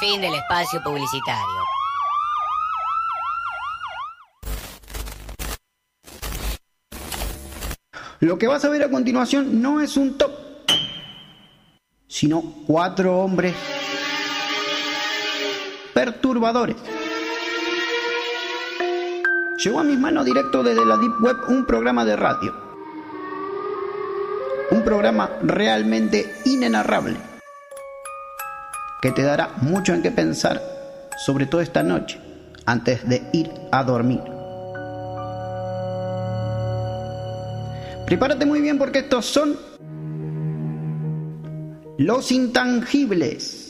Fin del espacio publicitario. Lo que vas a ver a continuación no es un top, sino cuatro hombres perturbadores. Llegó a mis manos directo desde la Deep Web un programa de radio. Un programa realmente inenarrable que te dará mucho en qué pensar, sobre todo esta noche, antes de ir a dormir. Prepárate muy bien porque estos son los intangibles.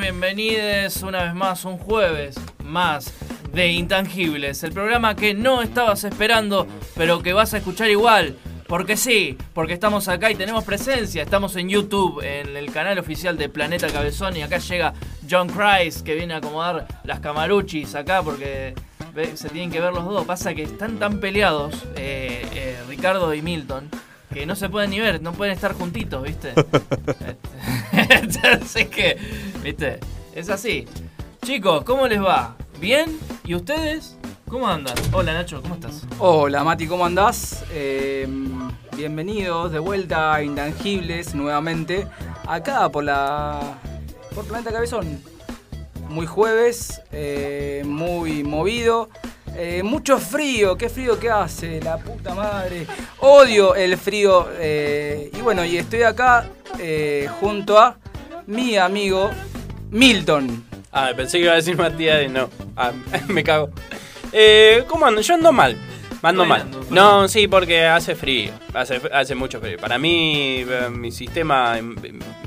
Bienvenidas, bienvenides una vez más, un jueves más de Intangibles, el programa que no estabas esperando, pero que vas a escuchar igual. Porque sí, porque estamos acá y tenemos presencia. Estamos en YouTube, en el canal oficial de Planeta Cabezón. Y acá llega John Christ, que viene a acomodar las camaruchis acá porque se tienen que ver los dos. Pasa que están tan peleados, eh, eh, Ricardo y Milton, que no se pueden ni ver, no pueden estar juntitos, ¿viste? Entonces que, ¿viste? Es así. Chicos, ¿cómo les va? ¿Bien? ¿Y ustedes? ¿Cómo andan? Hola Nacho, ¿cómo estás? Hola Mati, ¿cómo andás? Eh, bienvenidos de vuelta a Intangibles nuevamente, acá por la. por Planeta Cabezón. Muy jueves, eh, muy movido, eh, mucho frío, qué frío que hace, la puta madre. Odio el frío. eh, y bueno, y estoy acá junto a mi amigo Milton. Ah, pensé que iba a decir Matías y no. Ah, me cago. Eh, ¿Cómo ando? Yo ando mal. Ando mal. No, sí, porque hace frío. Hace, hace mucho frío. Para mí, eh, mi sistema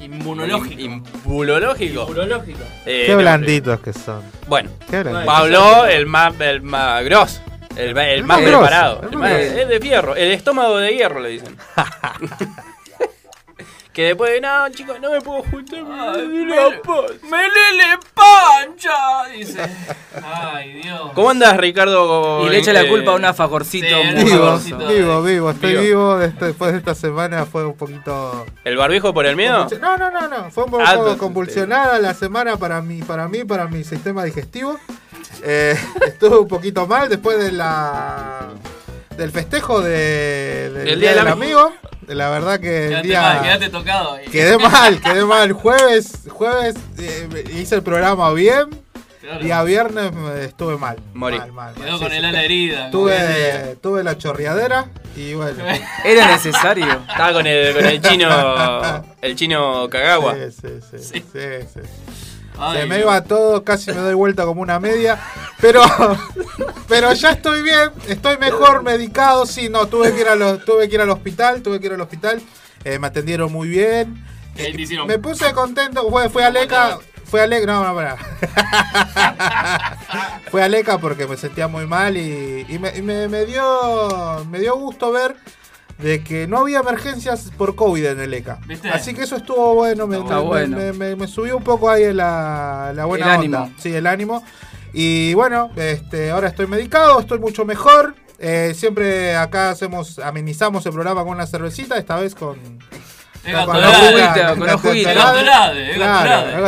Inmunológico. inmunológico. Inmunológico. eh, Qué blanditos que son. Bueno, habló el más, el más grosso. El, el más preparado. el El, más el de fierro. El estómago de hierro, le dicen. que después, no, chicos, no me puedo juntar. Ay, me me, duele la panza". Melele pancha, dice. Ay, Dios. ¿Cómo andas, Ricardo? Y le echa la Eh, culpa a un afajorcito sí, muy Vivo. Vivo, vivo, estoy Vivo. vivo. Este- Después de esta semana fue un poquito. ¿El barbijo por el miedo? convulsi- No, no, no, no. Fue un poco Ah, convulsionada la semana para mí, para mí, para mi sistema digestivo. Eh, estuve un poquito mal después de la del festejo de, del El día, Día del del amigo. La verdad que el día tocado. ahí. quedé mal, quedé mal. Jueves, jueves eh, hice el programa bien. Claro. Día viernes estuve mal. Morí. Mal, mal, mal. Quedó Sí, con sí. el ala herida. Tuve, tuve la chorreadera y bueno. Era necesario. Estaba con el, con el chino. El chino Kagawa. Sí, sí, sí, Sí. Ay, Se me iba todo, casi me doy vuelta como una media. Pero, pero ya estoy bien, estoy mejor medicado. Sí, no, tuve que ir, a los, tuve que ir al hospital, tuve que ir al hospital. Eh, me atendieron muy bien. ¿Qué te hicieron? Me puse contento. Fue, fue a Leca. Fue a Leca. No, no, pará. Fue a Leca porque me sentía muy mal y, y me, y me- me dio, me dio gusto ver de que no había emergencias por COVID en el ECA. ¿Viste? Así que eso estuvo bueno. Me, Está me- bueno. me- me- me subió un poco ahí la, la buena El onda. ánimo. Sí, el ánimo. Y bueno, este, ahora estoy medicado, estoy mucho mejor. Eh, siempre acá hacemos, amenizamos el programa con una cervecita, esta vez con, con la juguita, con la juguita.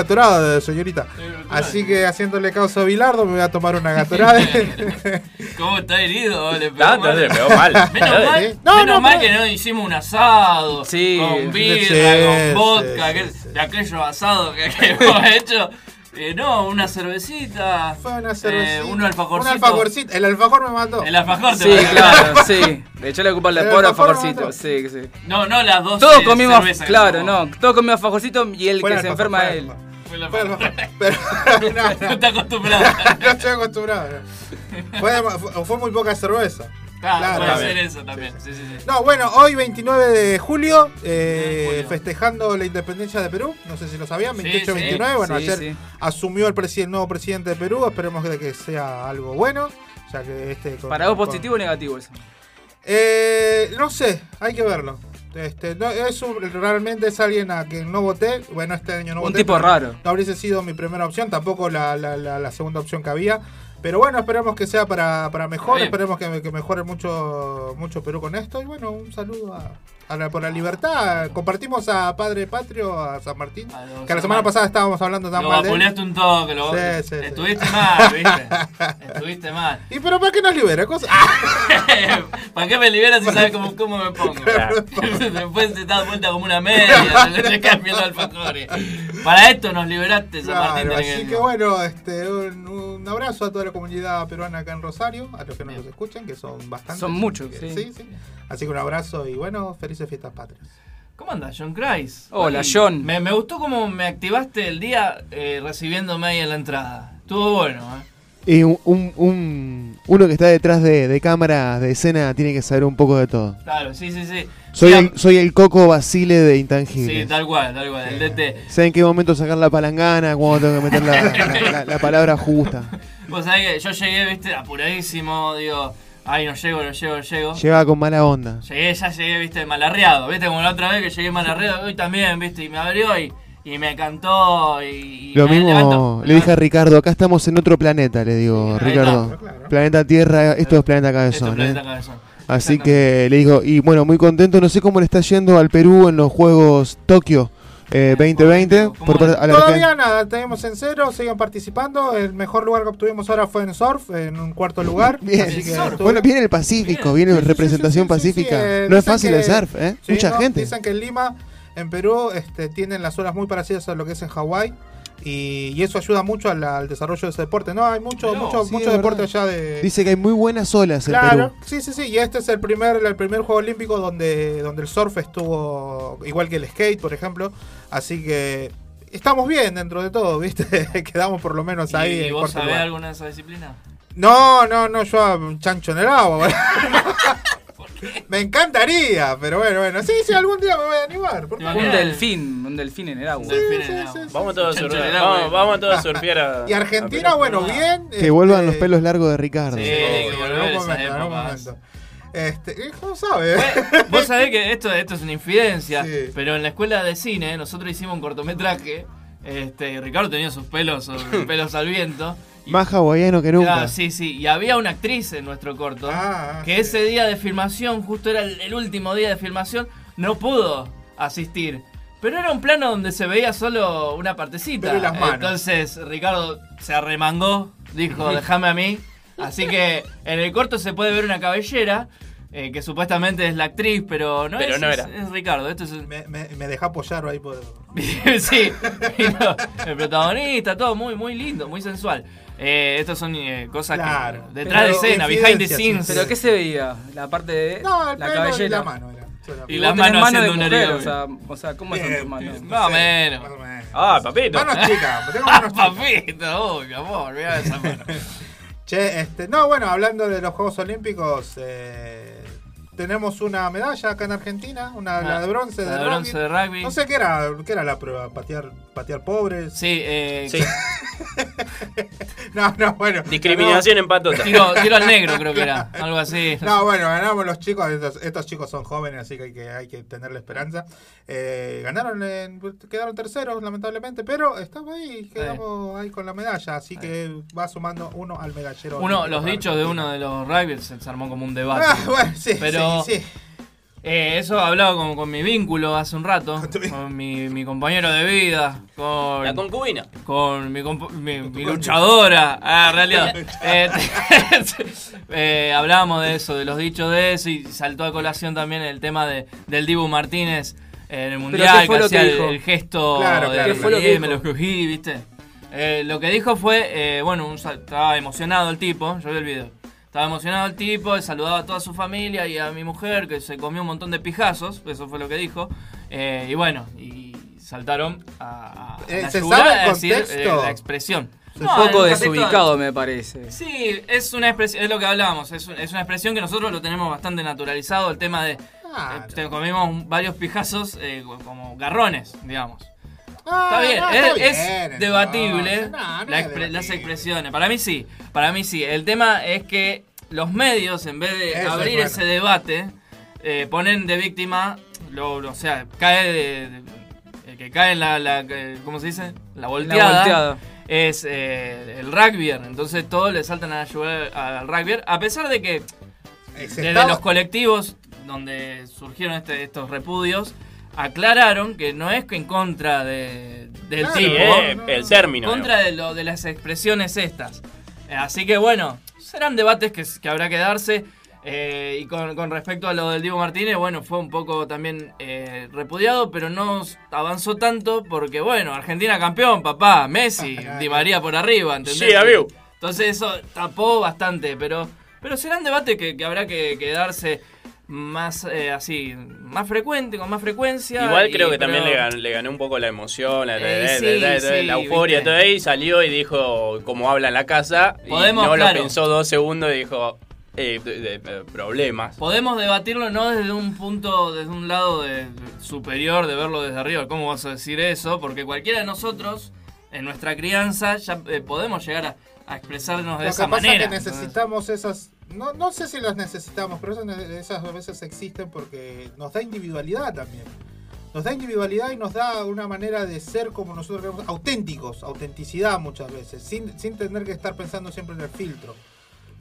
Claro, señorita. Así que haciéndole causa a Bilardo me voy a tomar una gatorade. ¿Cómo está herido? Le pegó Ah, mal. entonces le pegó mal. Menos ¿Sí? mal, No, menos no, mal pero- que no hicimos un asado Sí, con birra, sí, con vodka, sí, aquel- sí. de aquellos asados que, que hemos hecho. Eh, no, una cervecita. Fue una eh, cervecita. un alfajorcito. Un alfajorcito. El alfajor me mató. El alfajor te Sí, mató. claro, sí. Le echó la culpa al El pobre alfajor alfajorcito. mató. Sí, sí. No, no las dos. Todos eh, comimos, claro, no. Todos comimos alfajorcito y el Fue que el se enferma es el él. Fue alfajor. alfajor. Pero, no, No no. está acostumbrado. No estoy acostumbrado. no. Fue, fue- fue muy poca cerveza. Claro, Claro, puede también. ser eso también. Sí, sí, sí. No, bueno, hoy 29 de julio, eh, Julio. festejando la independencia de Perú. No sé si lo sabían, Sí, 28-29. sí, bueno, sí, ayer sí. asumió el, nuevo presidente de Perú. Esperemos que, que sea algo bueno. Ya que este con- Para vos con- positivo o negativo eso. Eh, no sé, hay que verlo. Este, no, es un- realmente es alguien a quien no voté. Bueno, este año no Un voté. tipo pero raro. No habría sido mi primera opción, tampoco la, la- la- la segunda opción que había. Pero bueno, esperemos que sea para, para mejor. Esperemos que, que mejore mucho, mucho Perú con esto. Y bueno, un saludo a, a la, por la libertad. Compartimos a Padre Patrio, a San Martín. A Que la semana pasada estábamos hablando tan Lo mal un toque, lo Sí, sí, sí. Estuviste mal, ¿viste? Estuviste mal. ¿Y pero para qué nos libera? Cosa? ¿Para qué me liberas si sabes cómo, cómo me pongo? Después te das vuelta como una media, le cambian los alfajores. Para esto nos liberaste, San Martín. Claro, así que bueno, este, un, un abrazo a toda la comunidad peruana acá en Rosario, a los que nos escuchan, que son bastantes. Son muchos, Así que- sí. sí. Así que un abrazo y bueno, felices fiestas patrias. ¿Cómo andas, John Christ? Hola, John. Me, me gustó cómo me activaste el día eh, recibiéndome ahí en la entrada. Estuvo bueno, ¿eh? Y un, un- un- uno que está detrás de, de cámaras de escena tiene que saber un poco de todo. Claro, sí, sí, sí. Soy, el, soy el Coco Basile de Intangibles. Sí, tal cual, tal cual, el DT. sé en qué momento sacar la palangana, cuando tengo que meter la, la- la- la palabra justa. Vos sabés que yo llegué, viste, apuradísimo, digo, ay, no llego, no llego, no llego. Lleva con mala onda. Llegué, ya llegué, viste, malarreado, viste, como la otra vez que llegué malarreado, hoy también, viste, y me abrió y, y me cantó y... y Lo mismo le dije a Ricardo, acá estamos en otro planeta, le digo, Ricardo. claro. Planeta Tierra, esto es Planeta Esto es Cabezón. Planeta ¿eh? Cabezón. Así que le digo, y bueno, muy contento, no sé cómo le está yendo al Perú en los Juegos Tokio eh, 2020. ¿Cómo Por, parte- a la Todavía nada, tenemos en cero, sigan participando. El mejor lugar que obtuvimos ahora fue en surf, en un cuarto lugar. Bien. Así que Surf. estuvo- Bueno, viene el Pacífico, viene Sí, sí, representación sí, sí, sí, pacífica. sí, eh, no es dicen fácil que- el surf, ¿eh? Sí, Mucha no, gente. Dicen que en Lima, en Perú, este, tienen las olas muy parecidas a lo que es en Hawái. Y, y eso ayuda mucho al, al desarrollo de ese deporte. No, hay mucho, mucho, sí, mucho deporte allá de. Dice que hay muy buenas olas en Claro, Perú. sí, sí, sí. Y este es el primer, el primer juego olímpico donde, donde el surf estuvo igual que el skate, por ejemplo. Así que estamos bien dentro de todo, ¿viste? Quedamos por lo menos ahí. ¿Y, y en vos sabés lugar. alguna de esas disciplinas? No, no, no, yo chancho en el agua. Me encantaría, pero bueno, bueno. Sí, sí, algún día me voy a animar. Un delfín, un delfín en el agua. Un delfín sí, en el sí, agua. sí. Vamos todos a surfear. Vamos, vamos todos a surfear a. Y Argentina, bueno, bien. Que este, vuelvan los pelos largos de Ricardo. Sí. Sí, que volver momento. Este, ¿cómo sabe? Vos sabés que esto, esto es una infidencia, Sí. pero en la escuela de cine nosotros hicimos un cortometraje. Este, y Ricardo tenía sus pelos, sus pelos al viento. Más hawaiano que nunca. Ah, sí, sí. Y había una actriz en nuestro corto Ah, que sí. ese día de filmación, justo era el, el último día de filmación, no pudo asistir. Pero era un plano donde se veía solo una partecita. Pero y las manos. Entonces Ricardo se arremangó, dijo, déjame a mí. Así que en el corto se puede ver una cabellera, eh, que supuestamente es la actriz, pero no Pero es, no es- era. es Ricardo. Esto es Me, me, me deja apoyar ahí por. sí, vino el protagonista, todo muy, muy lindo, muy sensual. Eh, estas son eh, cosas Claro. que detrás de escena, behind the scenes. sí. ¿Pero qué se veía? La parte de No, el la pelo y cabellera. la mano era. Y Vos las manos mano de haciendo un mujer, origami. o sea, o sea, ¿cómo son Bien, tus manos? bien, Más o sí, menos. menos. Ah, papito. Manos chicas, tengo manos Ah, chicas. papito, uy, mi amor, mirá esa mano. Che, este, no, bueno, hablando de los Juegos Olímpicos, eh, tenemos una medalla acá en Argentina, una la de bronce La de, de rugby. bronce de rugby. No sé qué era, qué era la prueba, patear, patear pobres. Sí, eh, Sí. No, no, bueno. Discriminación en patota. tiro, tiro al negro creo que era, algo así. No, bueno, ganamos los chicos, estos, estos chicos son jóvenes, así que hay que, hay que tenerle esperanza. Eh, ganaron, en- quedaron terceros, lamentablemente, pero estamos ahí, quedamos ahí con la medalla, así que va sumando uno al medallero. Uno, los dichos de uno de los rugbyers se se armó como un debate. Ah, bueno, sí, Pero- sí. Eh, eso hablaba con, con mi vínculo hace un rato, Con mi, mi compañero de vida, con, La concubina. con mi, mi- mi luchadora. Ah, en realidad. Eh, eh, hablábamos de eso, de los dichos de eso, y saltó a colación también el tema de, del Dibu Martínez en el Mundial, ¿qué fue que hacía el, gesto Claro, de claro, ¿Qué fue lo que "Eh, dijo? me lo cogí, ¿viste? Eh, lo que dijo fue, eh, bueno, un estaba emocionado el tipo, yo vi el video. Estaba emocionado el tipo, saludaba a toda su familia y a mi mujer que se comió un montón de pijazos, eso fue lo que dijo. Eh, y bueno, y saltaron a, a Eh, la ¿se yugular sabe el a decir, contexto? eh, la expresión. Un No, poco desubicado, me parece. Sí, es una expresión, es lo que hablábamos, es, un- es una expresión que nosotros lo tenemos bastante naturalizado, el tema de Ah, eh, te comimos varios pijazos eh, como garrones, digamos. Está bien, no, es, está es bien, debatible entonces. No, no la es expre- debatible. las expresiones. Para mí sí, para mí sí. El tema es que los medios, en vez de Eso es abrir bueno. ese debate, eh, ponen de víctima lo, o sea, cae de, de- el que cae en la, la- ¿cómo se dice? La volteada. La volteada. Es eh, el rugby, entonces todos le saltan a ayudar al rugby, a pesar de que desde los colectivos donde surgieron este- estos repudios, aclararon que no es que en contra de, del Claro, tipo, eh, el término. contra de, lo, de las expresiones estas. Eh, Así que bueno, serán debates que, que habrá que darse. eh, y con, con respecto a lo del Diego Martínez, bueno, fue un poco también eh, repudiado, pero no avanzó tanto porque, bueno, Argentina campeón, papá, Messi, Di María por arriba, ¿entendés? Sí, amigo. Entonces eso tapó bastante, pero, pero serán debates que, que habrá que, que darse más eh, así, más frecuente, con más frecuencia. Igual y- creo que pero- también le ganó, le ganó un poco la emoción, la, Eh, la- sí, la- la- sí, la euforia, viste. todo ahí, salió y dijo cómo habla en la casa. Podemos, y no claro. lo pensó dos segundos y dijo eh, de- de- de problemas. Podemos debatirlo no desde un punto, desde un lado de- de superior, de verlo desde arriba. ¿Cómo vas a decir eso? Porque cualquiera de nosotros, en nuestra crianza, ya eh, podemos llegar a, a expresarnos de Lo esa que pasa manera. es que necesitamos esas. No, no sé si las necesitamos, pero esas, esas a veces existen porque nos da individualidad también. Nos da individualidad y nos da una manera de ser como nosotros queremos, auténticos, autenticidad muchas veces, sin, sin tener que estar pensando siempre en el filtro.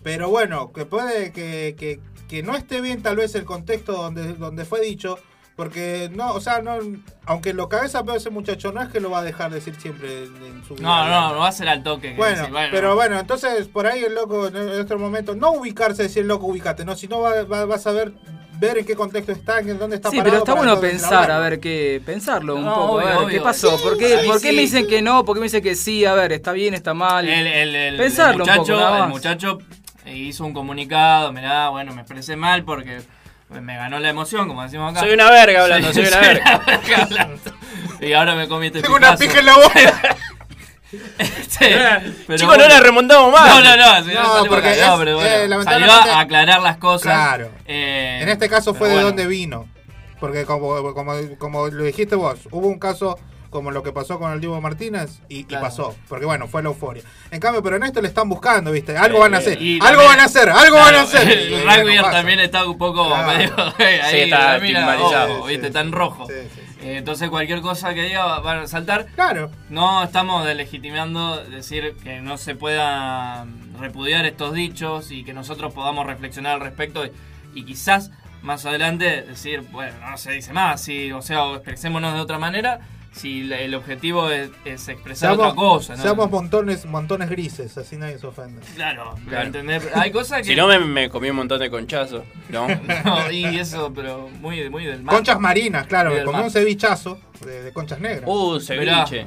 Pero bueno, que puede que, que, que no esté bien tal vez el contexto donde, donde fue dicho, porque no, o sea, no, aunque lo cabeza veo ese muchacho, no es que lo va a dejar decir siempre en, en su vida. No, no, no va a ser al toque. que Bueno, decir, pero bueno, entonces por ahí el loco en otro momento, no ubicarse, decir loco, ubicate, no, sino va, va- vas a ver, ver en qué contexto está, en dónde está Sí, parado pero está bueno pensar, a ver, qué pensarlo un No, poco, a obvio, ver, obvio. ¿qué pasó? Sí, ¿Por qué, ahí por qué sí. me dicen que no? ¿Por qué me dicen que sí? A ver, está bien, está mal. El, el- el- el Pensarlo un muchacho, poco, el muchacho hizo un comunicado, mirá, bueno, me expresé mal porque me ganó la emoción, como decimos acá. Soy una verga hablando, soy una Soy verga. una verga hablando. Y ahora me comí este Tengo una pija en la boca. Sí, pero Chicos, no la remontamos más. No, no, no, si No, salimos porque acá, no, pero eh, bueno, salió lamentablemente- a aclarar las cosas. Claro. Eh, En este caso fue de bueno. dónde vino. Porque como, como, como lo dijiste vos, hubo un caso como lo que pasó con el Diego Martínez y, pasó. Porque bueno, fue la euforia. En cambio, pero en esto le están buscando, ¿viste? Algo van a hacer. Algo también- van a hacer, algo Claro, van a hacer. El rugby no también está un poco Claro. medio ahí, Sí, está mira, ojo, viste, está en rojo. Eh, entonces cualquier cosa que diga va- van a saltar. Claro. No estamos delegitimando decir que no se pueda repudiar estos dichos y que nosotros podamos reflexionar al respecto y, y quizás más adelante decir, bueno, no se dice más, sí, o sea, o expresémonos de otra manera si la- el objetivo es, es expresar Seamos, otra cosa. ¿no? seamos montones, montones grises, así nadie se ofende. Claro, Claro. ¿entendés? Hay cosas que... Si no, me, me comí un montón de conchazos. ¿no? No, y eso, pero muy, muy del mar. Conchas marinas, claro, me comí un cevichazo de, de conchas negras. Uh, ceviche.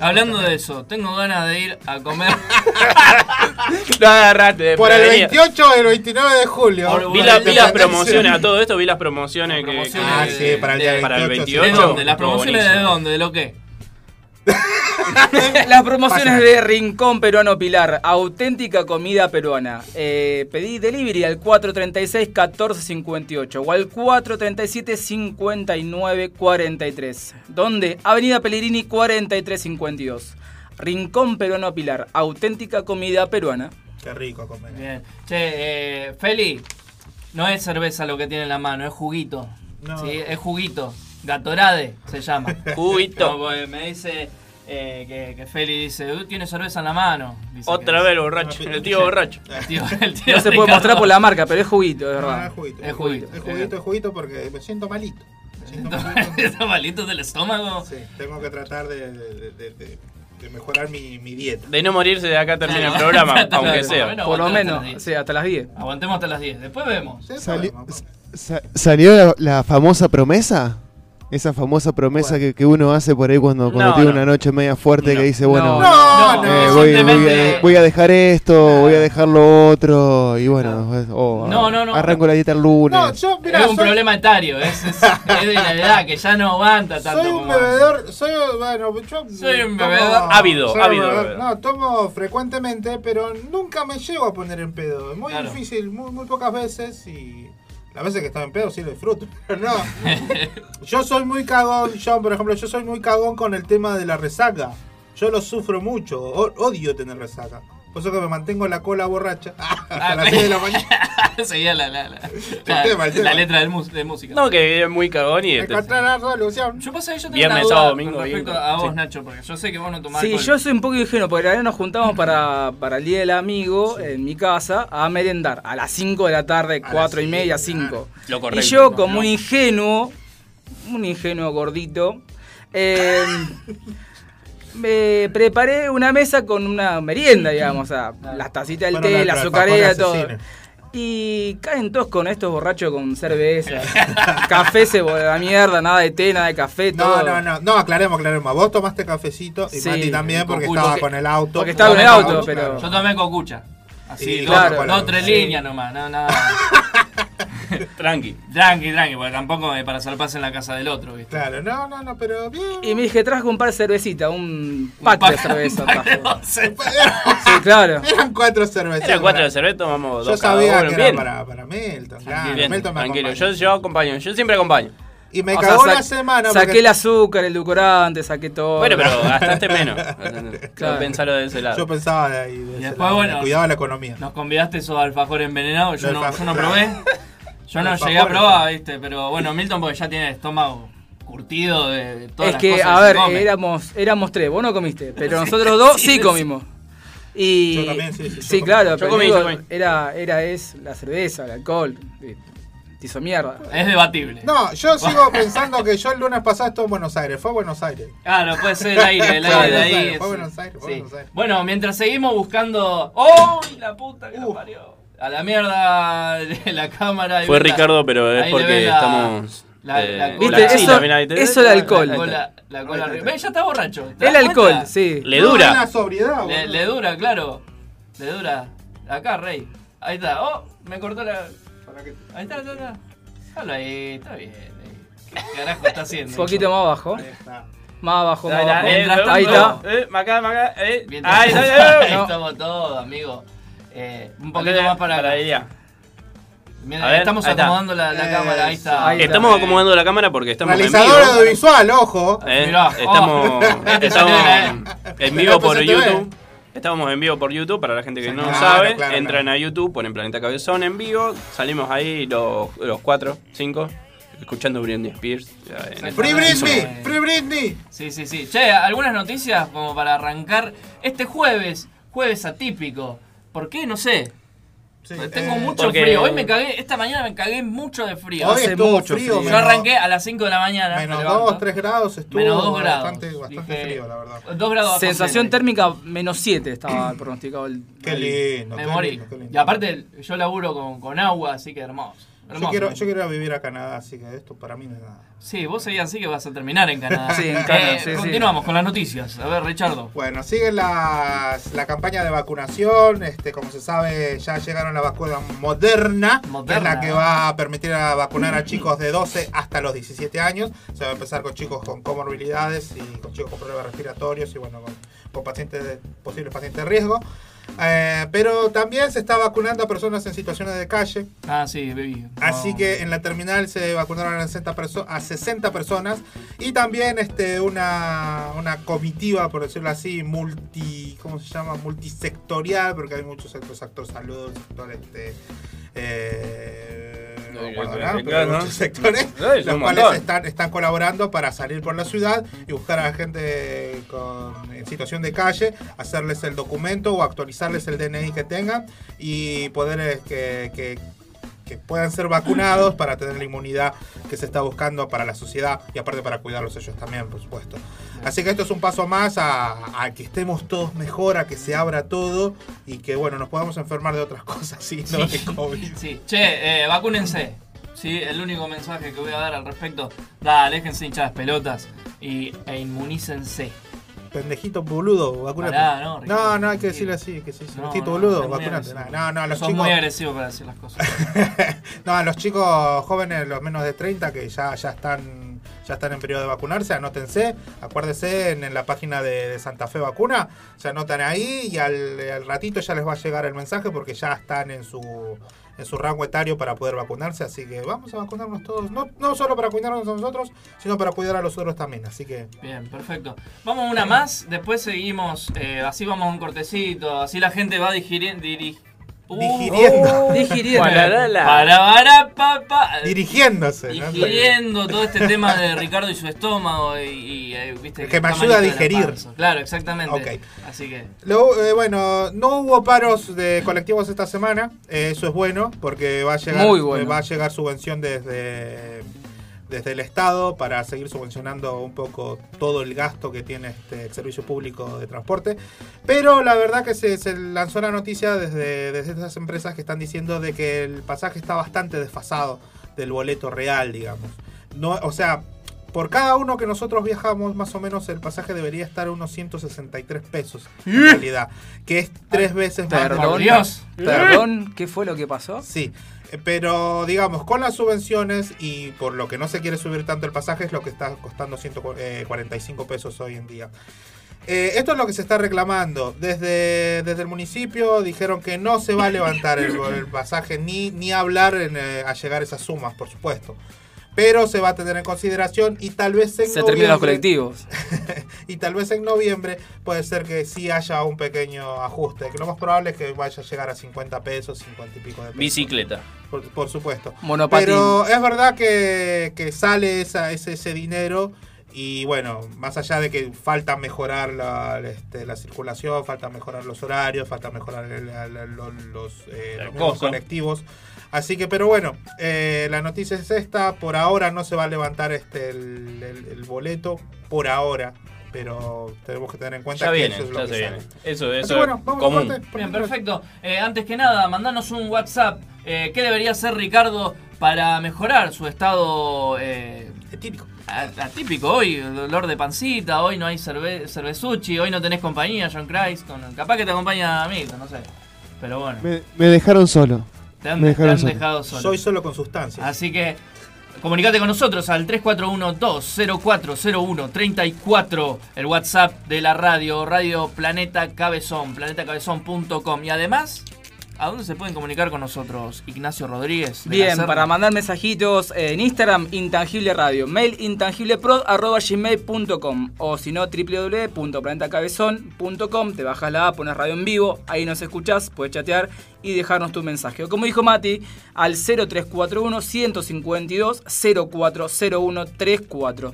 Hablando de eso, tengo ganas de ir a comer. Lo agarraste de Por el prevenida. 28 y el 29 de julio. Vi, la- vi las promociones, a todo esto vi las promociones, que- Promociones Ah, que- sí, para el día de- para el 28. ¿De 28. dónde? ¿Las promociones de dónde? ¿De lo qué? Las promociones Pasa. de Rincón Peruano Pilar, auténtica comida peruana. Eh, pedí delivery al 436-1458 o al 437-5943. ¿Dónde? Avenida Pellegrini 4352. Rincón Peruano Pilar, auténtica comida peruana. Qué rico comer. Bien. Che, eh, Feli, no es cerveza lo que tiene en la mano, es juguito. No. Sí, es juguito. Gatorade se llama. Juguito. Me dice eh, que, que Feli dice, "Uh, tiene cerveza en la mano. Dice Otra que- vez el borracho, el tío borracho. El tío- el tío No se puede Ricardo. mostrar por la marca, pero es juguito, No, no, verdad. es juguito. Es juguito. Es juguito, es juguito porque me siento malito. Me siento malito. ¿Está malito del estómago? Sí, tengo que tratar de, de- de- de- de mejorar mi, mi dieta. De no morirse de acá termina el programa, aunque sea. Por lo hasta menos, las 10. sí, hasta las 10. Aguantemos hasta las 10. Después vemos. Sí, Sali- podemos. sa- ¿Salió la, la famosa promesa? Esa famosa promesa que, que uno hace por ahí cuando, cuando No, tiene no. una noche media fuerte No. que dice, bueno, No, No, no, eh, voy, voy a, voy a dejar esto, voy a dejar lo otro, y bueno, pues, o No, no, no. arranco la dieta el lunes. No, yo, mirá, es un soy, problema etario, es, es, es de la edad que ya no aguanta tanto. soy un como antes. bebedor, soy, bueno, yo Soy un tomo- bebedor ávido, soy ávido bebedor-. No, tomo frecuentemente, pero nunca me llego a poner en pedo. Es muy Claro. difícil, muy, muy pocas veces y las veces que estaba en pedo sí lo disfruto, pero no. yo soy muy cagón, yo por ejemplo, yo soy muy cagón con el tema de la resaca. Yo lo sufro mucho, odio tener resaca. Por eso que me mantengo la cola borracha hasta Ah, las 6 de la mañana. Seguía la, la, la, tema, el tema. la letra del de música. No, que es muy cagón y este- Encontré la solución. Yo que yo tengo Viernes, una duda sábado, domingo, respecto bien, a vos, sí. Nacho, porque yo sé que vos no tomás Sí, alcohol. yo soy un poco ingenuo, porque la verdad nos juntamos para, para el Día del Amigo en mi casa a merendar a las 5 de la tarde, A 4 y media, cinco, 5. Lo Y correcto. yo, como No. un ingenuo, un ingenuo gordito, eh, me preparé una mesa con una merienda, digamos, o sea, las tacitas del té, la- azucarera, todo. asesino. Y caen todos con estos borrachos con cerveza. café se la mierda, nada de té, nada de café, No, todo. no, no, no, aclaremos, aclaremos. Vos tomaste cafecito y Sí, Mati también porque estaba con el auto. Porque estaba con el Claro, auto, claro. pero- Yo tomé cocucha. Así, Y dos, claro, dos, tres sí. líneas nomás, no, nada. Tranqui. Tranqui, tranqui, porque tampoco es para paz en la casa del otro, ¿viste? Claro, no, no, no, pero bien. Y me dije, trajo un par de cervecitas, un pack, pack- de cerveza. un pack de. Sí, claro. Eran cuatro cervezas. Era cuatro de cerveza, tomamos Yo dos cada sabía uno. que era Bien. para, para Milton, claro. Bien, Milton me tranquilo. acompaña. Yo, yo acompaño, yo siempre acompaño. Y me O cagó la semana. Saqué porque el azúcar, el edulcorante, saqué todo. Bueno, pero gastaste menos. Claro. Pensalo de ese lado. Yo pensaba de ahí. de ese después, lado, bueno, Cuidaba la economía. Nos convidaste esos alfajores envenenados, yo no, yo no probé. Yo no llegué a probar, ¿viste? Pero bueno, Milton porque ya tiene el estómago curtido de, todas es las que, cosas a se ver, come. éramos, éramos tres, vos no comiste, pero nosotros dos sí, sí, comimos. Y, Yo también, sí, sí, yo comí. claro, Yo pero comí, digo, yo comí. Era, era es la cerveza, el alcohol, eh, te hizo mierda. Es debatible. No, yo sigo pensando que yo el lunes pasado estuve en Buenos Aires. Fue a Buenos Aires. Claro, puede ser el aire, el aire de Buenos ahí. Aires, es- fue Buenos Aires, fue sí. Buenos Aires. Bueno, mientras seguimos buscando. ¡Oh! La puta que la Uh. parió. A la mierda de la cámara. Fue Ricardo, pero es porque estamos. la- eh, la cola- ¿Viste? Eso- mirá, ahí te- eso de alcohol. La cola, la cola arriba. Ya está borracho. ¿te El alcohol, cuenta? sí. Le No, dura. es la sobriedad, Le, le dura, claro. Le dura. Acá, Rey. Ahí está. Oh, me cortó la. Ahí está, está, está. Déjalo ahí, está bien. ahí. ¿Qué carajo está haciendo? Un poquito más abajo, Ahí está. más abajo, más Ahí está, abajo. eh, eh, Ahí está. eh, Macá, macá, eh. Ahí está, Ahí eh. No. estamos todos, amigo. Eh, un poquito más para, para acá. ella. Mientras A ver, estamos ahí acomodando la, la cámara, ahí está. Ahí está. Estamos acomodando la cámara porque estamos en Realizador vivo. audiovisual, ojo. Eh, Mirá, estamos oh. estamos en Este vivo por. YouTube. Estamos en vivo por YouTube para la gente que Sí, no claro, sabe. claro, entran claro. a YouTube, ponen Planeta Cabezón en vivo. Salimos ahí los, los cuatro, cinco, escuchando Britney Spears. en el- Free Britney, Free Britney. Sí, sí, sí. Che, algunas noticias como para arrancar este jueves, jueves atípico. ¿Por qué? No sé. Sí, Tengo eh, mucho porque- frío. Hoy me cagué, esta mañana me cagué mucho de frío. Hoy Hace estuvo mucho frío. frío. Yo arranqué a las 5 de la mañana. me Menos levanto. 2, 3 grados estuvo Menos 2 grados. bastante, bastante Dije, frío, la verdad. 2 grados Sensación cero. térmica menos 7 estaba pronosticado el. Qué lindo, Me qué morí. lindo, qué lindo. Y aparte, yo laburo con, con agua, así que hermoso. Yo quiero, yo quiero vivir a Canadá, así que esto para mí no es nada. Sí, vos seguís así que vas a terminar en Canadá. Sí, en Canadá, Eh, sí, sí. continuamos con las noticias. A ver, Richardo. Bueno, sigue las- la campaña de vacunación. Este, como se sabe, ya llegaron la vacuna moderna, que es Moderna. la que va a permitir a vacunar a chicos de 12 hasta los 17 años. Se va a empezar con chicos con comorbilidades y con chicos con problemas respiratorios y bueno, con, con pacientes de, posibles pacientes de riesgo. Eh, pero también se está vacunando a personas en situaciones de calle. Ah, sí, baby. Así que en la terminal se vacunaron a 60, perso- a 60 personas y también este, una, una comitiva, por decirlo así, multi, ¿cómo se llama? Multisectorial, porque hay muchos sectores, sector salud, sector este, eh, los cuales montón. están, están colaborando para salir por la ciudad y buscar a la gente con, en situación de calle, hacerles el documento o actualizarles el DNI que tengan y poder que, que- que puedan ser vacunados para tener la inmunidad que se está buscando para la sociedad y aparte para cuidarlos ellos también, por supuesto. Así que esto es un paso más a, a que estemos todos mejor, a que se abra todo y que bueno, nos podamos enfermar de otras cosas y no de COVID. Sí, che, eh, vacúnense. Sí, el único mensaje que voy a dar al respecto. Dale, déjense hinchar las pelotas y, e inmunícense. Pendejito boludo, vacunate. Pará, no, Ricardo, no, no hay que decirle así, que sí, sí. No, Pendejito no, boludo, vacunate. No, no, los Sos chicos. muy agresivo para decir las cosas. no, a los chicos jóvenes, los menos de 30, que ya, ya están ya están en periodo de vacunarse, anótense, acuérdense en, la página de, Santa Fe Vacuna, se anotan ahí y al, ratito ya les va a llegar el mensaje porque ya están en su en su rango etario para poder vacunarse, así que vamos a vacunarnos todos, no, no solo para cuidarnos a nosotros, sino para cuidar a los otros también, así que Bien, perfecto. Vamos una más, después seguimos, eh, así vamos a un cortecito, así la gente va digiriendo. Digiriendo, Digiriendo. Guararala. Para, para, pa, pa. dirigiéndose. ¿no? digiriendo todo este tema de Ricardo y su estómago y, y, eh, viste Que me ayuda a digerir. Claro, exactamente. Ok. Así que Lo- eh, bueno, no hubo paros de colectivos esta semana, eh, eso es bueno, porque va a llegar, Muy bueno. eh, va a llegar subvención desde, desde el Estado para seguir subvencionando un poco todo el gasto que tiene este, el servicio público de transporte. Pero la verdad que se, se lanzó la noticia desde, desde estas empresas que están diciendo de que el pasaje está bastante desfasado del boleto real, digamos. No, o sea, por cada uno que nosotros viajamos, más o menos el pasaje debería estar a unos 163 pesos en realidad, que es tres veces más. Perdón. Perdón, ¿qué fue lo que pasó? Sí, eh, pero digamos, con las subvenciones y por lo que no se quiere subir tanto el pasaje es lo que está costando 145 pesos hoy en día. Eh, esto es lo que se está reclamando. Desde, desde el municipio dijeron que no se va a levantar el, pasaje ni, ni hablar en, eh, a llegar esas sumas, por supuesto. Pero se va a tener en consideración y tal vez en Se terminan los noviembre- colectivos. y tal vez en noviembre puede ser que sí haya un pequeño ajuste. Que lo más probable es que vaya a llegar a 50 pesos, 50 y pico de pesos. Bicicleta. Por, por supuesto. Monopatín. Pero es verdad que, que sale esa, ese, ese dinero y bueno, más allá de que falta mejorar la, este, la circulación, falta mejorar los horarios, falta mejorar el- el- el- los, eh, los colectivos. Así que, pero bueno, eh, la noticia es esta. Por ahora no se va a levantar este el, el- el boleto, por ahora. Pero tenemos que tener en cuenta Ya que viene, eso es lo ya que se viene. Eso, eso bueno, es vamos común. corte, Bien, perfecto. Eh, antes que nada, mandanos un WhatsApp. Eh, ¿Qué debería hacer Ricardo para mejorar su estado eh, típico. a- atípico? Hoy, dolor de pancita, hoy no hay cerve cervezuchi, hoy no tenés compañía, John Christ. capaz que te acompaña Milton, no sé. Pero bueno, Me, me dejaron solo. Te han, me te dejaron han dejado solo. Soy solo con sustancias. Así que comunicate con nosotros al 341-20401-34, el WhatsApp de la radio, Radio Planeta Cabezón, planetacabezón.com. Y además, ¿a dónde se pueden comunicar con nosotros, Ignacio Rodríguez? Bien, para mandar mensajitos eh, en Instagram, Intangible Radio, mail intangibleprod.gmail.com o si no, www.planetacabezón.com, te bajas la app, pones radio en vivo, ahí nos escuchás, puedes chatear y dejarnos tu mensaje. O como dijo Mati, al 0341 152 040134.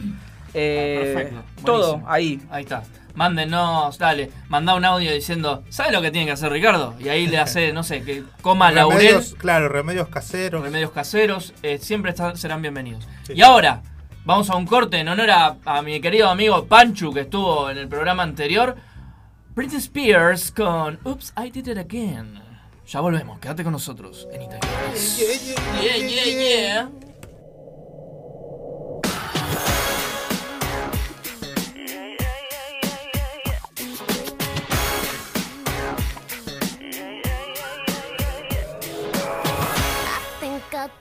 Eh, Perfecto, todo buenísimo. ahí. Ahí está. Mándenos, dale, mandá un audio diciendo, ¿sabes lo que tiene que hacer Ricardo? Y ahí le hace, no sé, que coma laurel. remedios, claro, remedios caseros. remedios caseros, eh, siempre están- serán bienvenidos. Sí. Y ahora, vamos a un corte en honor a, a mi querido amigo Panchu, que estuvo en el programa anterior. Britney Spears con Oops, I Did It Again. Ya volvemos, quédate con nosotros en Intangibles. Yeah, yeah, yeah.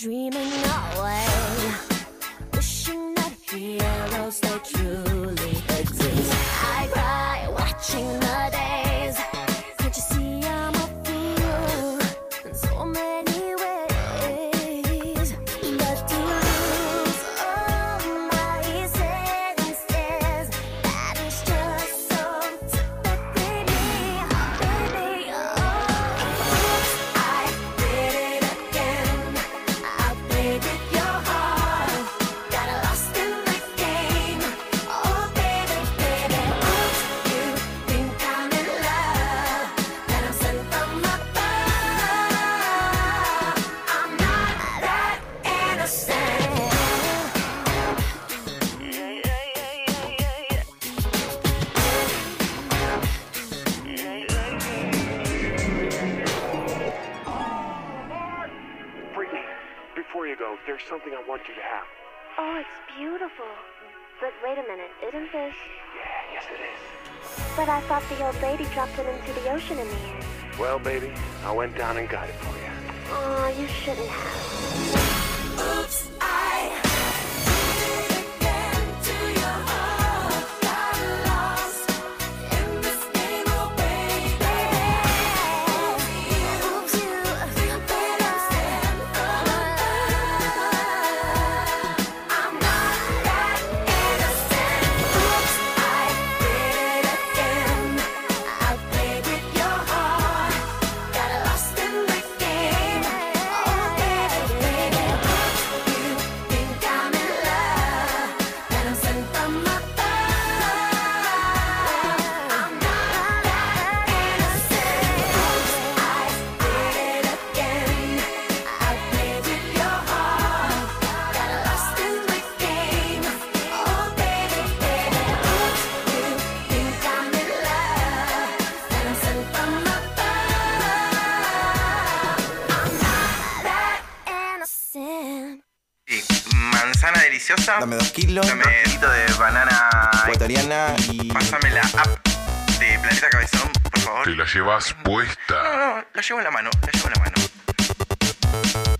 Dreaming I went down and got it kilos. Dame un poquito de banana ecuatoriana y. Pásame la app de Planeta Cabezón, por favor. Te la llevas puesta. No, no, la llevo en la mano, la llevo en la mano.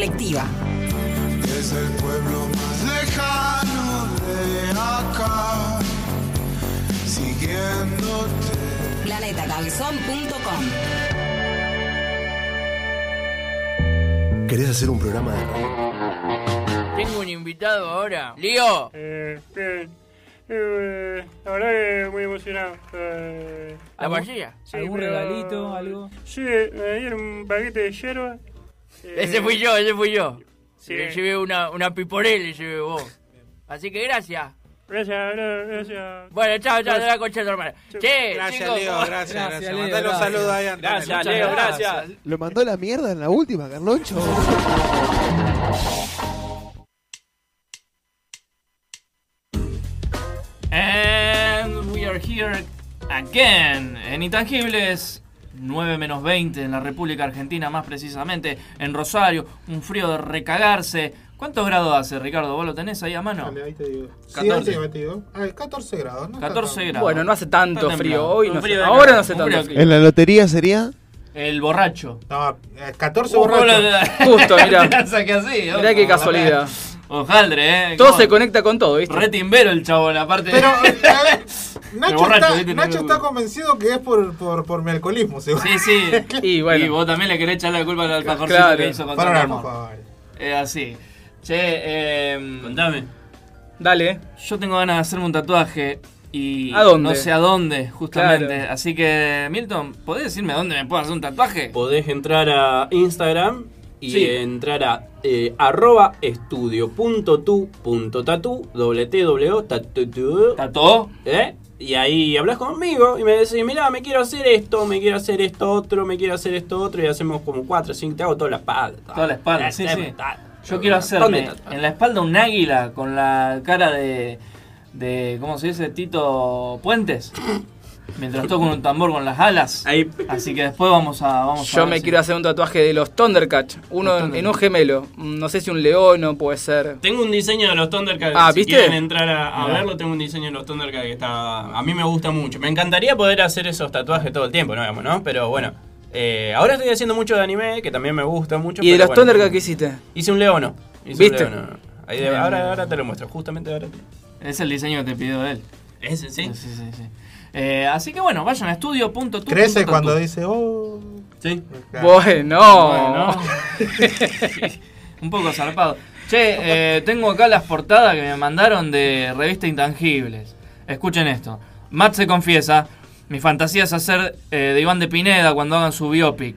Colectiva. Es el pueblo más lejano de acá, siguiéndote. Planetacabezón.com ¿Querés hacer un programa de radio? Tengo un invitado ahora. ¡Lío! Eh, bien. Eh, la verdad que muy emocionado. Eh, ¿La vajilla? sí, ¿Algún pero- regalito, algo? Sí, me dieron un paquete de hierba. Eh, Ese fui yo, ese fui yo. Sí. Le llevé una, una piporel, le llevé vos. Así que gracias. Gracias, gra- gracias. Bueno, chao, chao, Gracias. de la concha hermana. Che, Gracias, chicos, Leo, ¿cómo- gracias, gracias. Leo, Mandale un gracias. saludo ahí. Gracias, Muchas Leo, gracias. Lo mandó la mierda en la última, Carloncho. And we are here again en Intangibles. 9 menos 20 en la República Argentina, más precisamente en Rosario. Un frío de recagarse. ¿Cuántos grados hace, Ricardo? ¿Vos lo tenés ahí a mano? Dale, ahí te digo. Sí, 14. ahí te digo. Ah, 14 grados, ¿no? está 14 tan- grados. Bueno, no hace tanto frío. Hoy no frío de ahora cara. no hace Un tanto frío. En la lotería sería. El borracho. No, eh, 14 Uh, borrachos. Justo, mirá. Mirá qué casualidad. Ojaldre, eh. Todo ¿Cómo? se conecta con todo, ¿viste? Re timbero el chabón, aparte. Pero, eh, Nacho, borracho, está, ¿viste? Nacho está convencido que es por, por, por mi alcoholismo, seguro. Sí, sí. Y bueno. Y vos también le querés echar la culpa al alfajorcito Claro. que hizo con Para amor. alfajor. Es así. Che, eh, Contame. Dale. yo tengo ganas de hacerme un tatuaje y ¿A dónde? no sé a dónde, justamente. Claro. Así que, Milton, ¿podés decirme a dónde me puedo hacer un tatuaje? Podés entrar a Instagram y Sí. entrar a eh, arroba estudio.tu.tatu, doble T, doble O, tatu, ¿Tató? ¿eh? Y ahí hablas conmigo y me decís, mirá, me quiero hacer esto, me quiero hacer esto otro, me quiero hacer esto otro, y hacemos como cuatro, cinco, te hago toda la espalda. Toda la espalda, sí, sí. Yo quiero ¿Dónde hacerme en la espalda un águila con la cara de, de ¿cómo se dice? Tito Puentes. Mientras toco un tambor con las alas. Ahí. Así que después vamos a vamos a Yo ver me si- quiero hacer un tatuaje de los Thundercats. Uno Los en, en un gemelo. Mm, No sé si un león o puede ser. Tengo un diseño de los Thundercats. Ah, si ¿viste? quieren entrar a, a Mirá. verlo, tengo un diseño de los Thundercats que está. A mí me gusta mucho. Me encantaría poder hacer esos tatuajes todo el tiempo, ¿no? Digamos, ¿no? Pero bueno. eh, ahora estoy haciendo mucho de anime, que también me gusta mucho. ¿Y de pero los bueno, Thundercats qué hiciste? Hice un leono. Hice ¿Viste? Un leono. Ahí de- ahora, ahora te lo muestro, justamente ahora. Es el diseño que te pidió él. ¿Ese sí? Sí, sí, sí. Eh, así que bueno, vayan a estudio.tu. Crece cuando dice, oh. Sí. Bueno. Bueno. Un poco zarpado. Che, eh, tengo acá las portadas que me mandaron de revista Intangibles. Escuchen esto. Matt se confiesa. Mi fantasía es hacer eh, de Iván de Pineda cuando hagan su biopic.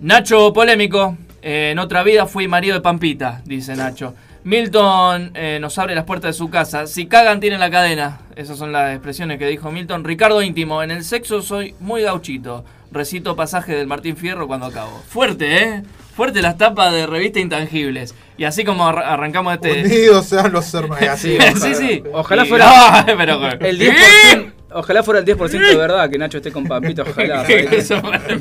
Nacho polémico. Eh, en otra vida fui marido de Pampita, dice Nacho. Milton eh, nos abre las puertas de su casa. Si cagan, tienen la cadena. Esas son las expresiones que dijo Milton. Ricardo íntimo. En el sexo soy muy gauchito. Recito pasaje del Martín Fierro cuando acabo. Fuerte, ¿eh? Fuerte las tapas de revista Intangibles. Y así como arra- arrancamos este... Unidos sean los hermanos. Sí, sí, sí. Ojalá Y- fuera No, pero- el 10%. Ojalá fuera el 10% de verdad que Nacho esté con Pampito, ojalá.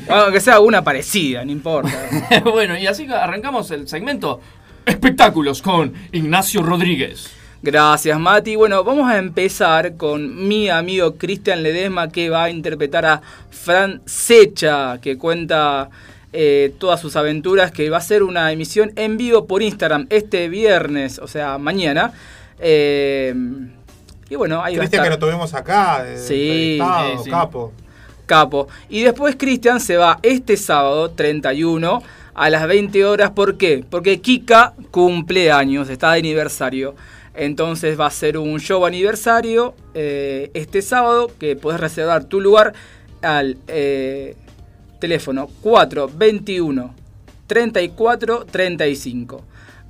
Aunque sea una parecida, no importa. bueno, y así arrancamos el segmento Espectáculos con Ignacio Rodríguez. Gracias, Mati. Bueno, vamos a empezar con mi amigo Cristian Ledesma que va a interpretar a Fran Secha, que cuenta eh, todas sus aventuras, que va a ser una emisión en vivo por Instagram este viernes, o sea, mañana. Eh, y bueno, ahí Cristian que lo tuvimos acá, de Sí, entrevistado, sí, sí. capo. Capo. Y después Cristian se va este sábado 31 a las 20 horas. ¿Por qué? Porque Kika cumple años, está de aniversario. Entonces va a ser un show aniversario eh, este sábado que podés reservar tu lugar al eh, teléfono 421 34 35.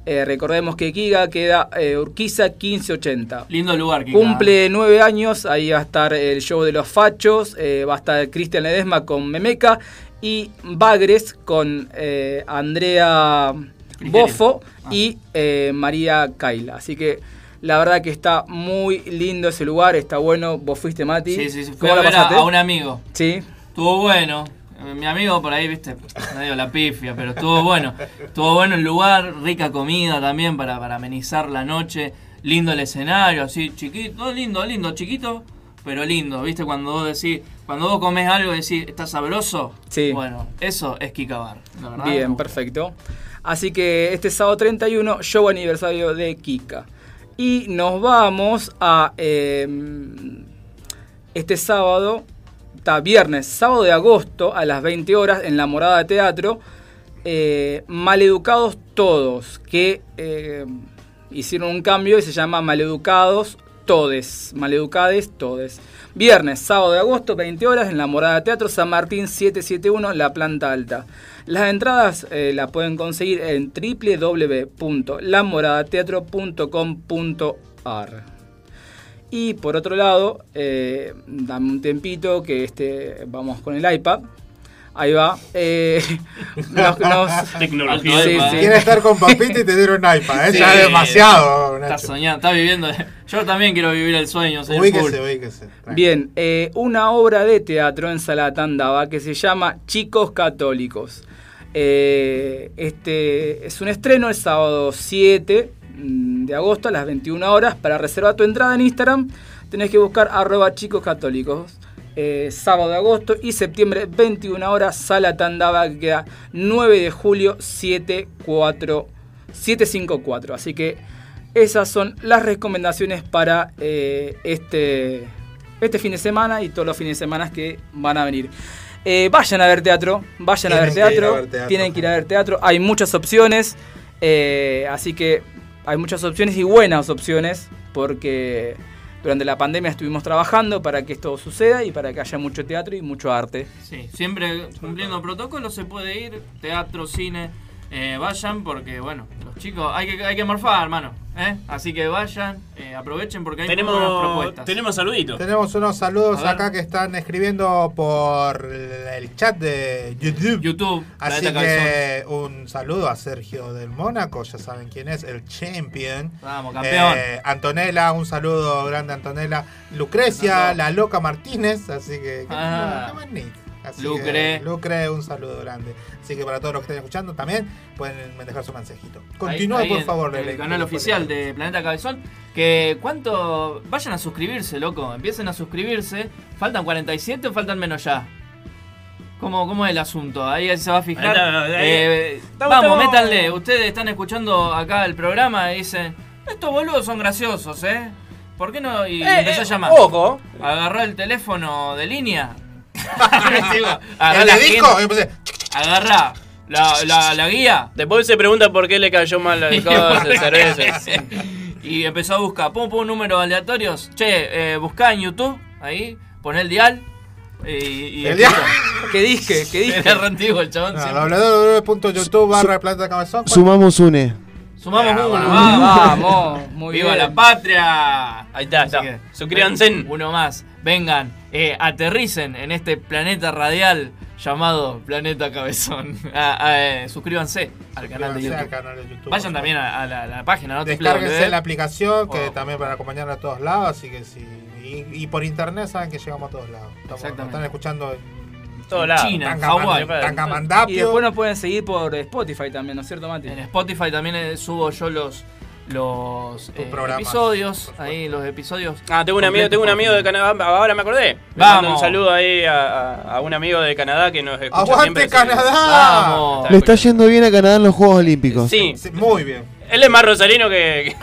Eh, recordemos que Kika queda eh, Urquiza 1580. Lindo lugar, Kika. Cumple nueve años, ahí va a estar el show de los fachos, eh, va a estar Cristian Ledesma con Memeca y Bagres con eh, Andrea Bofo y eh, María Kaila. Así que la verdad que está muy lindo ese lugar, está bueno. ¿Vos fuiste, Mati? Sí, sí, sí. Fui a un amigo. Sí. Estuvo bueno. Mi amigo por ahí, viste, no digo la pifia, pero estuvo bueno. Estuvo bueno el lugar, rica comida también para, para amenizar la noche. Lindo el escenario, así chiquito, lindo, lindo, chiquito, pero lindo. ¿Viste? Cuando vos decís, cuando vos comes algo y decís, ¿está sabroso? Sí. Bueno, eso es Kika Bar. la verdad. Bien, perfecto. Así que este sábado 31, show aniversario de Kika. Y nos vamos a eh, este sábado, está viernes, sábado de agosto a las 20 horas en la Morada de Teatro. eh, Maleducados Todos, que eh, hicieron un cambio y se llama Maleducados Todes. Maleducades Todes. Viernes, sábado de agosto, 20 horas en la Morada de Teatro San Martín 771, la planta alta. Las entradas eh, las pueden conseguir en www.lamoradateatro.com.ar. Y por otro lado, eh, dame un tempito que este, vamos con el iPad. Ahí va. Eh, nos- nos- Tecnología. Sí, sí. Quiere estar con Pampita y tener un iPad, ¿eh? Sí, ya es demasiado. Está soñando, está viviendo. Yo también quiero vivir el sueño, señor Ubíquese, ubíquese. Bien, eh, una obra de teatro en Salatandaba que se llama Chicos Católicos. Eh, este es un estreno el sábado 7 mm, de agosto a las 21 horas. Para reservar tu entrada en Instagram tenés que buscar arroba chicos católicos. Eh, sábado de agosto y septiembre 21 horas Salatandaba que queda 9 de julio 74 754. Así que esas son las recomendaciones para eh, este, este fin de semana y todos los fines de semana que van a venir. Eh, vayan a ver teatro, vayan a ver ir a teatro, ver teatro, tienen que ir a ver teatro. Hay muchas opciones, así que hay muchas opciones y buenas opciones porque durante la pandemia estuvimos trabajando para que esto suceda y para que haya mucho teatro y mucho arte. Sí, siempre cumpliendo protocolo se puede ir, teatro, cine, eh, vayan porque, bueno, los chicos hay que, hay que morfar, hermano. ¿eh? Así que vayan, eh, aprovechen porque hay muy buenas Tenemos, propuestas. tenemos saluditos. Tenemos unos saludos acá que están escribiendo por el chat de YouTube. YouTube, Así que un saludo a Sergio del Mónaco, ya saben quién es, el champion. Vamos, campeón. Eh, Antonella, un saludo grande Antonella. Lucrecia, la loca Martínez, así que... Ah. qué. Así Lucre. que, Lucre, un saludo grande. Así que para todos los que estén escuchando también pueden dejar su mensajito. Continúa, Ahí- ahí por en favor. El Lele, canal oficial de Planeta Cabezón. Que cuánto. Vayan a suscribirse, loco. Empiecen a suscribirse. ¿Faltan 47 o faltan menos ya? ¿Cómo, cómo es el asunto? Ahí se va a fijar. Eh, vamos, métanle. Ustedes están escuchando acá el programa y dicen: Estos boludos son graciosos, ¿eh? ¿Por qué no? Y Eh, empezó a eh, llamar. ojo. Agarró el teléfono de línea. ¿El agarrá de la disco? la, la, la guía. Después se pregunta por qué le cayó mal el coso de cerveza. Y empezó a buscar, pum, pum, números aleatorios. Che, eh, buscá en YouTube, ahí, poné el dial. Y, y El día- ¿Qué dije? ¿Qué dije? Era antiguo el chabón. No, www.youtube barra Cabezón. Sumamos une. Sumamos Ah, uno, vamos. vamos. Vamos, muy ¡Viva bien. la patria! Ahí está, Así está. que, Suscríbanse. Uno más. Vengan, eh, aterricen en este planeta radial llamado Planeta Cabezón. Ah, ah, eh, suscríbanse al canal de Suscríbanse al YouTube. canal de YouTube, Vayan también a, a la, a la página, ¿no? Descárguense la aplicación que Oh. también para acompañar a todos lados, así que sí. Y, y por internet saben que llegamos a todos lados. Estamos, nos Exactamente. están escuchando en China, en Hawái. Y después nos pueden seguir por Spotify también, ¿no es cierto, Mati? En Spotify también eh, subo yo los los eh, episodios, ahí los episodios. Ah, tengo un amigo, tengo un amigo de Canadá, ahora me acordé. Le Vamos. mando un saludo ahí a, a- a un amigo de Canadá que nos escucha ¡Aguante siempre. Canadá! Vamos. Le está yendo bien a Canadá en los Juegos Olímpicos. Sí, Sí, muy bien. él es más rosarino que,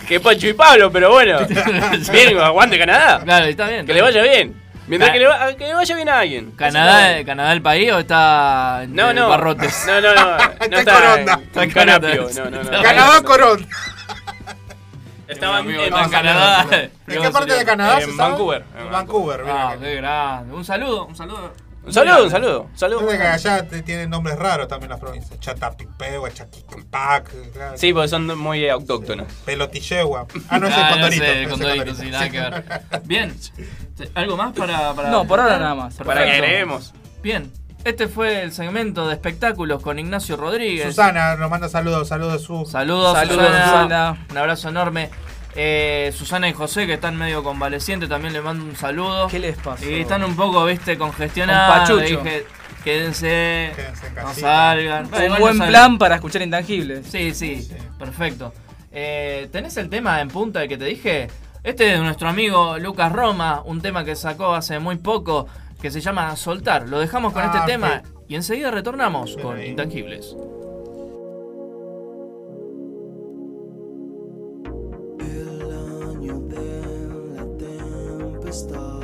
que, que Pancho y Pablo, pero bueno. Bien, aguante Canadá. Claro, está bien. Que le vaya bien. Mientras Ah. que le, va- que le vaya bien a alguien. Canadá, Canadá el país o está en No, no. barrotes. No, no, no. Está No en Coronda. está en Canapio. No, no, no. Canadá. Estaban amigo en, está en Canadá. ¿En qué parte de Canadá? En? Vancouver. En Vancouver, mira. Ah, qué grande. Un saludo, un saludo. Un saludo, un saludo. Un saludo. Que allá te- tienen nombres raros también las provincias. Chatapipegua, Chaquicampac. claro. Sí, porque son muy autóctonos. Pelotillehua. Ah, no es el Ah, condorito. sé, el condorito, sí, nada que ver. Bien. ¿Algo más para, para No, por ahora nada más. Para que agreguemos. Bien. Este fue el segmento de espectáculos con Ignacio Rodríguez. Susana nos manda saludos, saludos su. Saludos, Saludos, Susana. Susana. Un abrazo enorme. Eh, Susana y José, que están medio convalecientes, también le mando un saludo. ¿Qué les pasó? Y están un poco, viste, congestionados. Dije, quédense, Quédense en no salgan. Bueno, Un buen no plan para escuchar Intangibles. Sí, sí, perfecto. Eh, ¿Tenés el tema en punta el que te dije? Este es de nuestro amigo Lucas Roma, un tema que sacó hace muy poco que se llama Soltar. Lo dejamos con Ah, este tema sí. y enseguida retornamos Bien con. Intangibles. Stop.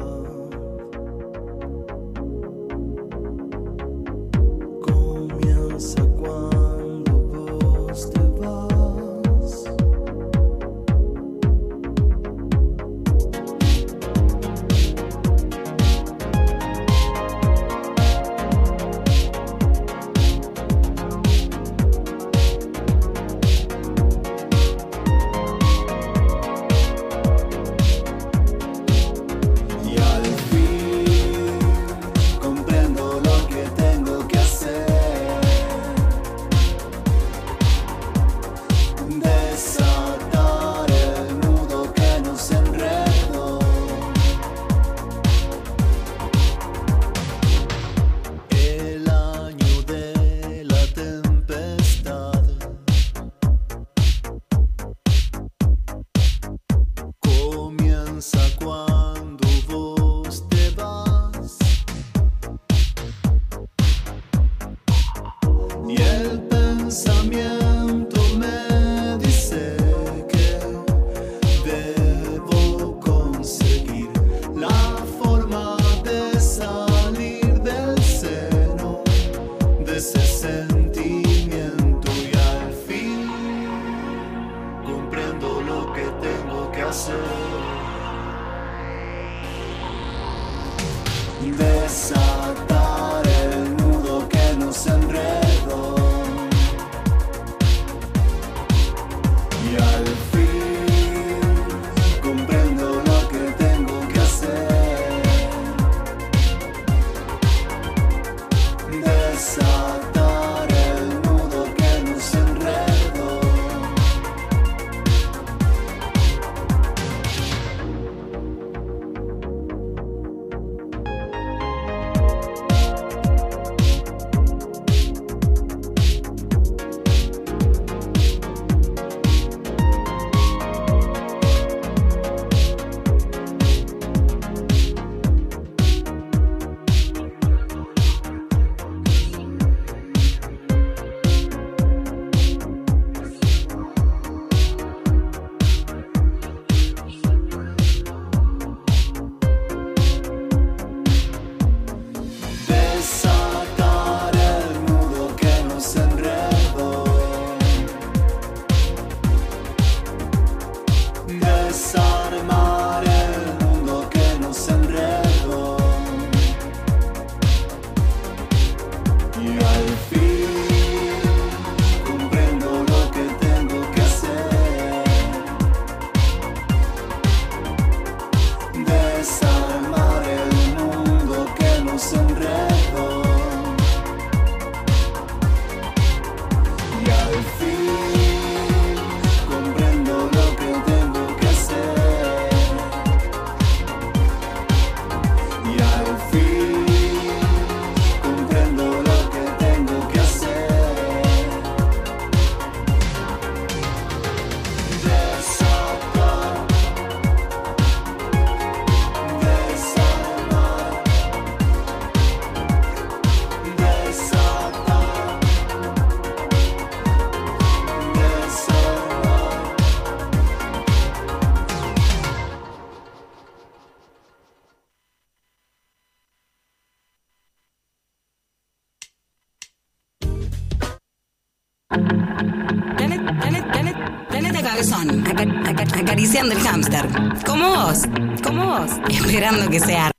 El hámster. Como vos. Como vos. Esperando que sea.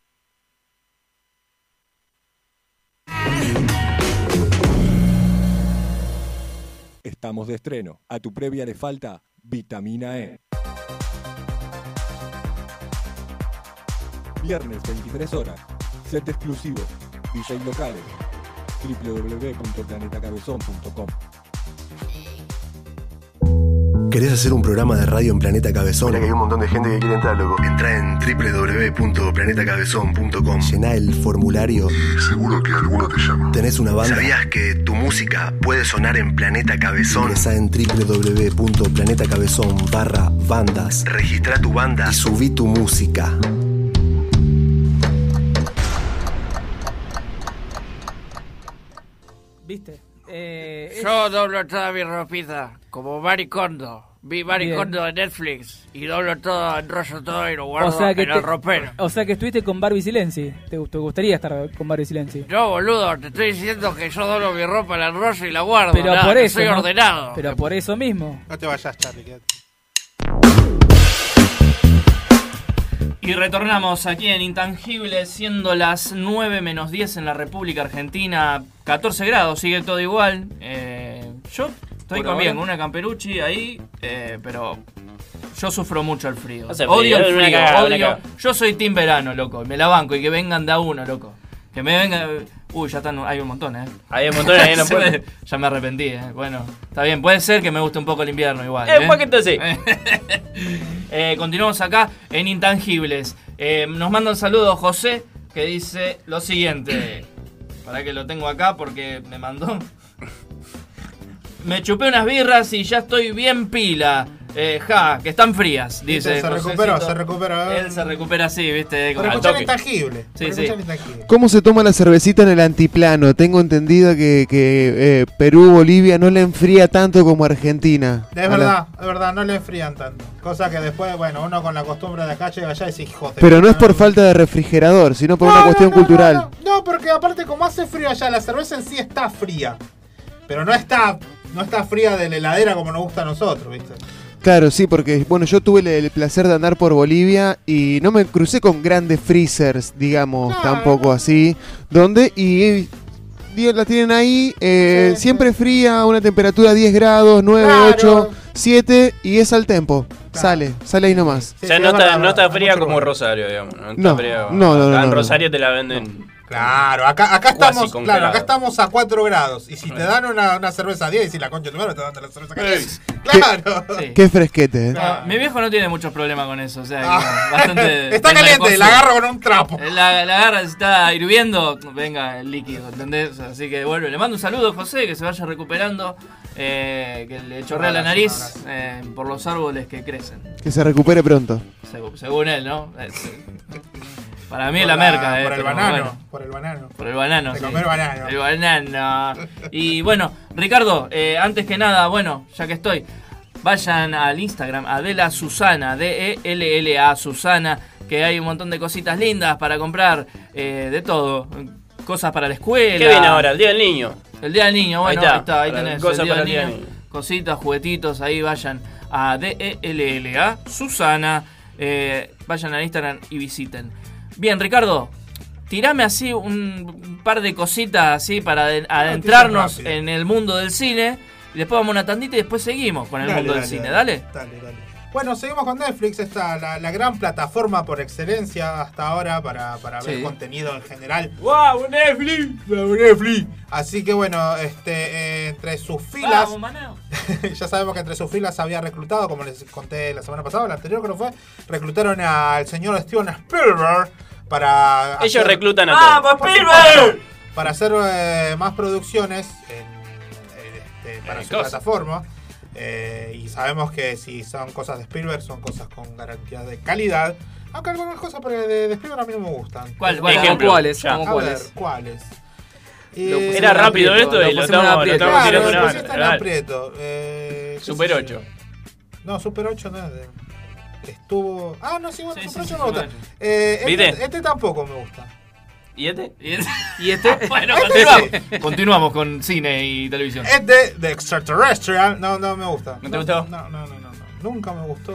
Estamos de estreno. A tu previa le falta vitamina E. Viernes 23 horas. Set exclusivo. DJ locales. www.planetacabezón.com ¿Querés hacer un programa de radio en Planeta Cabezón? Mira que hay un montón de gente que quiere entrar, loco. Entra en www.planetacabezón.com. Llená el formulario. Y seguro que alguno te llama. ¿Tenés una banda? ¿Sabías que tu música puede sonar en Planeta Cabezón? Ingresa en www.planetacabezón barra bandas. Registra tu banda y subí tu música. ¿Viste? Eh, Yo doblo toda mi ropita, como Maricondo. Vi Maricondo de Netflix y doblo todo, enrollo todo y lo guardo o sea que en te- el ropero. O sea que estuviste con Barbie Silenzi. ¿Te, te gustaría estar con Barbie Silenzi? No, boludo, te estoy diciendo que yo doblo mi ropa, la enrollo y la guardo. Pero nada, por eso. soy ¿no? ordenado. Pero por eso mismo. No te vayas, Charlie. quédate. Y retornamos aquí en Intangible, siendo las 9 menos 10 en la República Argentina, 14 grados, sigue todo igual. Eh, yo estoy con bien, con una camperuchi ahí, eh, pero yo sufro mucho el frío. Hace frío, odio el frío, cagada, odio. Yo soy team verano, loco, me la banco y que vengan de a uno, loco. Que me vengan... Uy, ya están, hay un montón, ¿eh? Hay un montón ahí en la Se me- puerta. Ya me arrepentí, ¿eh? Bueno, está bien, puede ser que me guste un poco el invierno igual. Eh, un poquito sí. Eh, continuamos acá en Intangibles. Eh, nos manda un saludo José que dice lo siguiente. Para que lo tengo acá porque me mandó. Me chupé unas birras y ya estoy bien pila. Eh, ja, que están frías, dice. Se recuperó, se recuperó. Él se recupera así, viste. Escuchar toque. intangible. Sí, sí. intangible. ¿Cómo se toma la cervecita en el antiplano? Tengo entendido que, que, eh, Perú, Bolivia no le enfría tanto como Argentina. Es verdad, es verdad, no le enfrían tanto. Cosa que después, bueno, uno con la costumbre de acá llega allá y dice, hijo de Pero no es por falta de refrigerador, sino por No, una no, cuestión no, no, cultural. No, porque aparte como hace frío allá, la cerveza en sí está fría. Pero no está, no está fría de la heladera como nos gusta a nosotros, ¿viste? Claro, sí, porque bueno, yo tuve el, el placer de andar por Bolivia y no me crucé con grandes freezers, digamos, tampoco así, donde y digo, la tienen ahí, eh, siempre fría, una temperatura 10 grados, 9, Claro. 8, 7 y es al tempo. Sale, sale ahí nomás. o sea, no está, no está fría como Rosario, digamos. No, está No, fría. no, no, no, En no, Rosario te la venden. Claro, acá, acá Cuasi estamos, congelado. claro, acá estamos a 4 grados. Y si te dan una, una cerveza a 10 y si la concha de tu madre te dan la cerveza caliente. Claro. Sí. Qué fresquete, eh. No, mi viejo no tiene muchos problemas con eso, o sea, Ah. que bastante. Está caliente, la agarro con un trapo. La, la agarra, si está hirviendo, venga el líquido, ¿entendés? Así que vuelve. Le mando un saludo a José, que se vaya recuperando, eh, que le chorrea la nariz eh, por los árboles que crecen. Que se recupere pronto. Segu- según él, ¿no? Eh. Para mí es Por la la- merca, eh. por el banano, bueno. por el banano. Por el banano, De sí. comer banano. El banano. Y bueno, Ricardo, eh, antes que nada, bueno, ya que estoy, vayan al Instagram, Adela Susana, D-E-L-L-A Susana, que hay un montón de cositas lindas para comprar, eh, de todo. Cosas para la escuela. ¿Qué viene ahora? El Día del Niño. El Día del Niño, bueno, Ahí ahí está, ahí tenés. cosas el Día para del Niño. del Cositas, juguetitos, ahí vayan a D-E-L-L-A Susana. eh, vayan al Instagram y visiten. Bien, Ricardo, tirame así un, par de cositas así para ade- adentrarnos en el mundo del cine. Y después vamos a una tandita y después seguimos con el Dale, mundo del dale, cine. dale. Dale. Dale, dale. Bueno, seguimos con Netflix, esta la, la gran plataforma por excelencia hasta ahora para, para ver contenido en general. ¡Wow! ¡Netflix! ¡Wow, Netflix! Así que bueno, este, eh, entre sus filas, Vamos, ya sabemos que entre sus filas había reclutado, como les conté la semana pasada, la anterior creo fue, reclutaron al señor Steven Spielberg para... Ellos hacer- reclutan a ¡Vamos, todos. Spielberg! Para hacer eh, más producciones en- en, este, para Eh, su plataforma. Eh, y sabemos que si son cosas de Spielberg, son cosas con garantía de calidad. Aunque algunas cosas de, de Spielberg a mí no me gustan. ¿Cuál? Bueno, Ejemplo, ¿cuáles? ¿Cómo A cuáles? ver, ¿cuáles? Eh, Era rápido aprieto, esto y lo estamos, Claro, tirando después una- está en aprieto. Eh, Super sé yo. 8. No, Super 8 no es de... Estuvo... Ah, no, sí, bueno, Sí, Super sí, 8 sí, me gusta. Super 8. Eh, este, este tampoco me gusta. ¿Y este? Y este- Y este. bueno, Este continuamos. continuamos con cine y televisión. Este de Extraterrestrial, no, no me gusta. ¿No te gustó? No, no, no, no, no. Nunca me gustó.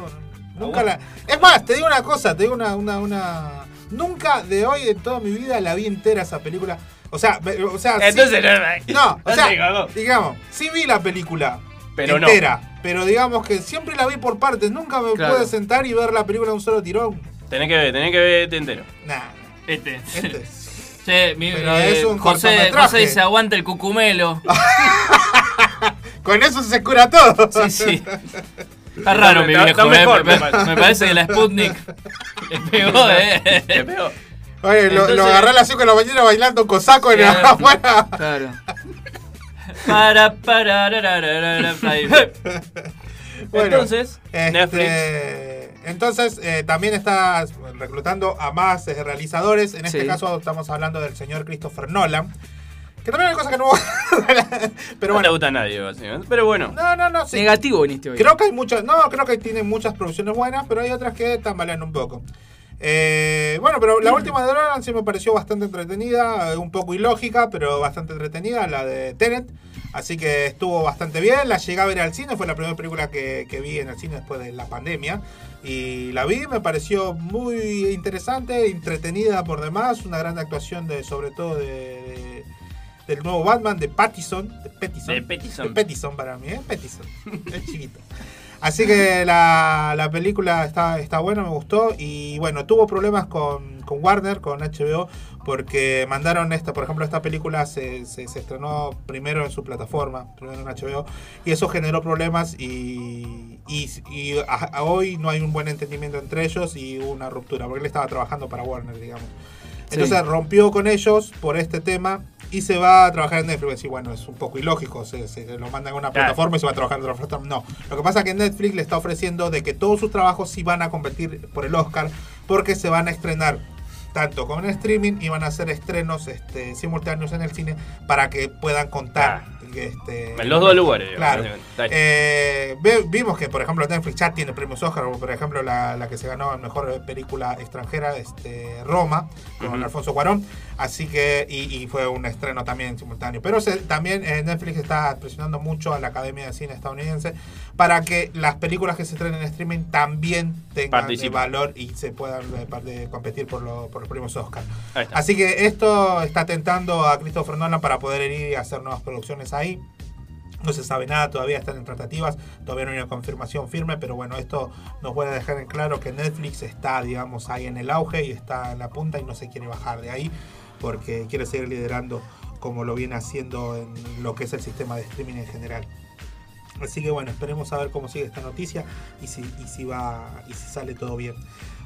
no. Nunca la. Es más, te digo una cosa, te digo una, una, una. Nunca de hoy en toda mi vida la vi entera esa película. O sea, me- o sea, sí- Entonces, no, no, o no sea, digamos, sí vi la película Pero no. entera, pero digamos que siempre la vi por partes, nunca me Claro. pude sentar y ver la película de un solo tirón. Tenés que ver, tenés que verte entero. Nah, Este. este. Che, mi- Pero eh, es un José. José dice aguanta el cucumelo. Con eso se cura todo. Sí, sí. Está raro mi viejo, eh. mejor, me, me parece. me parece que la Sputnik le pegó, eh. ¿Te pegó? Oye, lo, agarré a las 5 de la mañana bailando cosaco en Claro. afuera. Claro. Para, para, ra, ra, ra, Entonces, este, Netflix. Entonces, eh, también está reclutando a más eh, realizadores. En este Sí. caso, estamos hablando del señor Christopher Nolan. Que también hay cosas que no. Pero no le gusta a nadie, básicamente. Pero bueno. No, no, no. Sí. Negativo viniste hoy. Creo que hay muchas. No, creo que tiene muchas producciones buenas, pero hay otras que tambalean un poco. Eh, bueno, pero la última de Nolan sí me pareció bastante entretenida, un poco ilógica, pero bastante entretenida, la de Tenet. Así que estuvo bastante bien. La llegué a ver al cine, fue la primera película que, que vi en el cine después de la pandemia. Y la vi, me pareció muy interesante, entretenida por demás. Una gran actuación de, sobre todo de, de- del nuevo Batman, de Pattison. De Pettison. De Pettison. De Pettison para mí, ¿eh? Pettison. es chiquito. Así que la, la película está, está buena, me gustó. Y bueno, tuvo problemas con, con Warner, con HBO, porque mandaron esta, por ejemplo, esta película se, se, se estrenó primero en su plataforma, primero en HBO, y eso generó problemas y, y, y a- a hoy no hay un buen entendimiento entre ellos y hubo una ruptura, porque él estaba trabajando para Warner, digamos. Entonces Sí. rompió con ellos por este tema y se va a trabajar en Netflix. Y bueno, es un poco ilógico, se, se lo mandan a una Claro. plataforma y se va a trabajar en otra plataforma. No, lo que pasa es que Netflix le está ofreciendo de que todos sus trabajos sí van a competir por el Oscar porque se van a estrenar tanto con el streaming y van a hacer estrenos este, simultáneos en el cine para que puedan contar. Este, En los dos lugares, Claro. Eh, vimos que, por ejemplo, Netflix ya tiene premios Oscar, por ejemplo la, la que se ganó en mejor película extranjera, este, Roma, con. Alfonso Cuarón. Así que, y, y fue un estreno también simultáneo. Pero se- también eh, Netflix está presionando mucho a la Academia de Cine estadounidense para que las películas que se estrenen en streaming también tengan eh, valor y se puedan eh, de competir por, lo- por los premios Oscar. Así que esto está tentando a Christopher Nolan para poder ir y hacer nuevas producciones ahí. No se sabe nada, todavía están en tratativas, todavía no hay una confirmación firme, pero bueno, esto nos puede dejar en claro que Netflix está, digamos, ahí en el auge y está en la punta y no se quiere bajar de ahí porque quiere seguir liderando como lo viene haciendo en lo que es el sistema de streaming en general. Así que bueno, esperemos a ver cómo sigue esta noticia y si, y si va y si sale todo bien.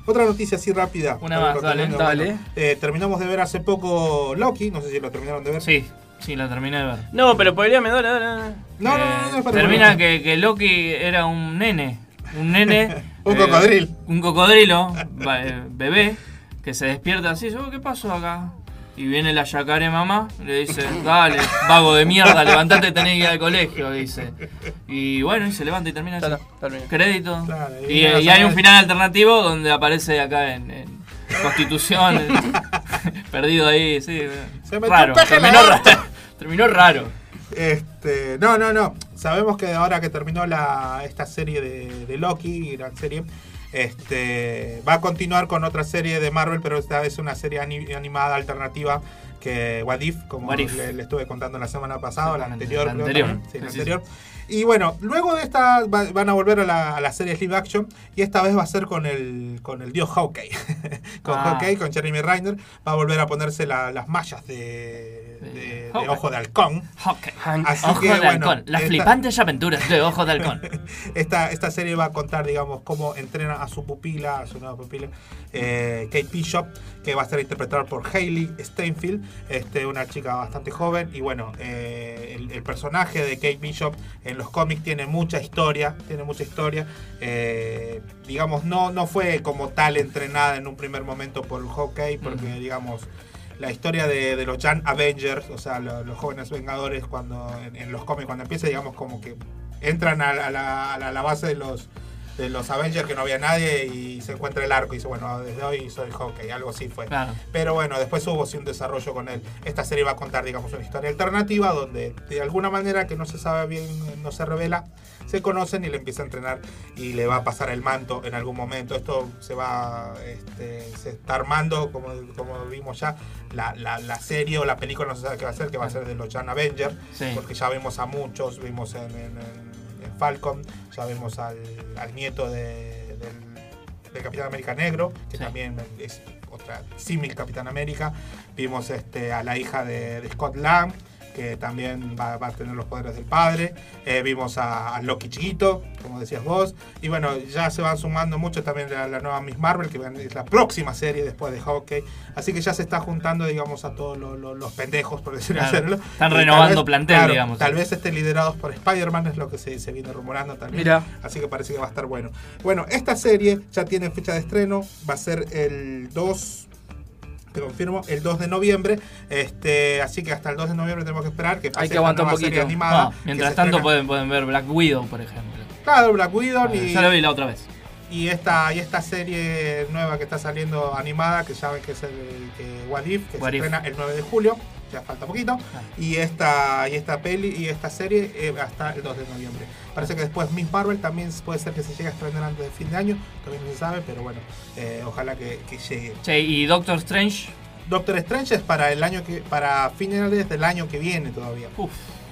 Otra noticia así rápida. Una más, dale, concluyendo, dale. bueno, eh, terminamos de ver hace poco Loki, no sé si lo terminaron de ver. Sí, sí, la terminé de ver. No, pero podría me dale. No, no, no, Eh, no, es para termina que, que Loki era un nene. Un nene. Un eh, cocodrilo. Un cocodrilo, eh, bebé, que se despierta así. "Oh, ¿Qué pasó acá? Y viene la yacaré mamá, le dice, dale, vago de mierda, levantate, tenés que ir al colegio, dice. Y bueno, y se levanta y termina así. Claro, termina. Crédito. Claro, y y, hay un final alternativo donde aparece acá en, en Constitución, en- perdido ahí, sí. Se metió raro. Terminó, raro. terminó raro. Este, no, no, no. Sabemos que ahora que terminó la, esta serie de, de Loki, gran serie, este, va a continuar con otra serie de Marvel, pero esta vez una serie ani- animada alternativa que What If, como What. Le, le estuve contando la semana pasada, la anterior. la anterior. Sí, la Sí, sí, anterior. Y bueno, luego de esta va- van a volver a la, a la serie live action y esta vez va a ser con el, con el dios Hawkeye. con Ah. Hawkeye, con Jeremy Renner. Va a volver a ponerse la- las mallas de, de- de ojo de halcón. Así Ojo que, de bueno, halcón. Las esta- flipantes aventuras de Ojo de Halcón. esta, esta serie va a contar, digamos, cómo entrena a su pupila, a su nueva pupila, eh, Kate Bishop, que va a ser interpretada por Hailey Steinfeld, este, una chica bastante joven. Y bueno, eh, el, el personaje de Kate Bishop en los cómics tiene mucha historia, tiene mucha historia. Eh, digamos, no, no fue como tal entrenada en un primer momento por Hawkeye, porque, Ujú. digamos, la historia de, de los Young Avengers, o sea, lo- los jóvenes Vengadores, cuando en, en los cómics, cuando empieza, digamos, como que entran a, la- a la, a la- a la base de los de los Avengers que no había nadie y se encuentra el arco y dice, bueno, desde hoy soy Hawkeye, algo así fue. Claro. Pero bueno, después hubo sí un desarrollo con él. Esta serie va a contar, digamos, una historia alternativa donde de alguna manera que no se sabe bien, no se revela, se conocen y le empieza a entrenar y le va a pasar el manto en algún momento. Esto se va, este, se está armando, como, como vimos ya, la, la- la serie o la película no se sabe qué va a ser, que va a ser de los Young Avengers, Sí. porque ya vimos a muchos, vimos en, en- en- en Falcon, ya vemos al, al nieto de- del, del Capitán América Negro, que también es otra símil Capitán América. Vimos este, a la hija de, de Scott Lang, que también va, va a tener los poderes del padre. Eh, vimos a, a Loki chiquito, como decías vos. Y bueno, ya se van sumando mucho también la, la nueva Miss Marvel, que es la próxima serie después de Hawkeye. Así que ya se está juntando, digamos, a todos los, pendejos, por decirlo Claro. hacerlo. Están renovando vez- plantel, claro, digamos. Tal vez estén liderados por Spider-Man, es lo que se, se viene rumorando también. Mira. Así que parece que va a estar bueno. Bueno, esta serie ya tiene fecha de estreno, va a ser el 2 te confirmo, el 2 de noviembre. Este, así que hasta el 2 de noviembre tenemos que esperar que pase Hay que aguantar un poquito. animada. No, que mientras tanto estrena- pueden, pueden ver Black Widow, por ejemplo. Claro, Black Widow y, Ya lo vi la otra vez. Y esta y esta serie nueva que está saliendo animada, que saben que es el que What If, que What se If. estrena el 9 de julio, ya falta poquito. Y esta y esta peli y esta serie eh, hasta el 2 de noviembre. Parece que después Miss Marvel también puede ser que se llegue a estrenar antes de fin de año, no se sabe, pero bueno, eh, ojalá que, que llegue. Che, y Doctor Strange. Doctor Strange es para el año que para finales del año que viene todavía.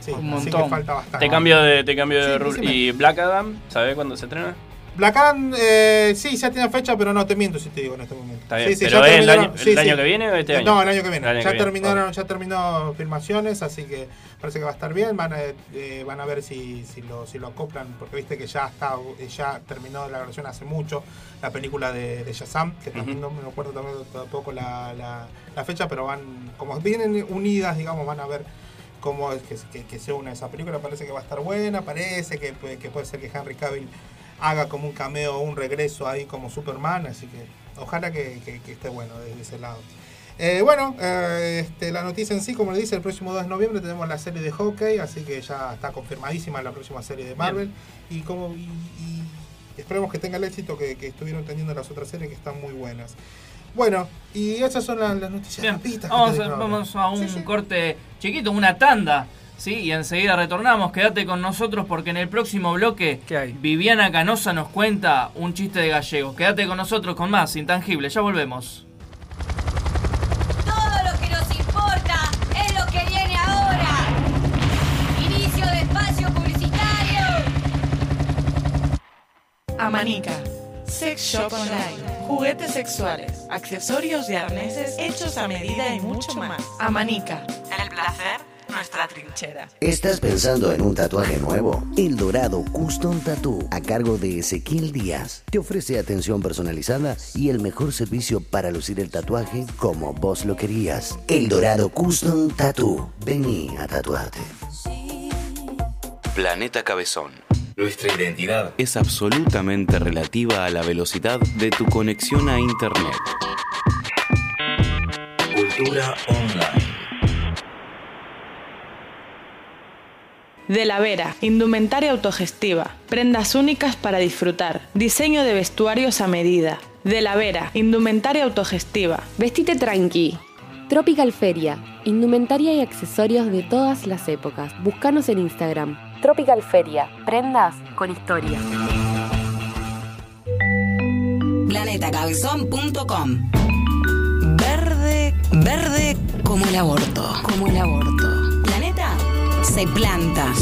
sí, un así que montón. falta bastante. Te cambio de, te cambio de Sí, rubro. decime. ¿Y Black Adam? ¿Sabes cuándo se estrena? Black Adam, eh, sí, ya tiene fecha, pero no te miento si te digo en este momento. Está bien, Sí, sí, pero ya ¿es el año- sí, el año sí. que viene o este año? No, el año que viene. Año ya que viene, terminaron, ya terminó filmaciones, así que parece que va a estar bien. Van a, eh, van a ver si, si lo, si lo acoplan, porque viste que ya está, eh, ya terminó la grabación hace mucho la película de, de Shazam, que también no me acuerdo también tampoco la, la, la fecha, pero van, como vienen unidas, digamos, van a ver cómo es que, que, que se une esa película. Parece que va a estar buena, parece que, que puede ser que Henry Cavill haga como un cameo, un regreso ahí como Superman, así que ojalá que, que- que esté bueno desde ese lado. Eh, bueno, eh, este, la noticia en sí, como le dice, el próximo 2 de noviembre tenemos la serie de hockey, así que ya está confirmadísima la próxima serie de Marvel. Y como y, y esperemos que tenga el éxito que, que estuvieron teniendo las otras series que están muy buenas. Bueno, y esas son las, las noticias Bien, a, vamos a un corte chiquito, una tanda. Sí, y enseguida retornamos. Quédate con nosotros porque en el próximo bloque Viviana Canosa nos cuenta un chiste de gallegos. Quédate con nosotros con más Intangible. Ya volvemos. Todo lo que nos importa es lo que viene ahora. Inicio de espacio publicitario. Amanica. Sex Shop Online. Juguetes sexuales, accesorios y arneses hechos a medida y mucho más. Amanica. El placer, nuestra trinchera. ¿Estás pensando en un tatuaje nuevo? El Dorado Custom Tattoo, a cargo de Ezequiel Díaz, te ofrece atención personalizada y el mejor servicio para lucir el tatuaje como vos lo querías. El Dorado Custom Tattoo. Vení a tatuarte. Planeta Cabezón. Nuestra identidad es absolutamente relativa a la velocidad de tu conexión a Internet. Cultura online. De la Vera, indumentaria autogestiva, prendas únicas para disfrutar, diseño de vestuarios a medida. De la Vera, indumentaria autogestiva. Vestite tranqui. Tropical Feria, indumentaria y accesorios de todas las épocas. Búscanos en Instagram. Tropical Feria, prendas con historia. Planetacabezón.com Verde, verde como el aborto. Como el aborto. Se planta.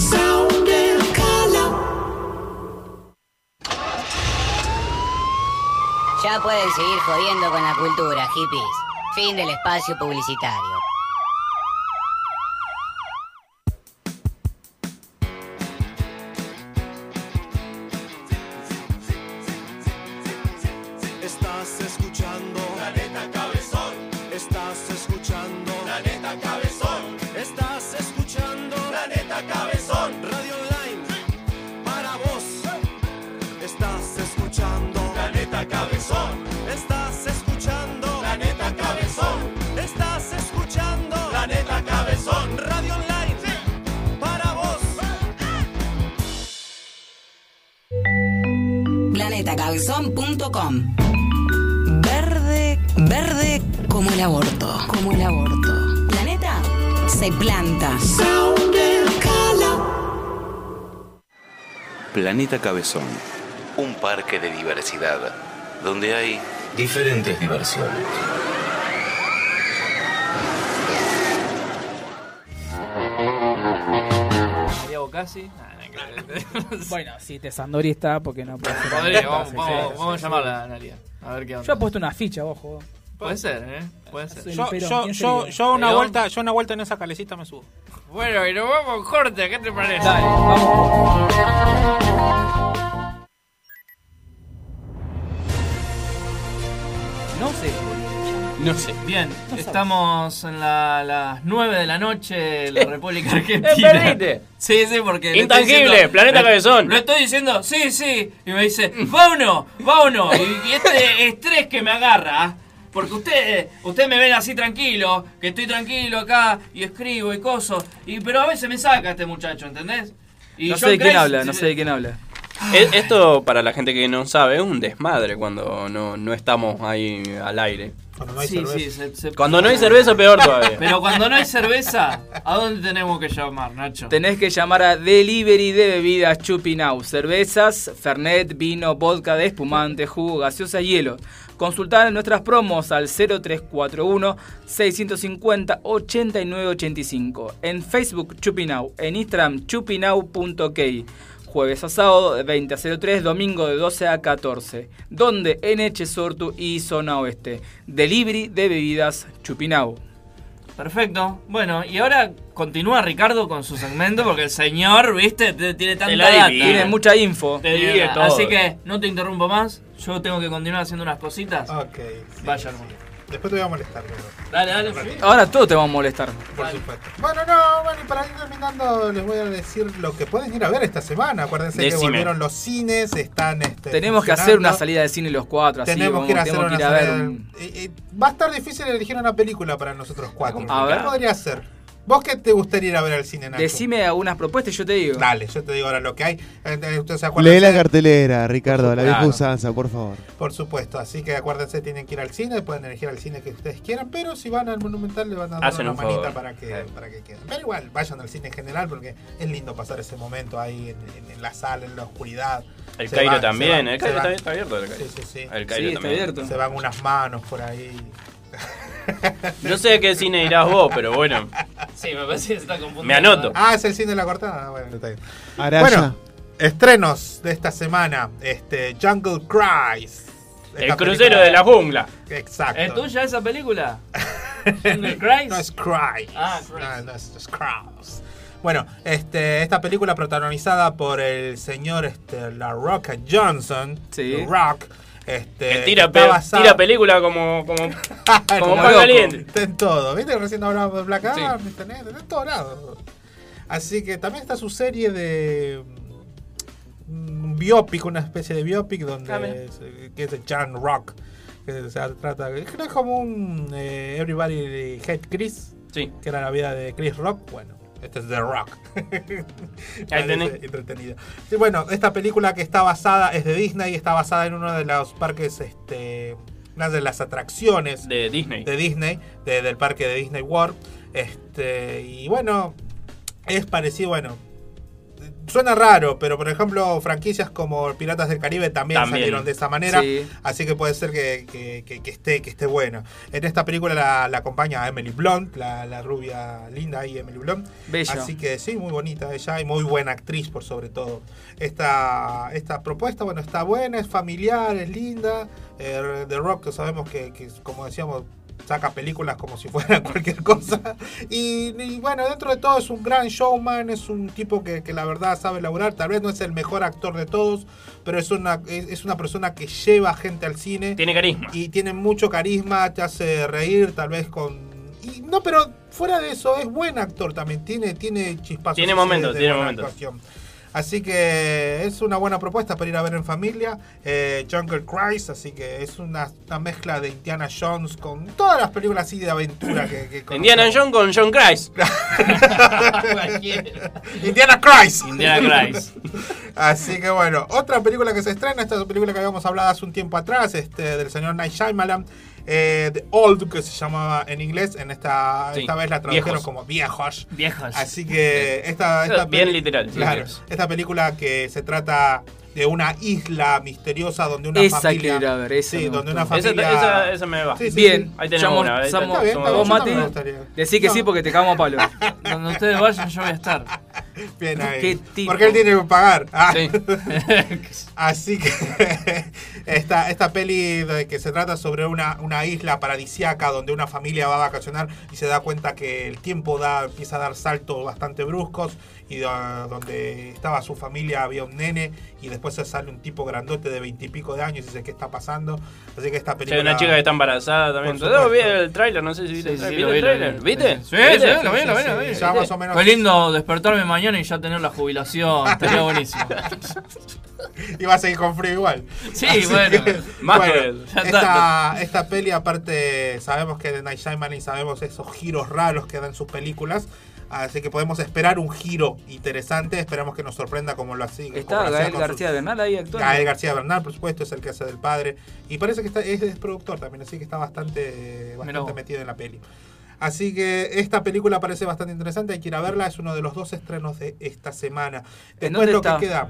Ya pueden seguir jodiendo con la cultura, hippies. Fin del espacio publicitario. planetacabezón.com. Verde, verde como el aborto, como el aborto. Planeta se planta. Planeta Cabezón. Un parque de diversidad donde hay diferentes diversiones. María Bocasi. Bueno, si te Sandori está, porque no puede ser. Podría, vamos, Sí, vamos, sí, vamos sí, a llamarla sí. a Nalia. A ver qué onda. Yo he puesto una ficha, ojo. Puede ser, ¿eh? Puede ser. Yo, yo, ¿quién yo, una vuelta, yo una vuelta en esa calecita me subo. Bueno, y nos vamos corte, ¿qué te parece? Dale, vamos. No sé. Bien, No estamos en la- las 9 de la noche en la República Argentina. ¡Eh, perdiste! Sí, sí, porque. Intangible, diciendo- Planeta Cabezón. Lo estoy diciendo, sí, sí. Y me dice, vámonos, vámonos. Y, y este estrés que me agarra. Porque ustedes usted me ven así tranquilo, que estoy tranquilo acá y escribo y coso. Y, pero a veces me saca este muchacho, ¿entendés? Y No John sé de quién Grace- habla, no sé de quién habla. E- Esto, para la gente que no sabe, es un desmadre cuando no, no estamos ahí al aire. Cuando no hay Sí, cerveza. sí, se- se- Cuando no hay cerveza, peor todavía. Pero cuando no hay cerveza, ¿a dónde tenemos que llamar, Nacho? Tenés que llamar a Delivery de bebidas Chupinau. Cervezas, Fernet, vino, vodka de espumante, jugo, gaseosa, hielo. Consultar nuestras promos al 0341-650-8985. En Facebook Chupinau. En Instagram chupinau.k. Jueves a sábado de 20 a 03, domingo de 12 a 14. Donde en Echesortu y Zona Oeste. Delivery de bebidas Chupinau. Perfecto. Bueno, y ahora continúa Ricardo con su segmento porque el señor, viste, Te- tiene tanta data. Tiene mucha info. Te divide divide todo. Así que no te interrumpo más. Yo tengo que continuar haciendo unas cositas. Ok. sí, Vaya, sí. Después te voy a molestar, pero, Dale, dale. Ahora todos te vamos a molestar. por supuesto. Bueno, no, bueno, y para ir terminando, les voy a decir lo que pueden ir a ver esta semana. Acuérdense que volvieron los cines, están. Este, Tenemos que hacer una salida de cine los cuatro, así Tenemos que ir a hacer tenemos una que ir a ver salida- un- y- y va a estar difícil elegir una película para nosotros cuatro. A ver. ¿Qué podría ser? ¿Vos qué te gustaría ir a ver al cine, Nacho? Decime algunas propuestas y yo te digo. Dale, yo te digo ahora lo que hay. Lee la cartelera, Ricardo, la vieja usanza, por favor. Por supuesto, así que acuérdense, tienen que ir al cine, pueden elegir al cine que ustedes quieran, pero si van al Monumental le van a dar Hacen una un manita favor. para que, para que queden. Pero igual, vayan al cine en general porque es lindo pasar ese momento ahí en, en- en la sala, en la oscuridad. El Se Cairo van, también, van, el Cairo también está abierto. El Cairo, Sí, sí, sí. El Cairo Sí, está también. abierto. Se van unas manos por ahí. No sé a qué cine irás vos, pero bueno. Sí, me parece que se está confundiendo. Me anoto. Ah, es el cine de la cortada. Ah, Bueno, está bien. Araya. Bueno, estrenos de esta semana. Este, Jungle Cries. El crucero película- de la jungla. Exacto. ¿Es tuya esa película? ¿Jungle Cries? No es Cries. Ah, Cries. No, no es, es Cries. Bueno, este, esta película protagonizada por el señor este, La Rock Johnson. Sí. The Rock. Este, Que tira, pe- tira película como, como, como Como pan loco. caliente. Está en todo. ¿Viste que recién hablábamos de Black Sí. Adam? Internet, está en todos lados. Así que también está su serie de. mm, Un biopic, una especie de biopic donde. Ah, es, que es de Jan Rock. Que se trata. Creo es como un. eh, Everybody Hate Chris. Sí. Que era la vida de Chris Rock. Bueno. Este es The Rock. Entretenido. Sí, bueno, esta película que está basada, es de Disney, está basada en uno de los parques, este, una de las atracciones De Disney. de Disney, de- del parque de Disney World. Este, y bueno, es parecido, bueno, suena raro, pero por ejemplo, franquicias como Piratas del Caribe también, También. salieron de esa manera. Sí. Así que puede ser que, que- que- que esté, que esté bueno. En esta película la, la acompaña Emily Blunt, la, la rubia linda ahí, Emily Blunt. Así que sí, muy bonita ella y muy buena actriz por sobre todo. Esta, esta propuesta, bueno, está buena, es familiar, es linda. Eh, The Rock, que sabemos que, que, como decíamos, saca películas como si fueran cualquier cosa. Y, y bueno, dentro de todo es un gran showman, es un tipo que, que la verdad sabe laburar. Tal vez no es el mejor actor de todos, pero es una, es, es una persona que lleva gente al cine. Tiene carisma. Y tiene mucho carisma, te hace reír, tal vez con. Y, no, pero fuera de eso, es buen actor también. Tiene, tiene chispazos. Tiene momentos, tiene momentos. actuación. Así que es una buena propuesta para ir a ver en familia. Eh, Jungle Cruise, así que es una, una mezcla de Indiana Jones con todas las películas así de aventura que, que Indiana. Jones con John Christ. Indiana Christ. Indiana Christ. Así que bueno, otra película que se estrena, esta película que habíamos hablado hace un tiempo atrás, este, del señor Night Shyamalan, eh, The Old, que se llamaba en inglés, en esta, Sí, esta vez la tradujeron viejos. como viejos. Viejos. Así que esta, esta Bien literal, sí, Claro, sí. esta película que se trata de una isla misteriosa donde una Esa familia. quiero ver, esa sí, donde una familia. esa, esa me va. Sí, sí, Bien. Ahí tenemos una. ahí bien, somos Vos, Mati, decí que sí porque te cagamos a palo. Donde ustedes vayan, yo voy a estar. Bien ahí. Qué tipo. Porque él tiene que pagar. Ah. Sí. Así que esta, esta peli de que se trata sobre una, una isla paradisiaca donde una familia va a vacacionar y se da cuenta que el tiempo da, empieza a dar saltos bastante bruscos y donde estaba su familia había un nene y después se sale un tipo grandote de veintipico de años y dice qué está pasando. Así que esta Sí, película... una chica que está embarazada también. Yo vi el trailer, no sé si viste Sí, el sí, trailer. lo vi, ¿Viste lo el vi. trailer? ¿Viste? Sí, sí, ¿Viste? lo vi, lo vi. ya más o menos- Fue lindo despertarme mañana y ya tener la jubilación. Estaría buenísimo. y va a seguir con frío igual. Sí, Así bueno. que, Más bueno, que- ya esta, esta peli, aparte, sabemos que de Night Shyamalan y sabemos esos giros raros que dan sus películas. Así que podemos esperar un giro interesante. Esperamos que nos sorprenda como lo así. Está Gael García Bernal ahí actuando. Gael García Bernal, por supuesto, es el que hace del padre. Y parece que está, es, es productor también, así que está bastante, bastante metido en la peli. Así que esta película parece bastante interesante, hay que ir a verla, es uno de los dos estrenos de esta semana. Después dónde lo está? que queda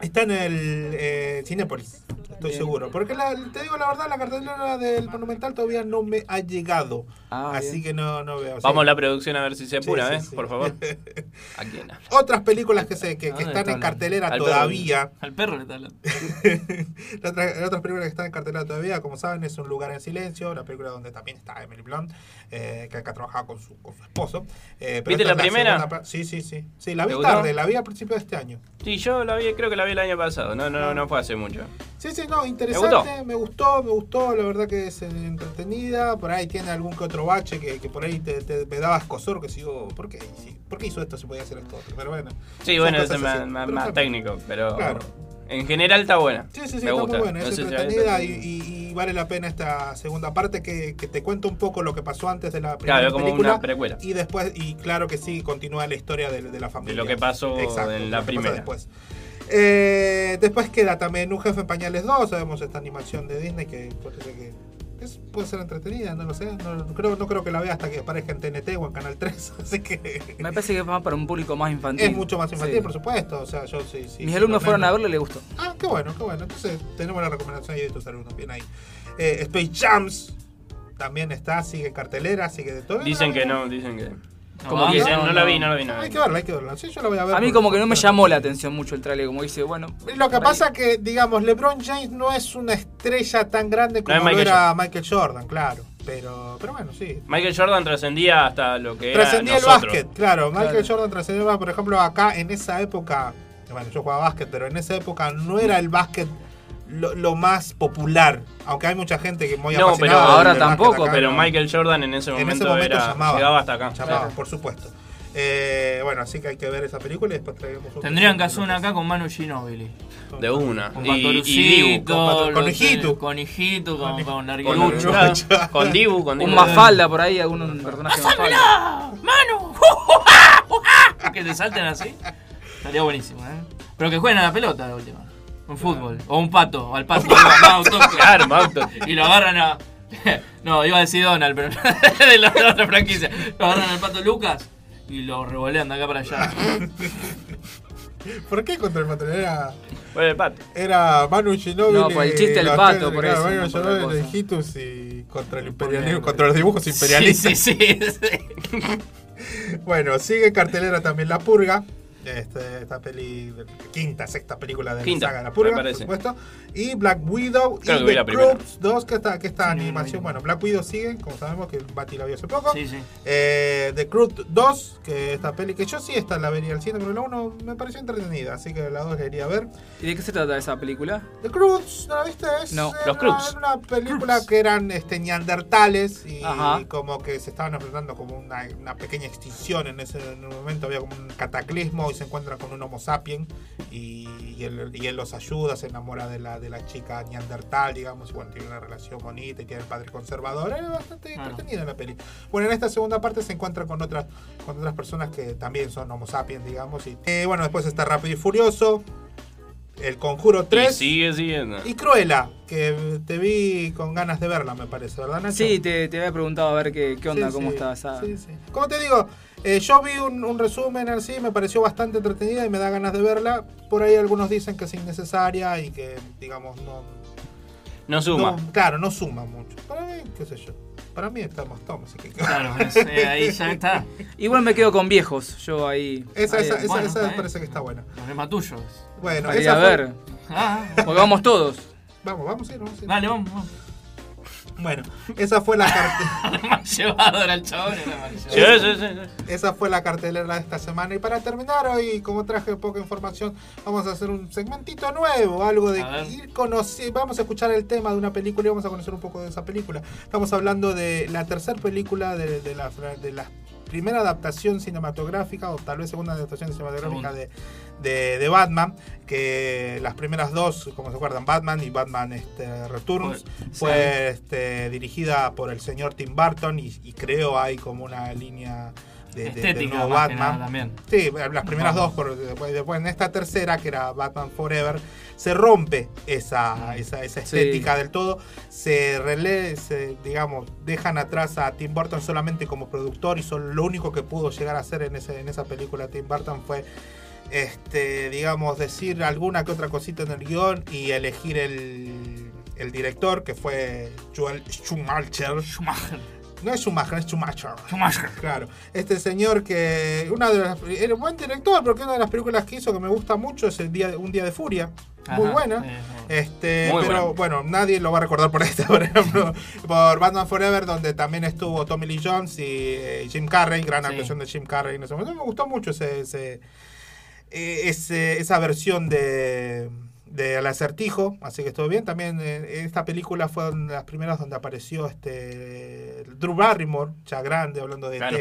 está en el eh, Cinépolis, estoy Bien. seguro. Porque la- te digo la verdad, la cartelera del Monumental todavía no me ha llegado. Ah, así bien. que no, no veo. sí. Vamos a la producción a ver si se apura, sí, ¿eh? sí. Por favor. ¿A quién habla? Otras películas que, se, que, que ¿A dónde están está en cartelera Al perro. todavía. Al perro le está hablando. La otra- otras películas que están en cartelera todavía, como saben, es Un lugar en silencio, la película donde también está Emily Blunt, eh, que acá trabajaba con su, con su esposo. Eh, pero ¿Viste la primera? segunda pa- sí, sí, sí. Sí, la vi tarde, la vi al principio de este año. Sí, yo la vi, creo que la vi el año pasado. No, no, no fue hace mucho. Sí, sí, no, interesante, me gustó, me gustó, la verdad que es eh, entretenida, por ahí tiene algún que otro bache que, que por ahí te, te- me daba escosor, que sigo, ¿por qué? Sí, ¿Por qué hizo esto si podía hacer esto? Pero bueno. Sí, bueno, es más, más- Pero técnico, pero Claro. en general está buena. Sí, sí, sí, Me está gusta. muy buena, No es si entretenida y, y- y vale la pena esta segunda parte que, que te cuenta un poco lo que pasó antes de la primera Claro, como película. una precuela. Y después, y claro que sí, continúa la historia de, de la familia. lo que pasó en la primera. Después. Eh, después queda también Un Jefe en Pañales 2, sabemos esta animación de Disney que parece que es- puede ser entretenida, no lo sé. No, no creo, no creo que la vea hasta que aparezca en TNT o en Canal 3, así que Me parece que va para un público más infantil. es mucho más infantil, Sí. por supuesto. O sea, yo sí, sí. Mis sí, alumnos fueron a verlo y le gustó. Ah, qué bueno, qué bueno. Entonces tenemos la recomendación ahí de tus alumnos. Bien ahí. Eh, Space Jams también está, sigue en cartelera, sigue de todo. Dicen que no, dicen que. Como No, que no, no, la vi, no la vi. No. Hay que verla, hay que verla. Sí, yo la voy a ver. A mí como que no me llamó la atención mucho el trailer, como dice, bueno... Lo que pasa que, digamos, LeBron James no es una estrella tan grande como lo era Michael Jordan, claro. Pero, pero bueno, sí. Michael Jordan trascendía hasta lo que era Trascendía el nosotros. básquet, claro. Michael Claro. Jordan trascendía el. Por ejemplo, acá en esa época, bueno, yo jugaba básquet, pero en esa época no era el básquet lo, lo más popular. Aunque hay mucha gente que muy No, pero ahora tampoco. acá, Pero. Michael Jordan en ese En momento, ese momento era, llamaba. llegaba hasta acá. Llamaba, Claro. por supuesto. Eh, bueno, así que hay que ver esa película y después traemos otra. Tendrían que hacer una acá con Manu Ginóbili. De una. Con Dibu. Con Hijito. Con Hijito, con, con Con. Lucha, con Dibu, con Un Dibu. Mafalda por ahí, algún personaje Mafalda. ¡Manu! que te salten así. Estaría buenísimo, ¿eh? Pero que jueguen a la pelota de última. Un fútbol. O un pato. O al pato. Claro. Y lo agarran a. No, iba a decir Donald, pero de la de la otra franquicia. Lo agarran al pato Lucas y lo revolean de acá para allá. ¿Por qué contra el pato? Era, Fue el pato. era Manu Ginóbili. No, por el chiste del los pato, tres, por claro, eso, Manu no por otra. Hijitus y contra el imperialismo, contra los dibujos imperialistas. Sí, sí, sí. Bueno, sigue cartelera también La Purga. Este, esta peli, quinta, sexta película de Quinta, la saga La Purga, por supuesto. Y Black Widow Creo y The. Croods 2, que esta, que esta animación, bueno, Black Widow sigue, como sabemos que Bati la vio hace poco. Sí, sí. Eh, The Croods 2, que esta peli que yo sí esta la vería al cine, pero la 1 me pareció entretenida, así que la 2 la iría a ver. ¿Y de qué se trata esa película? The Croods, ¿no la viste? Es No. era Los Croods. Una película que eran este, neandertales y Ajá. como que se estaban enfrentando como una, una pequeña extinción en ese en un momento, había como un cataclismo y se encuentra con un Homo sapien y, y él, y él los ayuda, se enamora de la, de la chica neandertal, digamos, y bueno, tiene una relación bonita y tiene el padre conservador. Es bastante entretenida la peli. Bueno, en esta segunda parte se encuentra con otras, con otras personas que también son Homo sapiens, digamos. Y eh, bueno, después está Rápido y Furioso, El Conjuro 3 Y sigue siguiendo. y Cruella, que te vi con ganas de verla, me parece, ¿verdad, Nacho? Sí, te, te había preguntado a ver qué, qué onda, Sí, cómo sí, está esa. sí, sí. Como te digo, eh, yo vi un, un resumen así, me pareció bastante entretenida y me da ganas de verla. Por ahí algunos dicen que es innecesaria y que, digamos, no. No suma. no- claro, no suma mucho. Para mí, qué sé yo. Para mí estamos Tom, así que. Claro, ese, ahí ya está. Igual me quedo con viejos, yo ahí. Esa, ahí- esa, esa, bueno, esa está parece que está buena. Los demás tuyos. Bueno, Para ir esa a fue- ver. Ah, Porque vamos todos. Vamos, vamos a ir, vamos a ir. dale, vamos. vamos. Bueno, esa fue la cartelera. Mal llevado era el chabón. Era mal Sí, llevado. sí, sí, sí. Esa fue la cartelera de esta semana. Y para terminar hoy, como traje poca información, vamos a hacer un segmentito nuevo, algo de ir conocer. Vamos a escuchar el tema de una película y vamos a conocer un poco de esa película. Estamos hablando de la tercera película de, de la, de la primera adaptación cinematográfica, o tal vez segunda adaptación cinematográfica de, de, de Batman. Que las primeras dos, como se acuerdan, Batman y Batman este, Returns, Fue- fue este, dirigida por el señor Tim Burton y, y creo hay como una línea de, de- más que Batman. nada, también. Sí, las primeras dos, por- después, después en esta tercera, que era Batman Forever, se rompe esa, esa, esa Sí. estética del todo, se relé, se, digamos, dejan atrás a Tim Burton solamente como productor y son lo único que pudo llegar a hacer en, ese, en esa película Tim Burton fue este, digamos, decir alguna que otra cosita en el guion y elegir el, el director, que fue Joel Schumacher. Schumacher. No es Schumacher, es Schumacher. Schumacher. Claro. Este señor que. Una de las, era un buen director, porque una de las películas que hizo que me gusta mucho es el día, Un Día de Furia. Muy Ajá, buena. sí, Este, Muy pero buena. bueno, nadie lo va a recordar por esta, por ejemplo. Por Batman Forever, donde también estuvo Tommy Lee Jones y eh, Jim Carrey, gran Sí. actuación de Jim Carrey en ese momento. Me gustó mucho ese, ese, eh, ese- esa versión de del acertijo, así que estuvo bien. También eh, esta película fue una de las primeras donde apareció este Drew Barrymore, ya grande, hablando de Claro.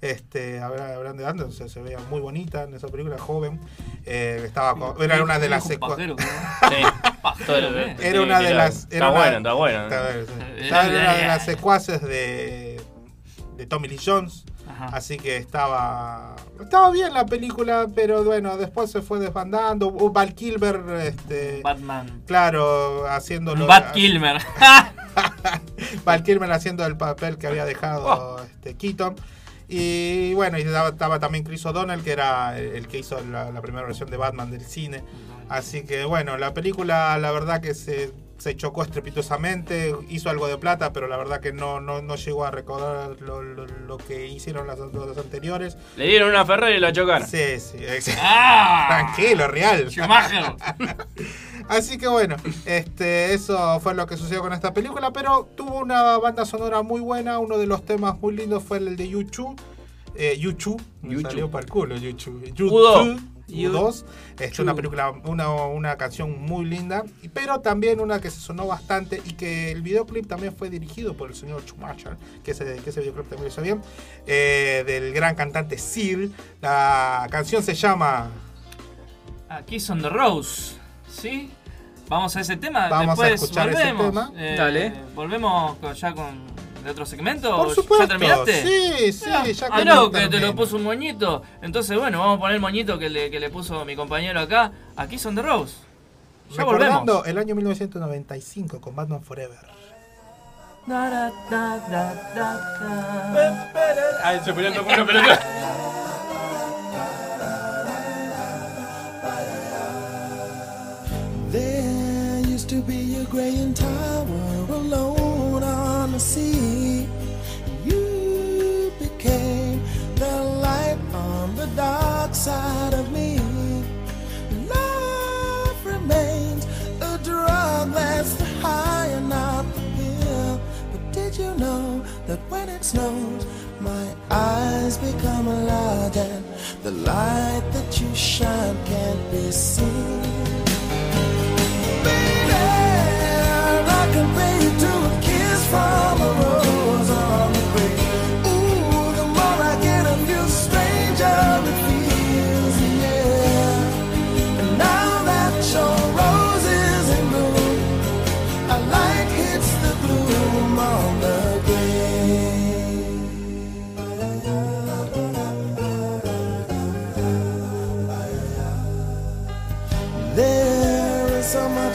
Este, habla- hablando de antes, o sea, se veía muy bonita en esa película, joven. Eh, estaba con- era una de las. Pastor, eh, era una de las era Está una- bueno, está bueno. estaba- sí. Estaba en una de las secuaces de de Tommy Lee Jones Ajá. Así que estaba estaba bien la película, pero bueno, después se fue desbandando. Val Kilmer, este, Batman. claro, haciendo lo- Bat Kilmer. Val Kilmer haciendo el papel que había dejado este, Keaton. Y bueno, y estaba, estaba también Chris O'Donnell, que era el, el que hizo la, la primera versión de Batman del cine. Así que bueno, la película la verdad que se, se chocó estrepitosamente, hizo algo de plata, pero la verdad que no, no, no llegó a recordar lo, lo- lo que hicieron las, las anteriores. Le dieron una Ferrari y la chocaron. Sí, sí. ¡Ah! Tranquilo, real. Así que bueno, este, eso fue lo que sucedió con esta película, pero tuvo una banda sonora muy buena, uno de los temas muy lindos fue el de Yuchu. Eh, Yuchu, me Yuchu. salió para el culo, Yuchu. U2. U2. Es una película, una, una canción muy linda, pero también una que se sonó bastante y que el videoclip también fue dirigido por el señor Schumacher, que ese, que ese videoclip también lo hizo bien, eh, del gran cantante Seal. La canción se llama Aquí son the Rose. ¿Sí? Vamos a ese tema. Vamos a escuchar ese tema. Eh, Dale. ¿Volvemos ya con de otro segmento? Por supuesto. ¿Ya terminaste? Sí, sí, Ah, ya ah, no, el que te lo puso un moñito. Entonces, bueno, vamos a poner el moñito que le, que le puso mi compañero acá. Aquí son the Rose. Ya Recordando volvemos. el año 1995 con Batman Forever. Ay, se con una pelota. There used to be a graying tower alone on the sea. The dark side of me. Love remains a drug that's the high and not the pill. But did you know that when it snows, my eyes become large and the light that you shine can't be seen? Baby, I compare you to a kiss from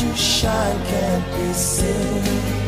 you shine can't be seen?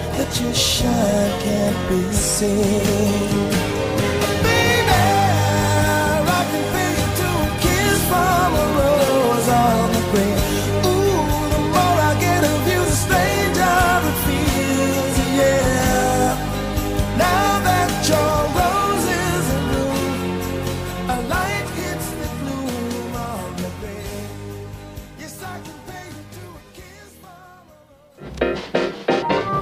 that your shine can't be seen?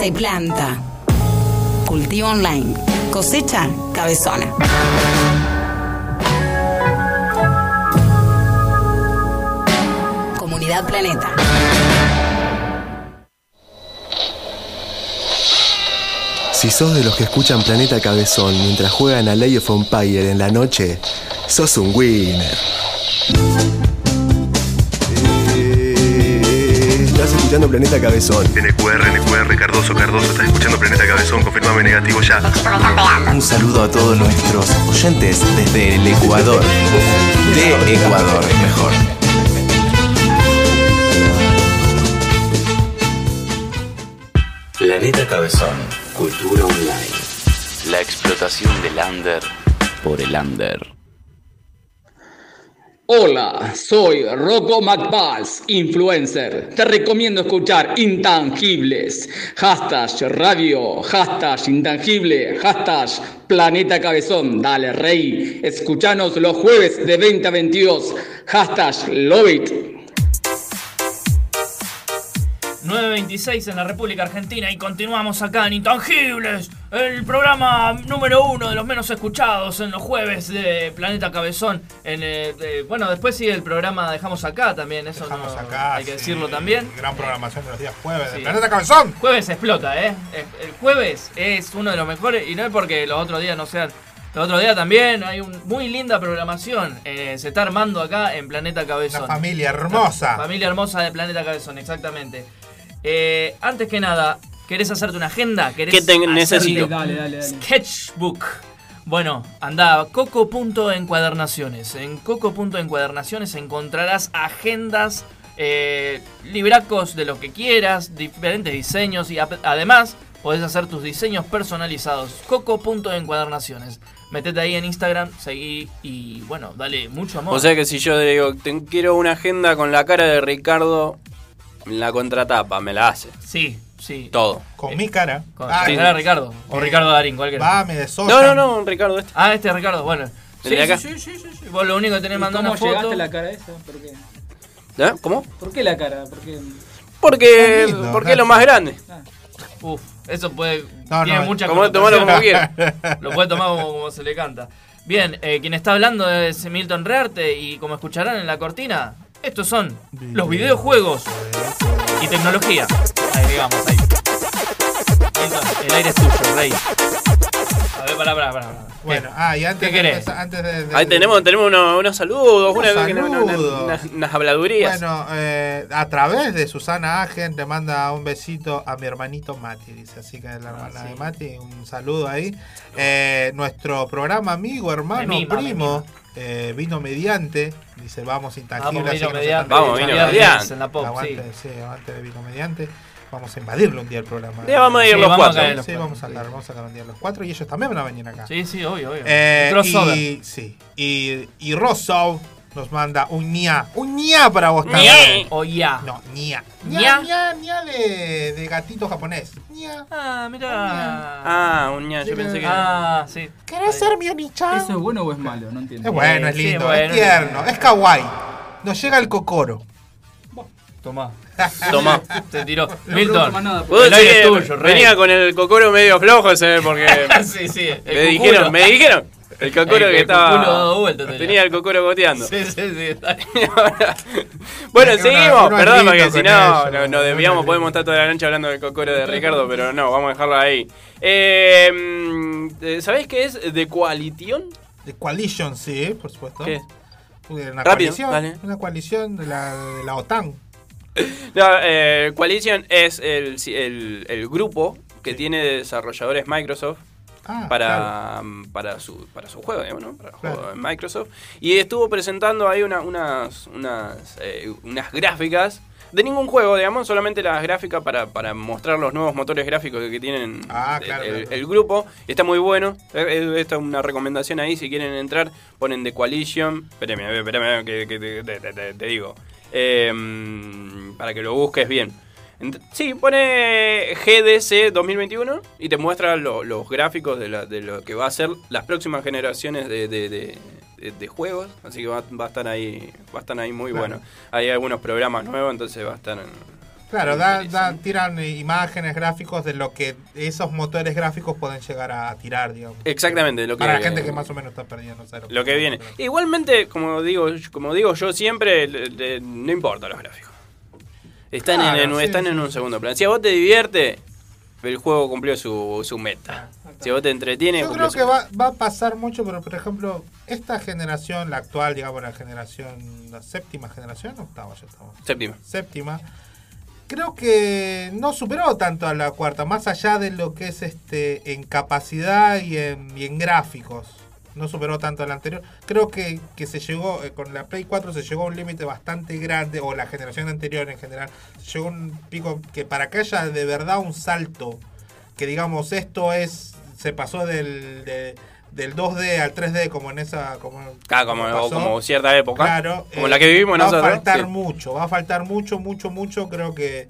Se planta. Cultivo online. Cosecha cabezona. Comunidad Planeta. Si sos de los que escuchan Planeta Cabezón mientras juegan a Lay of Empire en la noche, sos un winner. Estás escuchando Planeta Cabezón. NQR, NQR, Cardoso, Cardoso, estás escuchando Planeta Cabezón, confirmame negativo ya. Un saludo a todos nuestros oyentes desde el Ecuador. De Ecuador, mejor. Planeta Cabezón, cultura online. La explotación del under por el under. Hola, soy Rocco McBalls, influencer. Te recomiendo escuchar Intangibles. Hashtag radio, hashtag intangible, hashtag planeta cabezón. Dale, rey. Escuchanos los jueves de 20 a 22. Hashtag love it. 9.26 en la República Argentina y continuamos acá en Intangibles, el programa número uno de los menos escuchados en los jueves de Planeta Cabezón. En, eh, de- bueno, después sigue el programa Dejamos Acá también, eso no- acá, hay que sí, decirlo también. Gran programación de los días jueves. Sí. de Planeta Cabezón. Jueves explota, ¿eh? El el jueves es uno de los mejores y no es porque los otros días no sean... Los otros días también hay una muy linda programación. eh, se está armando acá en Planeta Cabezón. Una familia hermosa. Familia hermosa de Planeta Cabezón, exactamente. Eh, antes que nada, ¿querés hacerte una agenda? ¿Querés ¿Qué te necesito? Dale, dale, dale. Sketchbook. Bueno, anda a coco.encuadernaciones. En coco.encuadernaciones encontrarás agendas eh, libracos de lo que quieras, diferentes diseños y además podés hacer tus diseños personalizados. Coco.encuadernaciones. Metete ahí en Instagram, seguí y bueno, dale mucho amor. O sea que si yo digo, "Te- quiero una agenda con la cara de Ricardo la contratapa, me la hace. Sí, sí. Todo. Con mi cara. Con Ah, la cara Ricardo. O eh, Ricardo Darín, cualquiera. De soya. No, no, no, Ricardo este. Ah, este es Ricardo, bueno. Sí, acá. sí, sí, sí, sí, sí. Vos lo único que tenés ¿Cómo una foto. llegaste a la cara esa? ¿Por qué? ¿Eh? ¿Cómo? ¿Por qué la cara? ¿Por qué? Porque, lindo, porque es lo más grande. Uf, eso puede. No, tiene no, mucha como- tomalo como quiera. Lo puede tomar como, como se le canta. Bien, eh, quien está hablando es Milton Rearte y como escucharán en la cortina, estos son los videojuegos y tecnología. Agregamos ahí. El aire es tuyo, rey. A ver, pará, pará, pará. Bueno, ah, y antes ¿Qué de querés? antes de, de- Ahí tenemos, tenemos unos, unos saludos, Unos una- una- una- saludos. unas, unas habladurías. Bueno, eh, a través de Susana Agen te manda un besito a mi hermanito Mati, dice. Así que la hermana de Mati, un saludo ahí. Eh, nuestro programa amigo, hermano, mima, primo, eh, vino mediante. Dice, vamos intangible. Vamos, así vino que mediante. están Vamos, vino mediante. En la pop, aguante, sí. sí, aguante de vino mediante. Vamos a invadirle un día el programa. Ya vamos a ir Sí, los vamos cuatro. los Sí, cuatro, vamos a sacar, vamos a sacar un día los cuatro y ellos también van a venir acá. Sí, sí, obvio, obvio. Eh, y, sí, y, y Rosso nos manda un ña. Un ña para vos también. O ya. No, ña. Ña. ña. de, de gatito japonés. ña. Ah, mira. Ah, un ña, yo pensé que. Ah, sí. ¿Querés ser mi onichan? ¿Eso es bueno o es malo? No entiendo. Es bueno, es Sí, lindo, bueno, es tierno, es kawaii. Nos llega el cocoro. Tomá. Tomá. Se tiró. No Milton. el aire es tuyo, rey. venía con el cocoro medio flojo, ¿sabes? Porque sí, sí. me dijeron, me dijeron. El cocoro El- que el estaba. vuelta tenía. tenía el cocoro goteando. Sí, sí, sí. Está Bueno, Es que uno- seguimos. es Perdón, porque si no, no, nos es desviamos. Podemos estar toda la noche hablando del cocoro de Ricardo, pero no, vamos a dejarlo ahí. Eh, mm, eh, ¿Sabés qué es The Coalition? De Coalition, sí, por supuesto. ¿Qué? Una Rápido, coalición, una coalición de la, de la OTAN. No, eh, Coalition es el, el, el grupo que tiene desarrolladores Microsoft Ah, para, para, su, para su juego, digamos, ¿no? Para el juego Claro. de Microsoft. Y estuvo presentando ahí una- unas, unas, eh, unas gráficas de ningún juego, digamos, solamente las gráficas para, para mostrar los nuevos motores gráficos que tienen Ah, el, claro, el- claro. el grupo. Está muy bueno. Eh, eh, Esta es una recomendación ahí. Si quieren entrar, ponen The Coalition. Espérame, espérame, ver, que, que te, te- te- te- te digo. Eh, para que lo busques bien. Sí, pone GDC 2021 y te muestra lo- los gráficos de, la- de lo que va a ser las próximas generaciones de, de- juegos. Así que va, va a estar ahí va a estar ahí muy Claro. bueno. Hay algunos programas nuevos, entonces va a estar... Claro, da- da- tiran imágenes, gráficos de lo que esos motores gráficos pueden llegar a tirar, digamos. Exactamente, lo que, Para la gente que más o menos está perdiendo. lo que viene. Igualmente, como digo, como digo yo siempre, le- le- no importa los gráficos. Están, Claro, en, sí, están sí, en un segundo plano. Si a vos te divierte, el juego cumplió su, su meta. Si a vos te entretiene, Yo creo su que va, va a pasar mucho, pero por ejemplo, esta generación, la actual, digamos, la generación, la séptima generación, octava ya estamos. Séptima. Séptima. Creo que no superó tanto a la cuarta, más allá de lo que es este en capacidad y en, y en gráficos. No superó tanto a la anterior. Creo que, que se llegó, eh, con la Play 4 se llegó a un límite bastante grande, o la generación anterior en general, se llegó a un pico que para que haya de verdad un salto, que digamos esto es, se pasó del, de- del 2D al 3D como en esa... Como, Ah, como, como pasó. como cierta época. Claro, como eh, la que vivimos va nosotros. a faltar sí. mucho, va a faltar mucho, mucho, mucho. Creo que,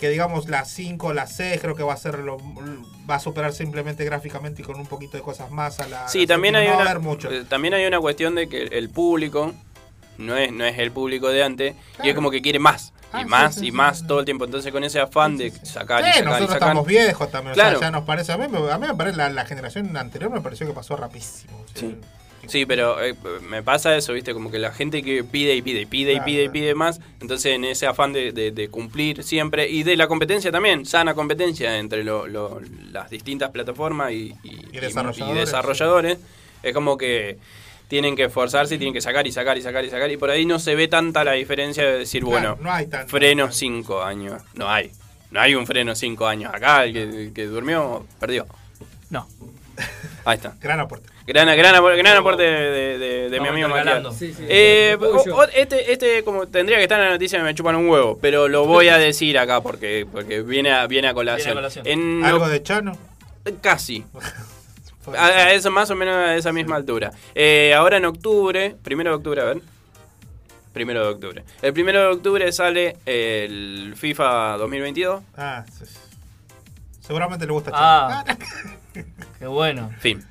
que digamos la 5, la 6, creo que va a ser lo, va a superar simplemente gráficamente y con un poquito de cosas más a la. Sí, también hay, No una, mucho. eh, también hay una cuestión de que el público no es, no es el público de antes y es como que quiere más. Ah, y sí, más sí, y más sí, todo el tiempo. Entonces con ese afán de sacar y Sí, y nosotros sacar. estamos viejos también, Claro. o sea, ya nos parece. A mí, me- a mí me parece la, la generación anterior me pareció que pasó rapidísimo. o sea, Sí. Pero eh, me pasa eso, ¿viste? Como que la gente que pide y pide y pide y Claro, pide y pide más, entonces en ese afán de, de- de cumplir siempre y de la competencia también, sana competencia entre lo- lo- las distintas plataformas y, y- Y desarrolladores, y desarrolladores, es como que tienen que esforzarse y tienen que sacar y sacar y sacar y sacar y por ahí no se ve tanta la diferencia de decir, Claro, bueno, no hay tanto. freno 5 años, no hay. No hay un freno 5 años acá, el que, el que durmió perdió. No. Ahí está. Gran aporte. Gran, gran, gran aporte de, de- de- de mi amigo. Matías. Sí, sí. Eh, este, este como tendría que estar en la noticia me chupan un huevo, pero lo voy a decir acá porque, porque viene, a, viene a colación. Viene a colación. En ¿Algo de Chano? Casi. A, a eso más o menos a esa misma altura. Eh, ahora en octubre, primero de octubre, a ver. Primero de octubre. El primero de octubre sale el FIFA 2022. Ah, sí. seguramente le gusta Chano. Ah, qué bueno. Fin.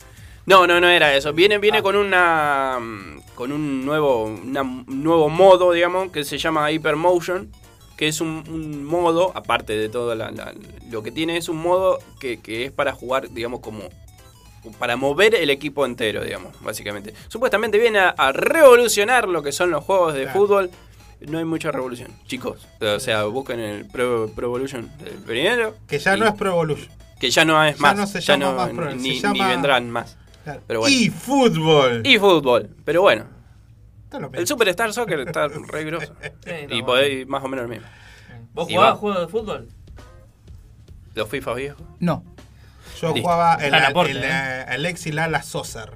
No, no, no era eso. Viene, viene con una mm, con un nuevo una- un nuevo modo, digamos, que se llama Hypermotion, que es un, un modo, aparte de todo la- la- lo que tiene, es un modo que, que es para jugar, digamos, como para mover el equipo entero, digamos, básicamente. Supuestamente viene a, a revolucionar lo que son los juegos de Claro. fútbol. No hay mucha revolución, chicos. O sea, busquen el Pro, Pro Evolution el primero. Que ya no es Pro Evolution. que ya no es Ya más, no se ya llama no- más Pro, ni, se llama- ni vendrán más. Claro. Pero bueno. Y fútbol. Y fútbol, pero bueno. El Superstar Soccer está re grosso. y podéis más o menos lo mismo. ¿Vos Y jugabas va. juegos de fútbol? Los FIFA viejos. No. Yo Listo. jugaba el, Gran aporte, el, ¿eh? eh, el Exi Lala Saucer.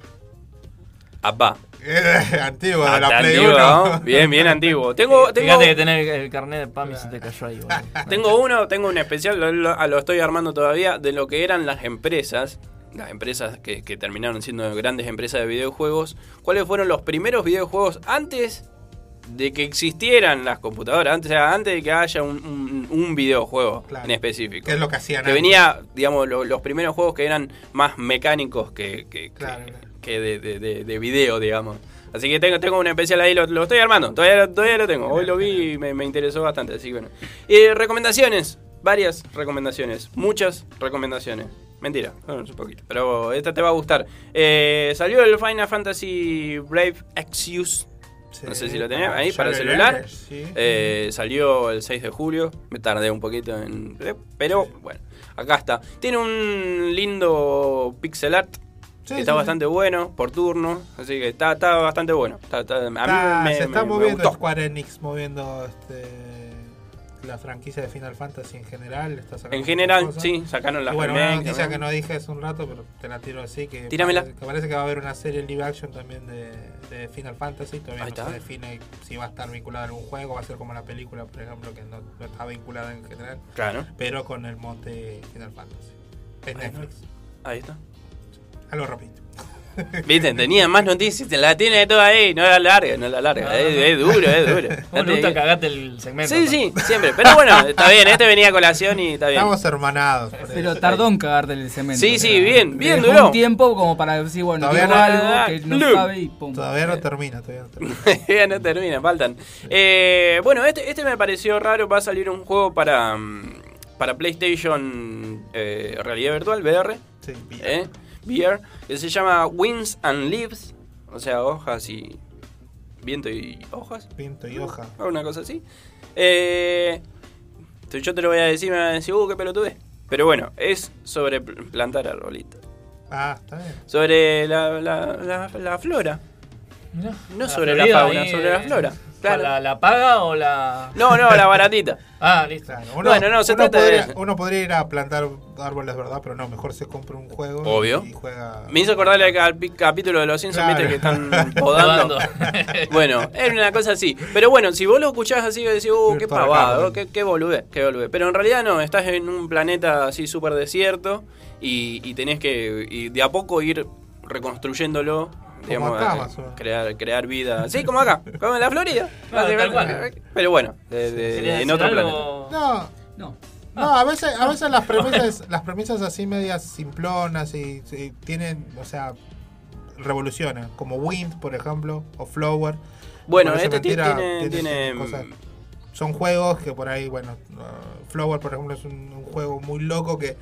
Apá. Antiguo, de la Hasta Play antiguo, 1. ¿no? Bien, bien antiguo. Tengo, tengo, Fíjate que tener el carnet de PAMI se te cayó ahí, boludo. tengo uno, tengo un especial, lo, lo- lo estoy armando todavía, de lo que eran las empresas. Las empresas que, que terminaron siendo grandes empresas de videojuegos. ¿Cuáles fueron los primeros videojuegos antes de que existieran las computadoras? Antes, o sea, antes de que haya un, un- un videojuego Claro. en específico. Que es lo que hacían Que antes. venía, digamos, lo- los primeros juegos que eran más mecánicos que, que, Claro, que de, de- de- de video, digamos. Así que tengo, tengo un especial ahí, lo, lo estoy armando, todavía, todavía lo tengo. Hoy lo vi y me, me interesó bastante, así que bueno. Eh, recomendaciones, varias recomendaciones, muchas recomendaciones. Mentira, bueno, un poquito, pero esta te va a gustar. Eh, salió el Final Fantasy Brave Exvius. No sé si lo tenés ahí para lo celular. sí. Eh, salió el 6 de julio. Me tardé un poquito en. Pero bueno, acá está. Tiene un lindo pixel art. Sí, está sí, bastante bueno por turno. Así que está, está bastante bueno. Está- está- a mí Está- me, se está me- me moviendo gustó. Square Enix, moviendo este, la franquicia de Final Fantasy en general. Está sacando En general, sí, sacaron las Y bueno, una noticia ¿no? que no dije hace un rato, pero te la tiro así. Que Tíramela. Parece, que parece que va a haber una serie live action también de, de Final Fantasy. Todavía Ahí no está. se define si va a estar vinculada a algún juego. Va a ser como la película, por ejemplo, que no, no está vinculada en general. Claro. Pero con el monte Final Fantasy. Es Bueno. Netflix. Ahí está. Algo repito. Viste, tenía más noticias, te la tiene toda ahí, no la larga, no la larga, es, es duro, es duro. ¿Cómo No te gusta cagarte el segmento? Sí, sí, siempre. Pero bueno, está bien, este venía a colación y está bien. Estamos hermanados. por Pero eso. tardó en cagarte el cemento. Sí, sí, bien, bien duró. un tiempo como para decir, bueno, Todavía no- algo que no Blum. sabe y pum. Todavía no termina, todavía no termina. ya no termina, faltan. Eh, bueno, este, este me pareció raro. Va a salir un juego para, mm, para PlayStation eh, Realidad Virtual, VR. Sí, ¿eh? VR, que se llama Winds and Leaves. O sea, hojas y. Viento y hojas. Viento y hoja. o Una cosa así. Eh, yo te lo voy a decir, me van a decir, uh, qué pelotude. Pero bueno, es sobre pl- plantar arbolitos. Ah, está bien. Sobre la, la, la, la flora. No La sobre la fauna, ahí, sobre la flora. Claro. ¿La, ¿La paga o la.? No, no, la baratita. Ah, listo. Uno, Bueno, no, se uno trata de podría, eso. Uno podría ir a plantar árboles, ¿verdad? Pero no, mejor se compra un juego. Obvio. Y juega. Me hizo acordarle al capítulo de los Simpsons, Claro. que están podando. bueno, era una cosa así. Pero bueno, si vos lo escuchás así, decís, uh, qué pavado, qué, qué boludez, qué boludez. Pero en realidad no, estás en un planeta así súper desierto y, y tenés que y de a poco ir reconstruyéndolo. Digamos, acá, eh, más o menos. crear, crear vida. Sí, como acá, como en la Florida. Claro, tal básicamente. cual. Pero bueno, de- de- ¿Querías en otro algo? planeta. No. No. No, a veces, a veces las premisas, las premisas así medias simplonas y, y tienen, o sea, revolucionan, como Wind, por ejemplo, o Flower. Bueno, este ti- mentira, tiene- tiene tiene- cosas- son juegos que por ahí, bueno, uh, Flower, por ejemplo, es un, un juego muy loco que,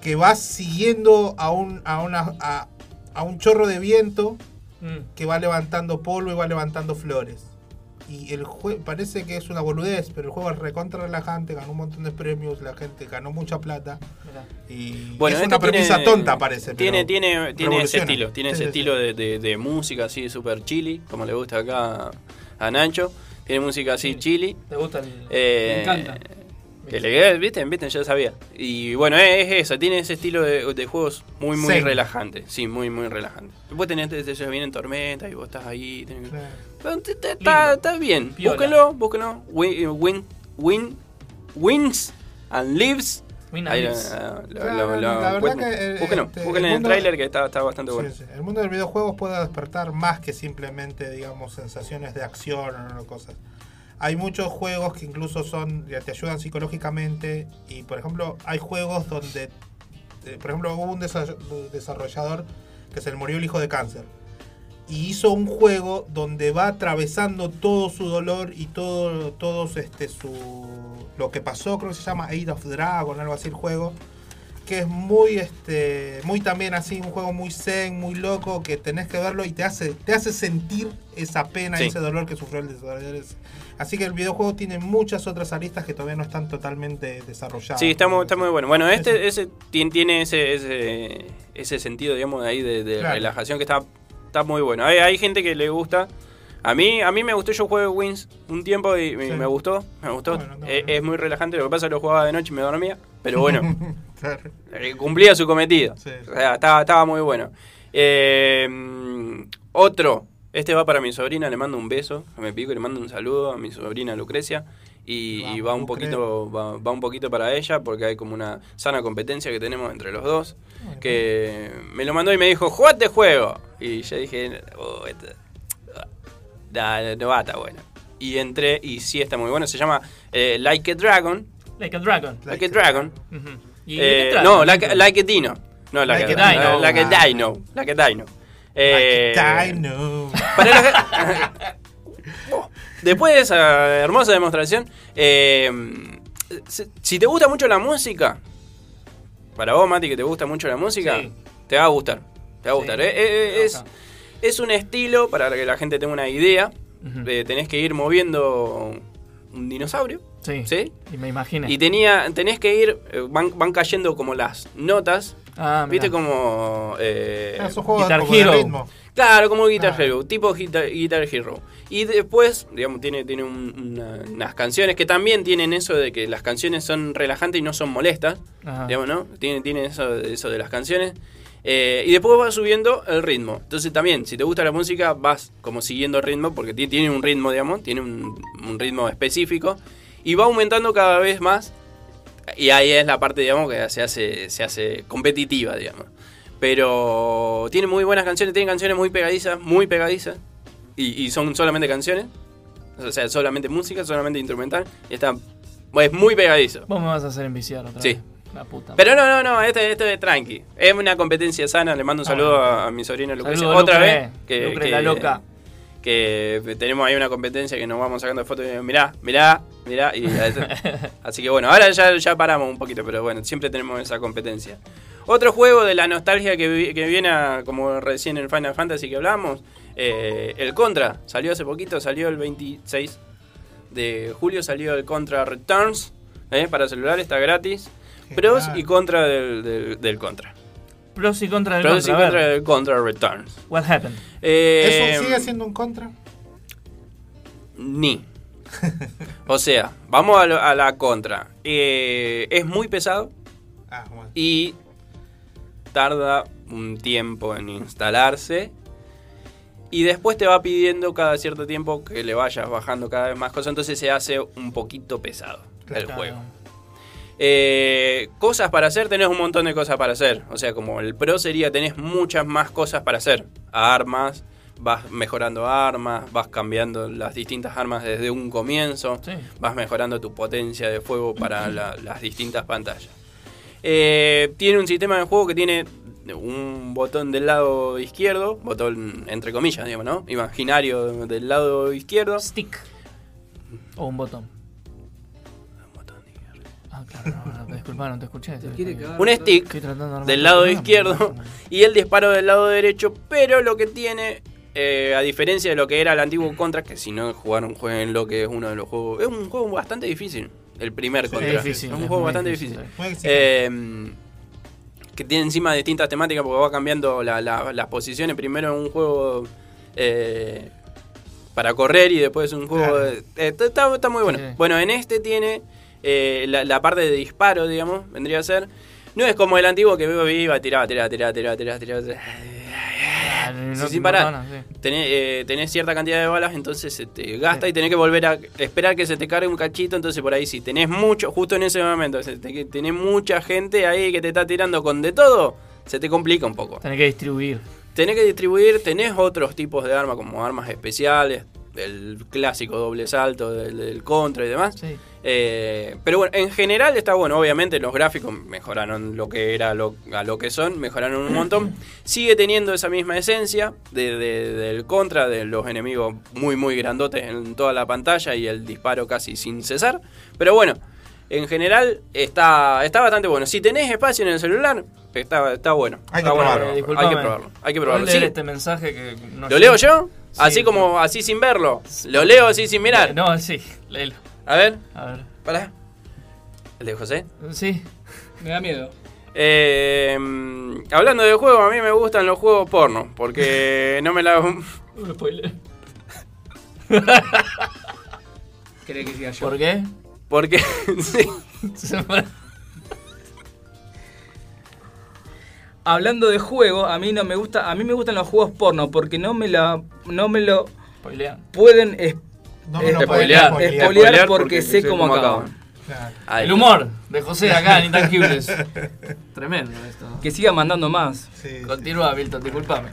que va siguiendo a un, a una, a, a un chorro de viento Mm. que va levantando polvo y va levantando flores. Y el juego parece que es una boludez, pero el juego es recontra relajante, ganó un montón de premios, la gente ganó mucha plata. Y Bueno, es una premisa tiene- tonta, parece. Tiene, pero tiene, tiene ese estilo, tiene Sí, ese sí, estilo de, de- de música así super chili, como le gusta acá a Nacho. Tiene música así chili. ¿Te gusta el.? Eh, Me encanta. Que le ¿viste? ¿viste? Ya sabía. Y bueno, es, es eso, tiene ese estilo de, de juegos muy, muy Zen. relajante. Sí, muy, muy relajante. Después tenés, te, te vienen tormentas y vos estás ahí. tenés- Pero te- te- está, está bien. Piola. Búsquenlo, búsquenlo. Win, win, win, wins and lives. Win and Ahí, lives. ah, lo- Claro, lo- lo la verdad encuentran. que, eh, Búsquenlo, este, búsquenlo el en el trailer que está, está bastante Sí, bueno. sí. El mundo del videojuego puede despertar más que simplemente, digamos, sensaciones de acción o cosas. Hay muchos juegos que incluso son, te ayudan psicológicamente y, por ejemplo, hay juegos donde, eh, por ejemplo, hubo un desa- desarrollador que se le murió el hijo de cáncer y hizo un juego donde va atravesando todo su dolor y todo todos este su lo que pasó creo que se llama Age of Dragon algo así el juego que es muy este muy también así un juego muy zen muy loco que tenés que verlo y te hace te hace sentir esa pena Sí. ese dolor que sufrió el desarrollador así que el videojuego tiene muchas otras aristas que todavía no están totalmente desarrolladas Sí, está muy, está muy bueno. Bueno, este ese tiene, ese, ese, ese sentido, digamos, de ahí de, de Claro. relajación que está, está muy bueno. Hay, hay gente que le gusta. A mí, a mí me gustó, yo jugué Wins un tiempo y me, Sí. me gustó, me gustó. Bueno, es, bueno. es muy relajante, lo que pasa es que lo jugaba de noche y me dormía, pero bueno, Claro. eh, cumplía su cometido. Sí. O sea, estaba, estaba muy bueno. Eh, otro, este va para mi sobrina, le mando un beso, me pico y le mando un saludo a mi sobrina Lucrecia. Y, y va un poquito va, va un poquito para ella porque hay como una sana competencia que tenemos entre los dos que me lo mandó y me dijo jugate juego y yo dije oh, esto- da- no va a estar bueno y entré y sí está muy bueno se llama eh, Like a Dragon Like a Dragon. Like a Dragon. ¿Y Eh, qué no, like, like a Dino. No, like, Like a, Dino. Like a Dino. Like a Dino. Eh, Dino. para la- Oh, Después de esa hermosa demostración, eh, si- si te gusta mucho la música, para vos, Mati, que te gusta mucho la música, Sí. te va a gustar. Te va a gustar. Eh, eh, es, es un estilo, para que la gente tenga una idea, eh, tenés que ir moviendo un dinosaurio. Sí. ¿Sí? Y me imaginé. Y tenía, tenés que ir, eh, van, van cayendo como las notas. Ah, ¿Viste mirá. como... eh, Ah, Guitar Hero. ritmo. Claro, como Guitar Ah. Hero, tipo Guitar, Guitar Hero. Y después, digamos, tiene, tiene un- una- unas canciones que también tienen eso de que las canciones son relajantes y no son molestas. Ajá. Digamos, ¿no? Tiene, tiene eso, eso de las canciones. Eh, y después va subiendo el ritmo. Entonces también, si te gusta la música, vas como siguiendo el ritmo, porque ti- tiene un ritmo, digamos, tiene un, un ritmo específico. Y va aumentando cada vez más. Y ahí es la parte, digamos, que se hace, se hace competitiva, digamos. Pero tiene muy buenas canciones, tiene canciones muy pegadizas, muy pegadizas. Y, y son solamente canciones. O sea, solamente música, solamente instrumental. Y está. Es muy pegadizo. Vos me vas a hacer enviciar otra Sí. Vez. La puta. Pero no, no, no, este, este es tranqui. Es una competencia sana. Le mando un Ah, saludo a, a mi sobrina Lucrecia. Saludo, Otra Lucre. vez. Que, Lucre, que- la loca. Que tenemos ahí una competencia que nos vamos sacando fotos y mirá, mirá, mirá. Y, así que bueno, ahora ya, ya paramos un poquito, pero bueno, siempre tenemos esa competencia. Otro juego de la nostalgia que, vi- que viene a- como recién en Final Fantasy que hablamos, eh, el Contra. Salió hace poquito, salió el 26 de julio, salió el Contra Returns. eh, para celular está gratis. Pros y contra del, del, del Contra. Pros y contras del Pros y contra. contra del Contra Returns. What happened? Eh, ¿Eso sigue siendo un contra? Ni. O sea, vamos a, lo- a la contra. Eh, es muy pesado Ah, bueno. y tarda un tiempo en instalarse. Y después te va pidiendo cada cierto tiempo que le vayas bajando cada vez más cosas. Entonces se hace un poquito pesado el juego. Eh, cosas para hacer, tenés un montón de cosas para hacer. O sea, como el pro sería, tenés muchas más cosas para hacer. Armas, vas mejorando armas, vas cambiando las distintas armas desde un comienzo, vas mejorando tu potencia de fuego para la- las distintas pantallas. Eh, tiene un sistema de juego que tiene un botón del lado izquierdo, botón entre comillas, digamos, ¿no? Imaginario del lado izquierdo. Stick. O un botón. Ah, claro, no, no, disculpa, no te escuché. un stick de del lado izquierdo y el disparo del lado derecho, pero lo que tiene, eh, a diferencia de lo que era el antiguo Contra, que si no jugaron, jueguen lo que es uno de los juegos, es un juego bastante difícil, el primer Sí, Contra. es difícil, es un es juego bastante difícil. Eh, que tiene encima distintas temáticas porque va cambiando la- la- las posiciones. Primero en un juego eh, para correr y después un juego... Claro. de- eh, está, está muy bueno. Sí. Bueno, en este tiene eh, la, la parte de disparo, digamos, vendría a ser. No es como el antiguo que iba, tiraba, tiraba, tiraba, tiraba, tiraba, tiraba. no Sí, sin parar. nada, sí. Tenés, eh, tenés cierta cantidad de balas, entonces se te gasta y tenés que volver a esperar que se te cargue un cachito. Entonces, por ahí, si tenés mucho, justo en ese momento, tenés mucha gente ahí que te está tirando con de todo, se te complica un poco. Tenés que distribuir. Tenés que distribuir, tenés otros tipos de armas como armas especiales, el clásico doble salto del, del contra y demás. Eh, pero bueno, en general está bueno. Obviamente los gráficos mejoraron lo que era lo- a lo que son, mejoraron un montón. Sigue teniendo esa misma esencia de- de- del contra, de los enemigos muy muy grandotes en toda la pantalla y el disparo casi sin cesar. Pero bueno, en general está, está bastante bueno. Si tenés espacio en el celular, está, está bueno. Hay que Está bueno. probarlo. Hay que probarlo. Hay que ¿Podés probarlo. leer Sí. este mensaje que no ¿Lo sé? leo yo? Sí, así como, así sin verlo. Lo leo así sin mirar. No, sí, léelo. A ver. A ver. Pará. ¿El de José? Sí. Me da miedo. Eh, hablando de juegos, a mí me gustan los juegos porno. Porque no me la. Un spoiler. ¿Querés que siga yo? ¿Por qué? Porque. sí. Hablando de juego, a mí no me gusta, a mí me gustan los juegos porno porque no me la no me lo Spoilean. pueden No me lo spoilear, porque, porque sé cómo cómo acaban. El humor de José acá en Intangibles. Tremendo esto. Que siga mandando más. Continúa, Milton, disculpame.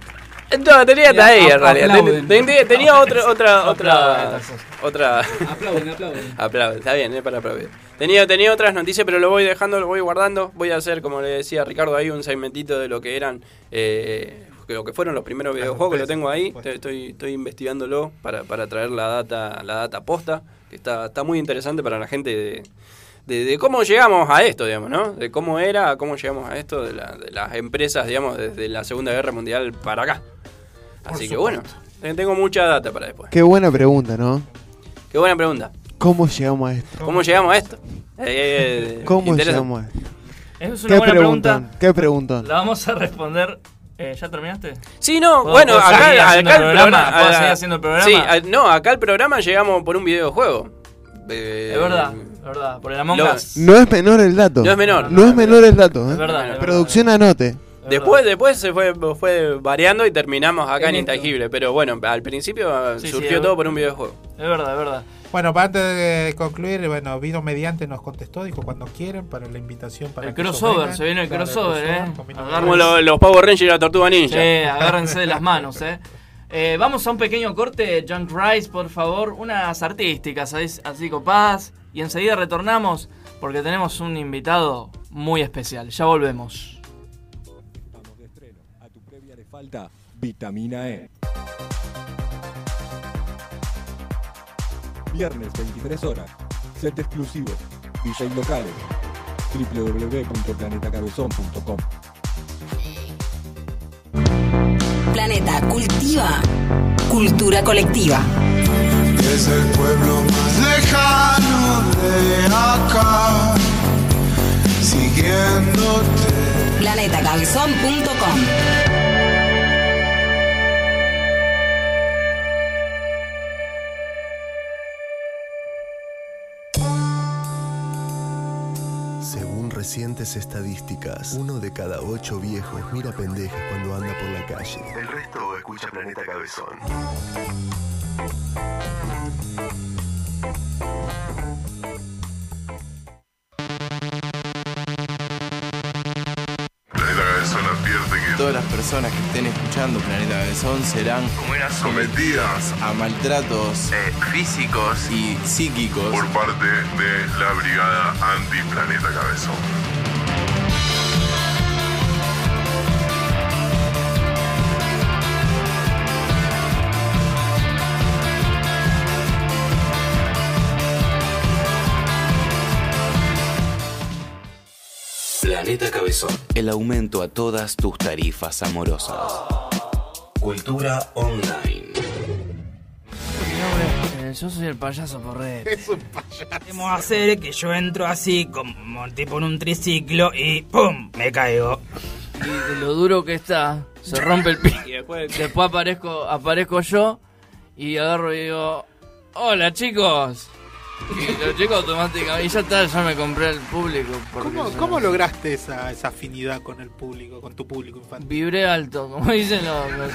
No, tenía hasta ahí en realidad. Aplauden. Ten- ten- Tenía otra. Otra. Otra. Aplauden, Otra. Aplauden, aplauden. Aplaude, está bien, es para aplaudir. Tenía, tenía otras noticias, pero lo voy dejando, lo voy guardando. Voy a hacer, como le decía Ricardo, ahí un segmentito de lo que eran, eh, lo que fueron los primeros videojuegos, que lo tengo ahí. Estoy, estoy, estoy investigándolo para, para traer la data, la data posta, que está, está muy interesante para la gente de, de, de cómo llegamos a esto, digamos, ¿no? De cómo era, cómo llegamos a esto, de, la- de las empresas, digamos, desde la Segunda Guerra Mundial para acá. Así que bueno, tengo mucha data para después. Qué buena pregunta, ¿no? Qué buena pregunta. ¿Cómo llegamos a esto? ¿Cómo llegamos a esto? Eh, eh, ¿Cómo interesante. llegamos a esto? Es una ¿Qué buena preguntan? pregunta. ¿Qué preguntan? La vamos a responder. Eh, ¿Ya terminaste? Sí, no, ¿Puedo- bueno, puedo acá, seguir acá haciendo el programa? programa. ¿Puedo seguir haciendo el programa? Sí, no, acá el programa llegamos por un videojuego. Eh, Es verdad, es verdad. Por el Among Us. No es menor el dato. No es menor. No es menor el dato. ¿eh? Es verdad, es Producción anote. Después, después se fue, fue variando y terminamos acá en. Intangible. Pero bueno, al principio Sí, surgió todo por un videojuego. Es verdad, es verdad. Bueno, para antes de concluir, bueno, Vino Mediante nos contestó, dijo cuando quieren para la invitación para El que crossover, vengan. se viene el Claro, crossover, eh. Como lo- los Power Rangers y la Tortuga Ninja. Sí, agárrense de las manos, eh. Eh, vamos a un pequeño corte, Junk Rice, por favor. Unas artísticas así, así copadas. Y enseguida retornamos porque tenemos un invitado muy especial. Ya volvemos. Estamos de estreno. A tu previa le falta vitamina E. Viernes 23 horas. Set exclusivo. DJ locales. www.planetacabezón.com Planeta cultiva cultura colectiva. Es el pueblo más lejano de acá, siguiéndote. Planetacabezón.com recientes estadísticas, uno de cada ocho viejos mira pendejas cuando anda por la calle. El resto escucha Planeta Cabezón. Planeta Cabezón advierte que Todas las personas que estén escuchando Planeta Cabezón serán sometidas a maltratos físicos y psíquicos por parte de la Brigada Anti-Planeta Cabezón. Planeta Cabezón. El aumento a todas tus tarifas amorosas. Cultura online. Eh, yo soy el payaso porret. Es un payaso. Podemos hacer que yo entro así, como tipo en un triciclo y ¡pum! Me caigo. Y de lo duro que está, se rompe el pico. Y después, Después aparezco, aparezco yo y agarro y digo, hola chicos. Lo checo automáticamente. Y ya está, ya me compré el público. ¿Cómo, lograste esa, esa afinidad con el público, con tu público infantil? Vibré alto, como dicen los. los-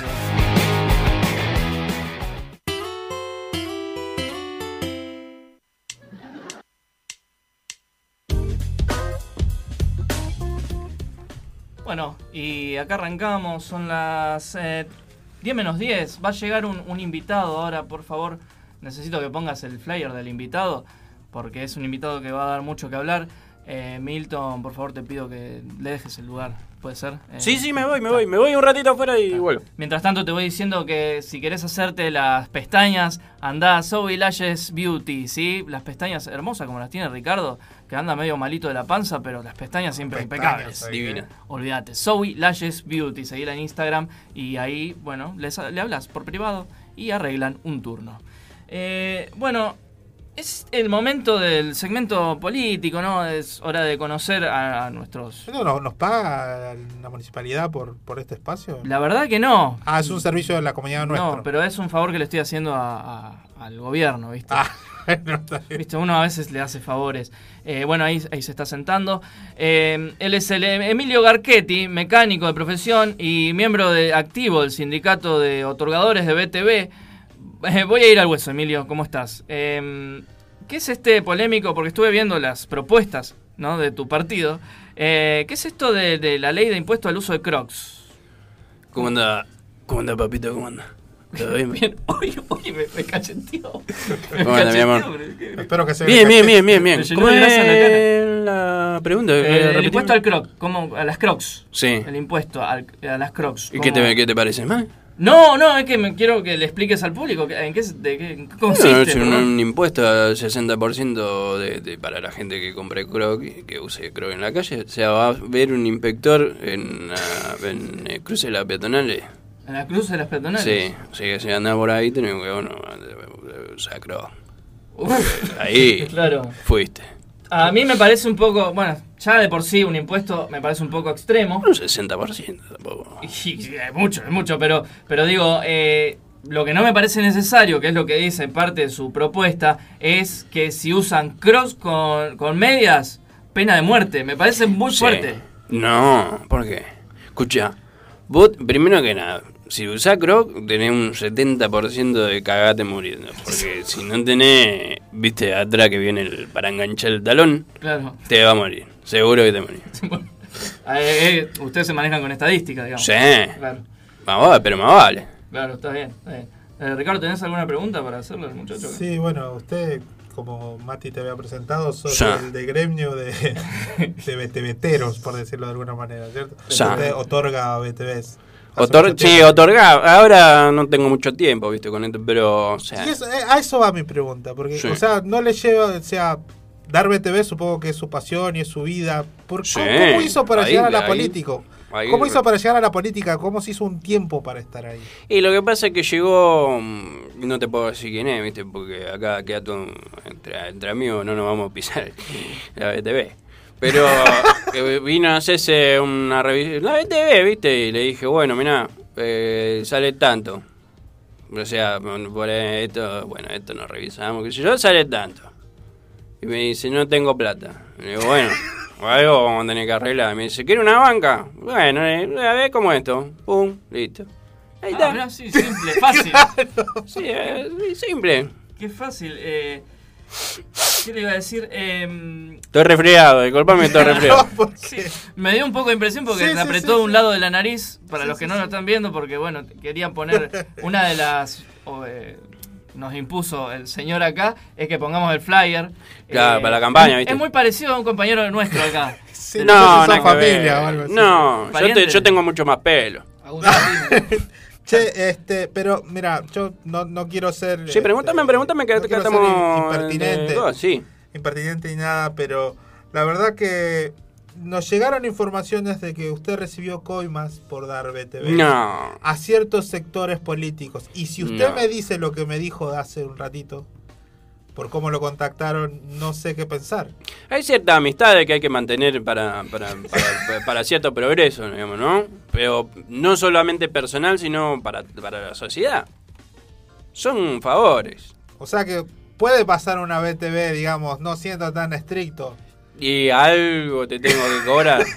Bueno, y acá arrancamos, son las eh, 10 menos 10. Va a llegar un, un invitado ahora, por favor. Necesito que pongas el flyer del invitado, porque es un invitado que va a dar mucho que hablar. Eh, Milton, por favor, te pido que le dejes el lugar. ¿Puede ser? Eh, Sí, sí, me voy, me voy. Me voy un ratito afuera y vuelvo. Mientras tanto, te voy diciendo que si querés hacerte las pestañas, andá a Zoe Lashes Beauty, ¿sí? Las pestañas hermosas como las tiene Ricardo, que anda medio malito de la panza, pero las pestañas siempre Pestañas, impecables. Divina. ¿eh? Olvídate. Zoe Lashes Beauty, seguila en Instagram y ahí, bueno, les- le hablas por privado y arreglan un turno. Eh, bueno, es el momento del segmento político, ¿no? Es hora de conocer a, a nuestros... ¿No, no- ¿Nos paga la municipalidad por, por este espacio? La verdad que no. Ah, es un servicio de la comunidad nuestra. No, pero es un favor que le estoy haciendo a- a- al gobierno, ¿viste? Ah, no, está bien. ¿Viste? Uno a veces le hace favores. Eh, bueno, ahí, ahí se está sentando. Eh, él es el Emilio Garchetti, mecánico de profesión y miembro de, activo del sindicato de otorgadores de BTV. Eh, voy a ir al hueso, Emilio, ¿cómo estás? Eh, ¿Qué es este polémico? Porque estuve viendo las propuestas ¿no? de tu partido. Eh, ¿Qué es esto de, de la ley de impuesto al uso de Crocs? ¿Cómo anda? ¿Cómo anda, papito? ¿Cómo anda? ¿Todo bien? Bien, oye, oye, me, me cacheteó. Me ¿Cómo anda, mi amor? Espero que se Bien, bien, bien, bien, bien. ¿Cómo es la pregunta? Eh, el impuesto al croc, como a las crocs. Sí. El impuesto al- a las crocs. ¿Y qué ¿cómo? te, qué te parece? ¿Mal? No, no, es que me quiero que le expliques al público que- en qué, de qué consiste. No, es un, impuesto al 60% de, de- para la gente que compre Croc y que use Croc en la calle. O sea, va a ver un inspector en, la- en el cruce de las peatonales. En la cruz de las peatonales. Sí, o sea, que si andás por ahí tenés que, bueno, usar Croc. Ahí Claro. fuiste. A mí me parece un poco, bueno, ya de por sí un impuesto me parece un poco extremo. Un 60% tampoco. Y, es mucho, es mucho, pero, pero digo, eh, lo que no me parece necesario, que es lo que dice parte de su propuesta, es que si usan crocs con, con medias, pena de muerte. Me parece muy Sí. fuerte. No, ¿por qué? Escucha, vos, primero que nada, si usás Croc, tenés un 70% de cagate muriendo. Porque si no tenés, viste, atrás que viene el, para enganchar el talón, Claro. te va a morir. Seguro que te morís. Eh, eh, ustedes se manejan con estadísticas, digamos. Sí. Claro, Más vale, pero más vale. claro, está bien. está bien. Eh, Ricardo, ¿tenés alguna pregunta para hacerle al muchacho? Sí, bueno, usted, como Mati te había presentado, sos Sí. el de gremio de, de BTVteros, por decirlo de alguna manera, ¿cierto? Sí. Usted otorga BTVs. Otor sí. Ahora no tengo mucho tiempo, viste, con esto, pero, o sea, Y eso- eh, a eso va mi pregunta, porque, Sí. o sea, no le lleva, o sea, dar BTV supongo que es su pasión y es su vida. ¿Por, Sí, ¿cómo, cómo hizo para ahí- llegar a la ahí- política? ahí- ¿Cómo hizo para llegar a la política? ¿Cómo se hizo un tiempo para estar ahí? Y lo que pasa es que llegó, mm, no te puedo decir quién es, ¿viste? Porque acá queda todo, entre, entre amigos no nos vamos a pisar la BTV. Pero que vino a hacerse una revisión, la BTV, ¿viste? Y le dije, bueno, mirá, eh, sale tanto. O sea, por esto, bueno, esto nos revisamos, qué sé yo, sale tanto. Y me dice, no tengo plata. Y digo, bueno, algo vamos a tener que arreglar. Y me dice, ¿quiere una banca? Bueno, a ver cómo es esto. Pum, listo. Ahí Ah, está. mirá, sí, simple, fácil. Sí, eh, sí, simple. Qué fácil. Eh, ¿Qué le iba a decir? Eh, Estoy resfriado, disculpame, estoy resfriado. sí, me dio un poco de impresión porque Sí, sí, apretó sí, un lado de la nariz, para Sí, los que sí, no sí. lo están viendo, porque bueno, querían poner una de las... eh, nos impuso el señor acá, es que pongamos el flyer. Eh, Claro, para la campaña, es- ¿viste? Es muy parecido a un compañero nuestro acá. Sí, no, que familia o algo así. No, yo, te- yo tengo mucho más pelo. Che, este, pero mira, yo no, no quiero ser. Sí, pregúntame, este, pregúntame que, no que estamos... impertinente. sí. impertinente ni nada, pero la verdad que nos llegaron informaciones de que usted recibió coimas por dar BTV No. a ciertos sectores políticos. Y si usted No. me dice lo que me dijo hace un ratito, por cómo lo contactaron, no sé qué pensar. Hay ciertas amistades que hay que mantener para, para, para, para cierto progreso, digamos, ¿no? Pero no solamente personal, sino para, para la sociedad. Son favores. O sea que puede pasar una BTV, digamos, no siendo tan estricto. Y algo te tengo que cobrar.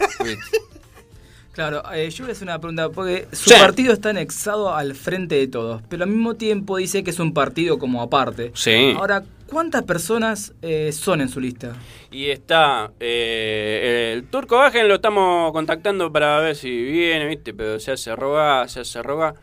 Claro, eh, yo voy a hacer una pregunta, porque su Sí. partido está anexado al frente de todos, pero al mismo tiempo dice que es un partido como aparte. Sí. Ahora, ¿cuántas personas eh, son en su lista? Y está eh, el turco Bajen, lo estamos contactando para ver si viene, ¿viste? Pero se hace rogar, se hace rogar.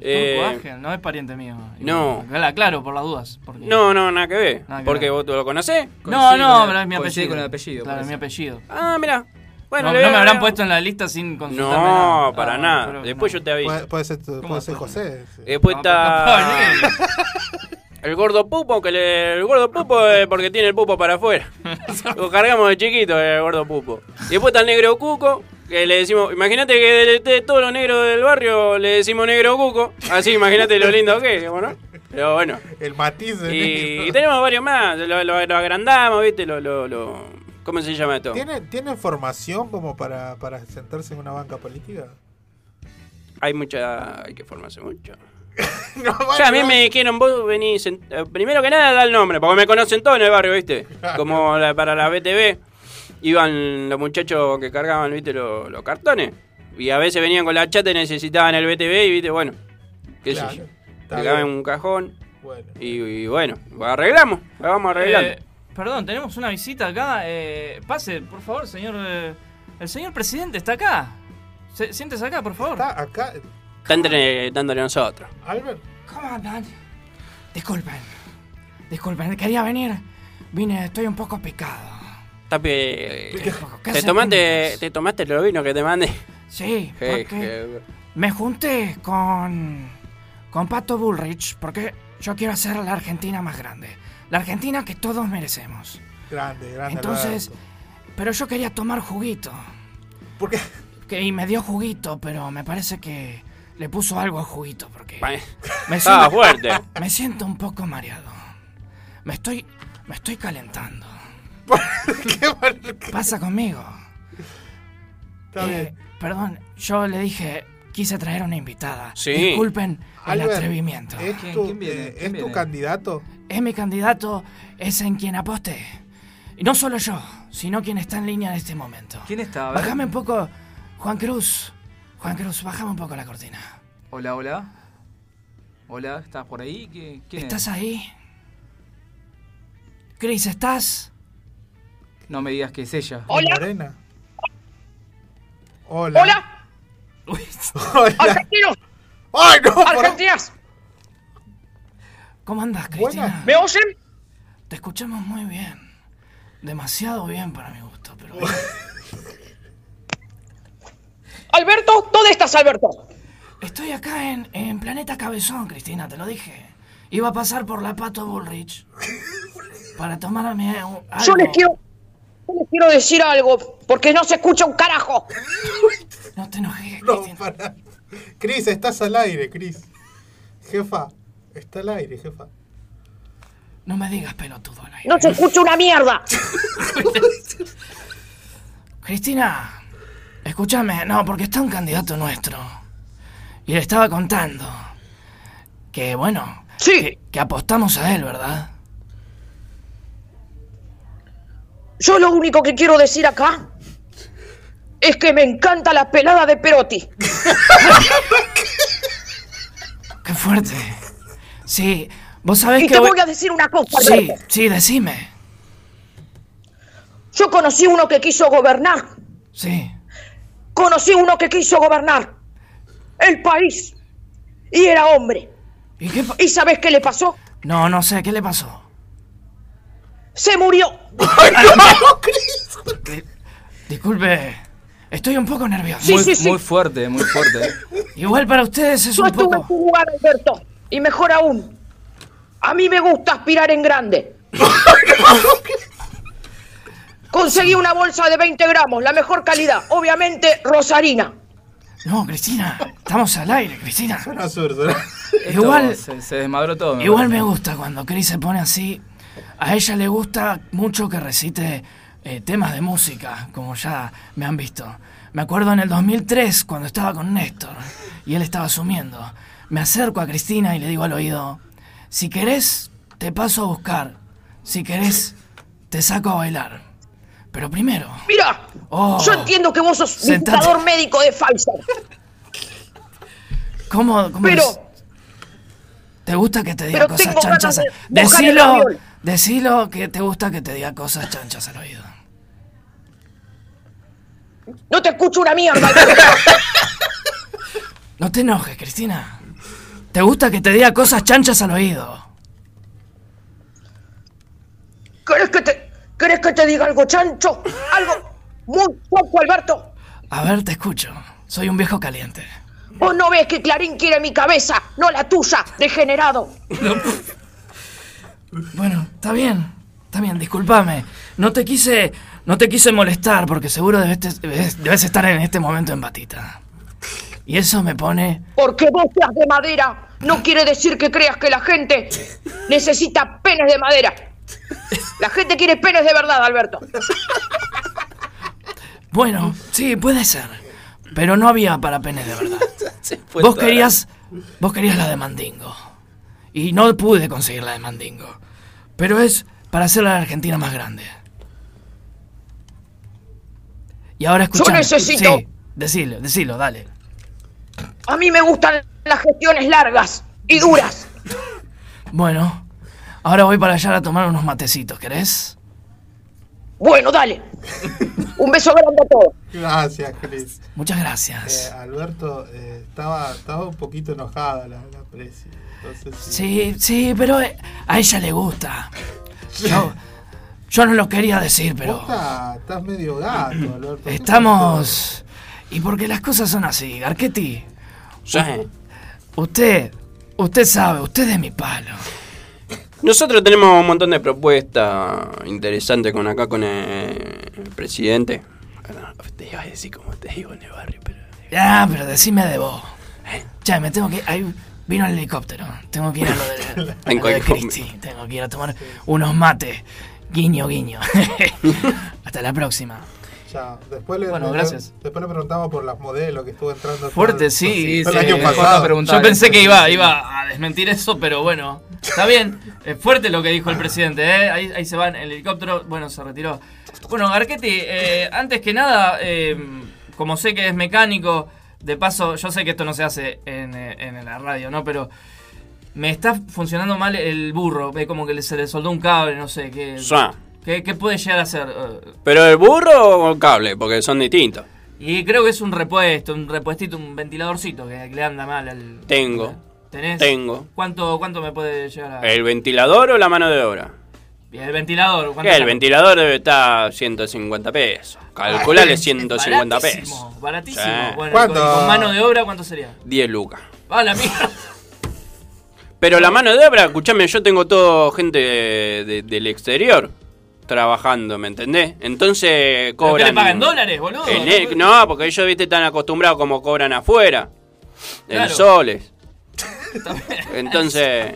Eh, Turco Ángel, no es pariente mío. no. Claro, Claro, por las dudas. porque- no, no, nada que ver. Nada que porque ver. vos lo conocés. No, no, con pero el- es mi apellido. con el apellido, Claro, es mi apellido. Ah, mira. Bueno, no, no me habrán puesto en la lista sin consultarme No, nada. para Ah, nada. Después no. yo te aviso. Puede, puede ser, tu- puede ser José. sí. Después No, está el gordo pupo, que le, el gordo pupo es porque tiene el pupo para afuera. Lo cargamos de chiquito, el gordo pupo. Y después está el negro cuco, que le decimos, imagínate que de, de todos los negros del barrio le decimos negro cuco. Así, imagínate lo lindo que es, ¿no? Pero bueno. El matiz de Y, negro. y tenemos varios más, lo, lo- lo agrandamos, ¿viste? Lo, lo, lo- ¿Cómo se llama esto? ¿Tiene, ¿Tiene formación como para, para sentarse en una banca política? Hay mucha. Hay que formarse mucho. No, O sea, a mí me dijeron, vos venís. en- eh, primero que nada, da el nombre, porque me conocen todos en el barrio, ¿viste? Como la- para la BTV, iban los muchachos que cargaban, ¿viste? Los, los cartones. Y a veces venían con la chata y necesitaban el BTV, y, ¿viste? Bueno, qué Claro, sé yo. un cajón. Bueno. Y, y bueno, arreglamos, la vamos arreglando. Eh, perdón, tenemos una visita acá. eh, pase, por favor, señor. eh, el señor presidente está acá. Se- siéntese acá, por favor. Está acá. Está entre- dándole a nosotros. Albert. ¿Cómo andan? Disculpen. Disculpen, quería venir. Vine, estoy un poco picado. Tapi, eh, ¿Qué ¿te, tomaste, ¿Te tomaste el vino que te mandé? Sí, porque me junté con. con Pato Bullrich porque yo quiero hacer la Argentina más grande. La Argentina que todos merecemos. Grande, grande. Entonces, Alberto. pero yo quería tomar juguito. ¿Por qué? Que, y me dio juguito, pero me parece que le puso algo a juguito porque me Estaba fuerte. me siento un poco mareado. Me estoy me estoy calentando. Pasa conmigo. Está Eh, bien. Perdón, yo le dije quise traer una invitada. Sí. Disculpen el Albert, atrevimiento. ¿Es, ¿Quién- tu, quién viene? eh, ¿Quién ¿es tu viene? candidato? Es mi candidato, es en quien aposté. Y no solo yo, sino quien está en línea en este momento. ¿Quién está? Bájame un poco, Juan Cruz. Juan Cruz, bájame un poco la cortina. Hola, hola. Hola, ¿estás por ahí? ¿Qué- ¿Quién ¿Estás es? ahí? Chris, ¿estás? No me digas que es ella. Hola. Morena. Hola. Hola, Hola. argentinos, ¡Ay, no! por- argentinas, ¿Cómo andas, Cristina? ¿me oyen? Te escuchamos muy bien. Demasiado bien para mi gusto, pero... Alberto, ¿dónde estás, Alberto? Estoy acá en, en Planeta Cabezón, Cristina, te lo dije. Iba a pasar por la Pato Bullrich para tomarme algo. Yo les quiero, yo les quiero decir algo, porque no se escucha un carajo. No te enojes, No, para. Cris, estás al aire, Cris. Jefa, está al aire, jefa. No me digas pelotudo al aire. No se escucha una mierda. Cristina, escúchame, no, porque está un candidato nuestro. Y le estaba contando que, bueno, que, que apostamos a él, ¿verdad? Yo lo único que quiero decir acá es que me encanta la pelada de Perotti. Qué fuerte. Sí, vos sabés Y que... te voy- voy a decir una cosa, Sí, Alberto. sí, decime. Yo conocí uno que quiso gobernar. Sí. Conocí uno que quiso gobernar el país. Y era hombre. ¿Y qué ¿Y sabes qué le pasó? No, no sé, ¿qué le pasó? Se murió. Disculpe, estoy un poco nervioso. muy, muy fuerte, muy fuerte. Igual para ustedes es Yo un estuve poco... en tu lugar, Alberto. Y mejor aún, a mí me gusta aspirar en grande. Conseguí una bolsa de 20 gramos, la mejor calidad. Obviamente, rosarina. No, Cristina, estamos al aire, Cristina. Suena absurdo, ¿no? Igual, Se, se desmadró todo. igual me gusta cuando Cris se pone así. A ella le gusta mucho que recite eh, temas de música, como ya me han visto. Me acuerdo en el 2003, cuando estaba con Néstor, y él estaba asumiendo. Me acerco a Cristina y le digo al oído, si querés, te paso a buscar. Si querés, te saco a bailar. Pero primero. Mira, Oh. yo entiendo que vos sos dictador médico de Pfizer. ¿Cómo, cómo Pero- es? ¿Te gusta que te diga pero cosas chanchas? de Decilo, decilo que te gusta que te diga cosas chanchas al oído. No te escucho una mierda. No te enojes, Cristina. ¿Te gusta que te diga cosas chanchas al oído? ¿Querés que te, ¿Querés que te diga algo chancho? Algo muy poco, Alberto. A ver, te escucho. Soy un viejo caliente. Vos no ves que Clarín quiere mi cabeza, no la tuya, degenerado. Bueno, está bien. Está bien, discúlpame. No te quise. No te quise molestar porque seguro debes, debes- debes estar en este momento en batita. Y eso me pone. Porque vos seas de madera, no quiere decir que creas que la gente necesita penes de madera. La gente quiere penes de verdad, Alberto. Bueno, sí, puede ser. Pero no había para penes de verdad. Vos querías. Vos querías la de Mandingo. Y no pude conseguir la de Mandingo. Pero es para hacer la Argentina más grande. Y ahora escuchame. necesito- Sí, decilo, decilo, dale. A mí me gustan las gestiones largas y duras. Bueno, ahora voy para allá a tomar unos matecitos, ¿querés? Bueno, dale. Un beso grande a todos. Gracias, Cris. Muchas gracias. Eh, Alberto, eh, estaba, estaba un poquito enojada la, la presi. Entonces, sí. Sí, sí, pero eh, a ella le gusta. Yo, yo no lo quería decir, pero estás, estás medio gato, Alberto. ¿Qué estamos... Y porque las cosas son así, Garquetti. Sí. Usted, usted sabe, usted es mi palo. Nosotros tenemos un montón de propuestas interesantes con acá con el presidente. Te iba a decir como te digo en el barrio, pero. Ya, pero decime de vos. Ya, me tengo que... Ahí vino el helicóptero. Tengo que ir a lo de, a lo de. Tengo que ir a tomar unos mates. Guiño, guiño. Hasta la próxima. Chao. Después le, Bueno, le- gracias. después le preguntamos por las modelos que estuvo entrando. Fuerte, todo- sí. todo sí, el año sí. pasado. Yo pensé que iba, iba a desmentir eso, pero bueno. Está bien. Es fuerte lo que dijo el presidente, ¿eh? Ahí, ahí se va en el helicóptero. Bueno, se retiró. Bueno, Garquetti, eh, antes que nada, eh, como sé que es mecánico, de paso, yo sé que esto no se hace en, eh, en la radio, ¿no? Pero me está funcionando mal el burro. Ve como que se le soldó un cable, no sé. ¿Qué. Qué, qué puede llegar a hacer? Eh, ¿Pero el burro o el cable? Porque son distintos. Y creo que es un repuesto, un repuestito, un ventiladorcito que le anda mal al. Tengo. ¿Tenés? Tengo. ¿Cuánto, cuánto me puede llegar a.? ¿El ventilador o la mano de obra? El ventilador, ¿cuánto el ventilador debe estar 150 pesos. Calculale 150 pesos. Baratísimo, baratísimo. Sí. Bueno, ¿Cuánto? Con, con mano de obra, ¿cuánto sería? 10 lucas. Ah, la mierda. Pero la mano de obra, escuchame, yo tengo todo gente de- de- del exterior trabajando, ¿me entendés? Entonces ¿Pero cobran. le pagan dólares, boludo? en el- no, porque ellos, viste, están acostumbrados como cobran afuera. En soles. Entonces.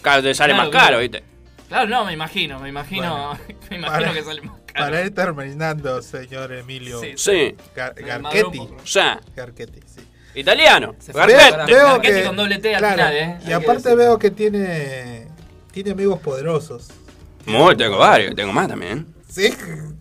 Claro, te sale Claro, más caro. ¿viste? Claro, no, me imagino, me imagino. me imagino Para- que sale más caro. Para ir terminando, señor Emilio. Sí, Sí. Gar- Me Garchetti. O sea, Garchetti, sí. italiano. Garchetti. veo Garchetti que, con doble T al claro, final, ¿eh? Y aparte veo que tiene tiene amigos poderosos. Muy, tengo varios, tengo más también. Sí.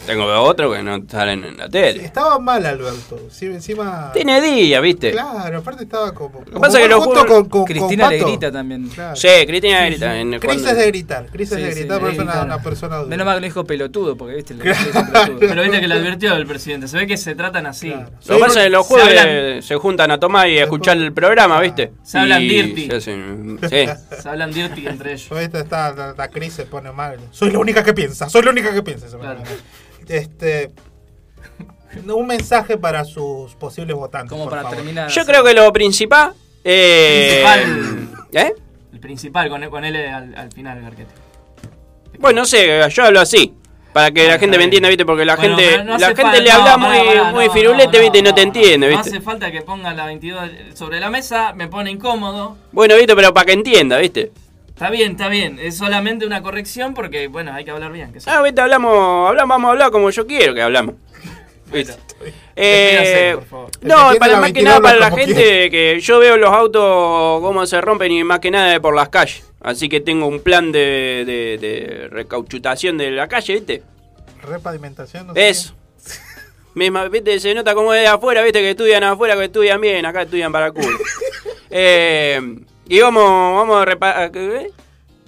Tengo otros que no salen en la tele. Estaba mal Alberto. Sí, encima. Tiene día, ¿viste? Claro, aparte estaba como. Lo pasa es que lo junto juro- con, con, Cristina con le grita también. Claro. Sí, Cristina grita. en- Cris cuando- es de gritar, Cris es Sí, de sí, gritar, le pero es una, persona dura. Menos mal que no dijo pelotudo, porque viste. le- Claro. le pelotudo. Pero viste que le advirtió el presidente. Se ve que se tratan así. Lo que pasa es que los Se jueves hablan- se, juntan a tomar y a escuchar el programa, ¿viste? Se hablan Y dirty. sí. Se hablan dirty entre ellos. Ahorita está, la, la Cris se pone mal. Soy la única que piensa, soy la única que piensa. Mal. Este. Un mensaje para sus posibles votantes. Como por para favor. terminar. Yo creo que lo principal. Eh, Principal. ¿Eh? El principal, con, con él al, al final, Garquete. Bueno, no sé, yo hablo así. Para que la gente me entienda, ¿viste? Porque la Bueno, gente no la gente falta- le no, habla muy, pará, muy no, firulete, no, ¿viste? Y no te no, entiende, No ¿viste? hace falta que ponga la 22 sobre la mesa, me pone incómodo. Bueno, ¿viste? Pero para que entienda, ¿viste? Está bien, está bien. Es solamente una corrección porque, bueno, hay que hablar bien. que sí. Ah, ¿viste? Hablamos, hablamos, vamos a hablar como yo quiero que hablamos. ¿viste? Eh, por favor. no, para, más que 22 nada para la gente que yo veo los autos cómo se rompen y más que nada por las calles. Así que tengo un plan de, de, de recauchutación de la calle, ¿viste? Repavimentación. No Eso. Misma, viste, se nota como es de afuera, viste, que estudian afuera, que estudian bien, acá estudian para el culo. eh, y vamos, vamos a reparar. qué.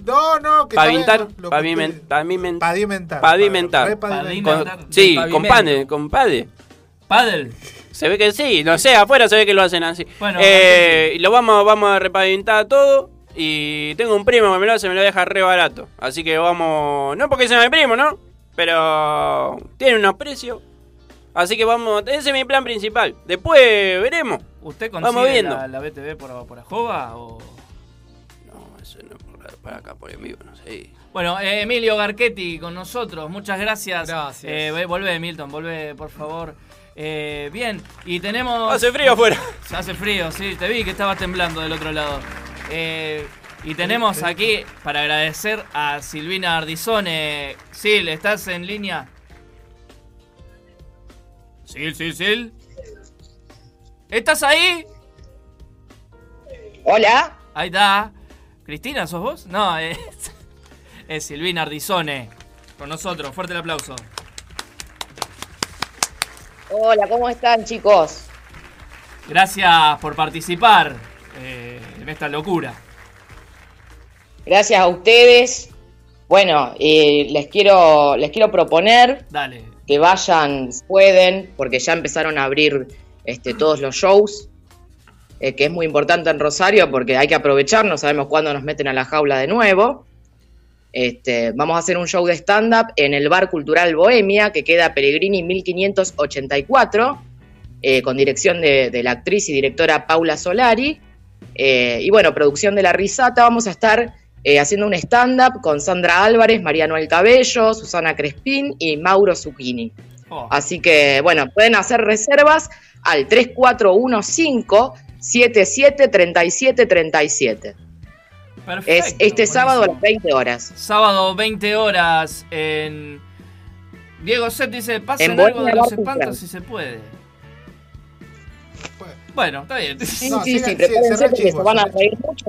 No, no, que Pavimentar, está bien, lo que pavimen- usted- pavimen- Pavimentar. pavimentar. Con- sí, con pade, con pade. ¿Paddle? Se ve que sí, no sé, afuera se ve que lo hacen así. Bueno, Eh, y lo vamos, vamos a repavimentar todo. Y tengo un primo que me lo hace, me lo deja re barato. Así que vamos. No porque sea mi primo, ¿no? Pero tiene unos precios. Así que vamos. Ese es mi plan principal. Después veremos. ¿Usted Vamos consigue viendo. la, la BTV por, por Ajoba o...? No, eso no por, para acá, por en vivo, no sé. Bueno, eh, Emilio Garchetti con nosotros, muchas gracias. Gracias. Eh, volvé, Milton, volvé, por favor. Eh, bien, y tenemos... Hace frío afuera. Hace frío, sí, te vi que estaba temblando del otro lado. Eh, y tenemos aquí, para agradecer a Silvina Ardizone. Sil, ¿estás en línea? Sil, Sil, Sil. ¿Estás ahí? Hola. Ahí está. Cristina, ¿sos vos? No, es, es Silvina Ardizone. Con nosotros, fuerte el aplauso. Hola, ¿cómo están, chicos? Gracias por participar eh, en esta locura. Gracias a ustedes. Bueno, eh, les quiero les quiero proponer Dale. Que vayan, pueden, porque ya empezaron a abrir este, todos los shows, eh, que es muy importante en Rosario porque hay que aprovechar, no sabemos cuándo nos meten a la jaula de nuevo. Este, vamos a hacer un show de stand-up en el Bar Cultural Bohemia, que queda Pellegrini 1584, eh, con dirección de, de la actriz y directora Paula Solari. Eh, y bueno, producción de La Risata, vamos a estar eh, haciendo un stand-up con Sandra Álvarez, Mariano El Cabello, Susana Crespín y Mauro Zucchini. Oh. Así que, bueno, pueden hacer reservas al 3415-773737. Perfecto. Es este buenísimo. sábado a las 20 horas. Sábado 20 horas en... Diego Set dice, pasen En algo de los espantos si se puede. Bueno, está bien. Sí, sí, sí, prepárense porque se van a reír mucho.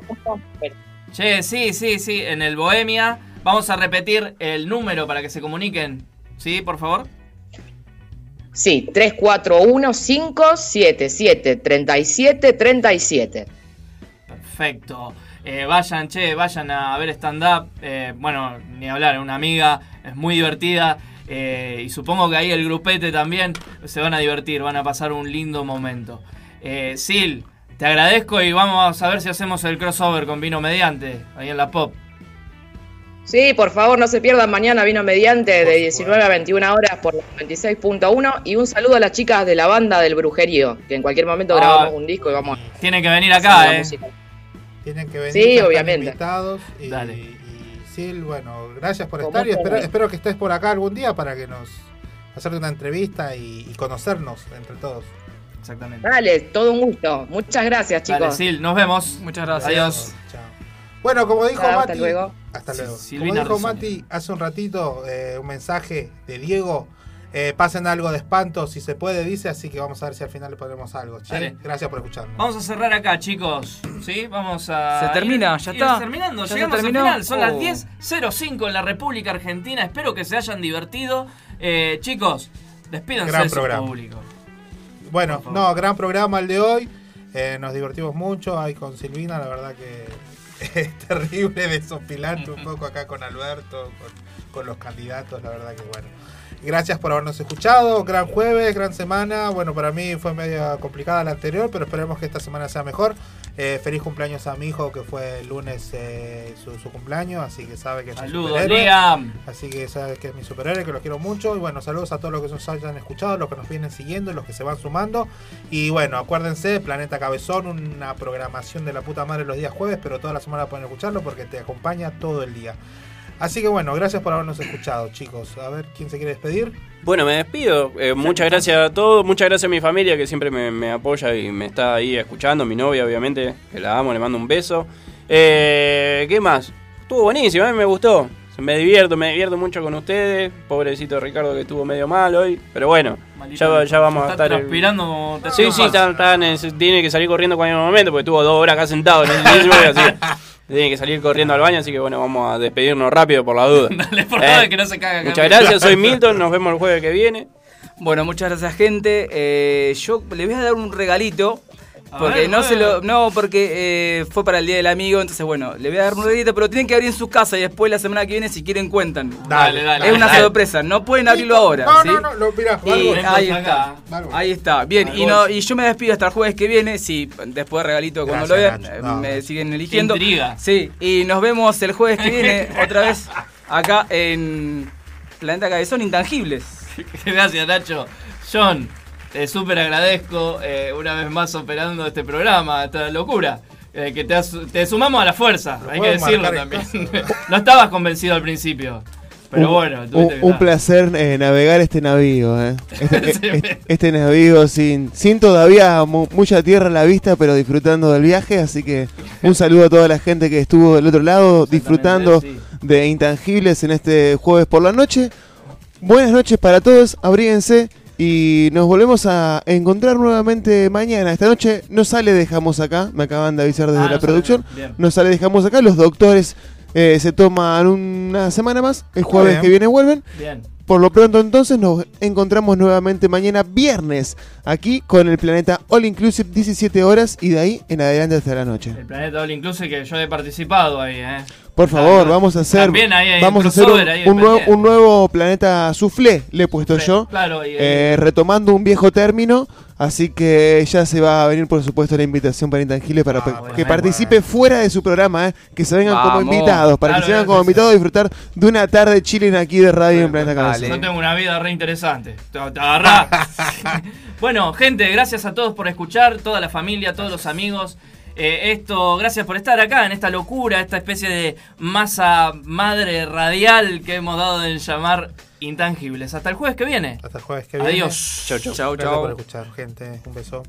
Che, sí, sí, sí, en el Bohemia. Vamos a repetir el número para que se comuniquen. ¿Sí, por favor? Sí, 3415-773737. Perfecto. Eh, vayan, che, vayan a ver stand-up. Eh, bueno, ni hablar, una amiga, es muy divertida. eh, y supongo que ahí el grupete también se van a divertir, van a pasar un lindo momento. Sil, te agradezco y vamos a ver si hacemos el crossover con Vino Mediante, ahí en la pop. Sí, por favor, no se pierdan mañana Vino Mediante de 19 a 21 horas por la 96.1 y un saludo a las chicas de la banda del Brujerío, que en cualquier momento Ah. grabamos un disco y vamos a Tienen que venir acá, eh. Tienen que venir. Sí, obviamente. invitados y, Dale. y Sil, bueno, gracias por estar y espero, espero que estés por acá algún día para que nos hacerte una entrevista y, y conocernos entre todos. Exactamente. Dale, todo un gusto. Muchas gracias, chicos. Dale, Sil, nos vemos. Muchas gracias. Adiós. Bueno, como dijo Chao, Mati, hasta luego. hasta luego. Silvina como dijo. Mati hace un ratito, eh, un mensaje de Diego. eh, pasen algo de espanto si se puede, dice, así que vamos a ver si al final le ponemos algo. Che, gracias por escucharnos. Vamos a cerrar acá, chicos. ¿Sí? Vamos a. Se termina, ir- ya ir está. terminando, Ya llegamos terminó. al final. Son las Oh. 10.05 en la República Argentina. Espero que se hayan divertido. Eh, chicos, despídanse Gran de su programa. público. Bueno, no, gran programa el de hoy. Eh, nos divertimos mucho ahí con Silvina, la verdad que es terrible desopilante un poco acá con Alberto, con, con los candidatos, la verdad que bueno. Gracias por habernos escuchado, gran jueves, gran semana. Bueno, para mí fue medio complicada la anterior, pero esperemos que esta semana sea mejor. Eh, feliz cumpleaños a mi hijo, que fue el lunes eh, su, su cumpleaños, así que sabe que es mi superhéroe. Liam. Así que sabe que es mi superhéroe, que los quiero mucho. Y bueno, saludos a todos los que nos hayan escuchado, los que nos vienen siguiendo, los que se van sumando. Y bueno, acuérdense, Planeta Cabezón, una programación de la puta madre los días jueves, pero toda la semana pueden escucharlo porque te acompaña todo el día. Así que bueno, gracias por habernos escuchado, chicos. A ver, ¿quién se quiere despedir? Bueno, me despido. Eh, muchas gracias a todos. Muchas gracias a mi familia que siempre me, me apoya y me está ahí escuchando. Mi novia, obviamente, que la amo, le mando un beso. Eh, ¿Qué más? Estuvo buenísimo, a mí me gustó. Me divierto, me divierto mucho con ustedes. Pobrecito Ricardo que estuvo medio mal hoy. Pero bueno, ya, ya vamos a Está estar. transpirando te Sí, sí, falta. está- está en- tiene que salir corriendo en cualquier momento porque estuvo dos horas acá sentado en el mismo así. Tiene que salir corriendo al baño, así que bueno, vamos a despedirnos rápido por la duda. Dale, por Eh, favor, que no se caga. Muchas gracias, soy Milton, nos vemos el jueves que viene. Bueno, muchas gracias gente. Eh, yo le voy a dar un regalito. Porque ver, no se lo. No, porque eh, fue para el día del amigo. Entonces, bueno, le voy a dar un regalito, pero tienen que abrir en su casa y después la semana que viene, si quieren, cuentan. Dale, dale, Es una dale. sorpresa, no pueden abrirlo ahora. No, ¿sí? no, no, lo, mirá, Y ahí está. Ahí está. Bien, y, no, y yo me despido hasta el jueves que viene. Sí, después de regalito cuando Gracias, lo vean, eh, No. me siguen eligiendo. intriga. Sí, y nos vemos el jueves que viene otra vez acá en Planeta Cabezón Intangibles. Gracias, Nacho. John, te súper agradezco eh, una vez más operando este programa, esta locura. eh, que te, sumamos a la fuerza, hay que decirlo también. no estabas convencido al principio, pero Un- bueno, un, que un placer eh, navegar este navío. eh. Este, este- este navío sin, sin todavía mu- mucha tierra a la vista, pero disfrutando del viaje. Así que un saludo a toda la gente que estuvo del otro lado disfrutando de Intangibles en este jueves por la noche. Buenas noches para todos, abríguense y nos volvemos a encontrar nuevamente mañana. Esta noche no sale Dejamos acá, me acaban de avisar desde Ah, la no producción. No sale Dejamos acá, los doctores eh, se toman una semana más, el jueves bien. que viene vuelven. Bien. Por lo pronto entonces nos encontramos nuevamente mañana viernes aquí con el planeta All Inclusive 17 horas y de ahí en adelante hasta la noche. El Planeta All Inclusive que yo he participado ahí, ¿eh? Por favor, vamos a hacer vamos a un hacer un, nuevo, pendiente. un nuevo planeta soufflé, le he puesto yo, claro, y, eh, retomando un viejo término, así que ya se va a venir por supuesto la invitación para Intangible para Ah, que participe fuera de su programa, eh, que se vengan como invitados, para Claro, que se vengan como invitados a disfrutar de una tarde chilena aquí de radio en Planeta Cabeza. Yo tengo una vida re interesante. Te, te agarrás. bueno, gente, gracias a todos por escuchar, toda la familia, todos los amigos. Eh, esto, gracias por estar acá en esta locura, esta especie de masa madre radial que hemos dado en llamar intangibles. Hasta el jueves que viene. Hasta el jueves que viene. Adiós. Chau, chau. Gracias por escuchar, gente. Un beso.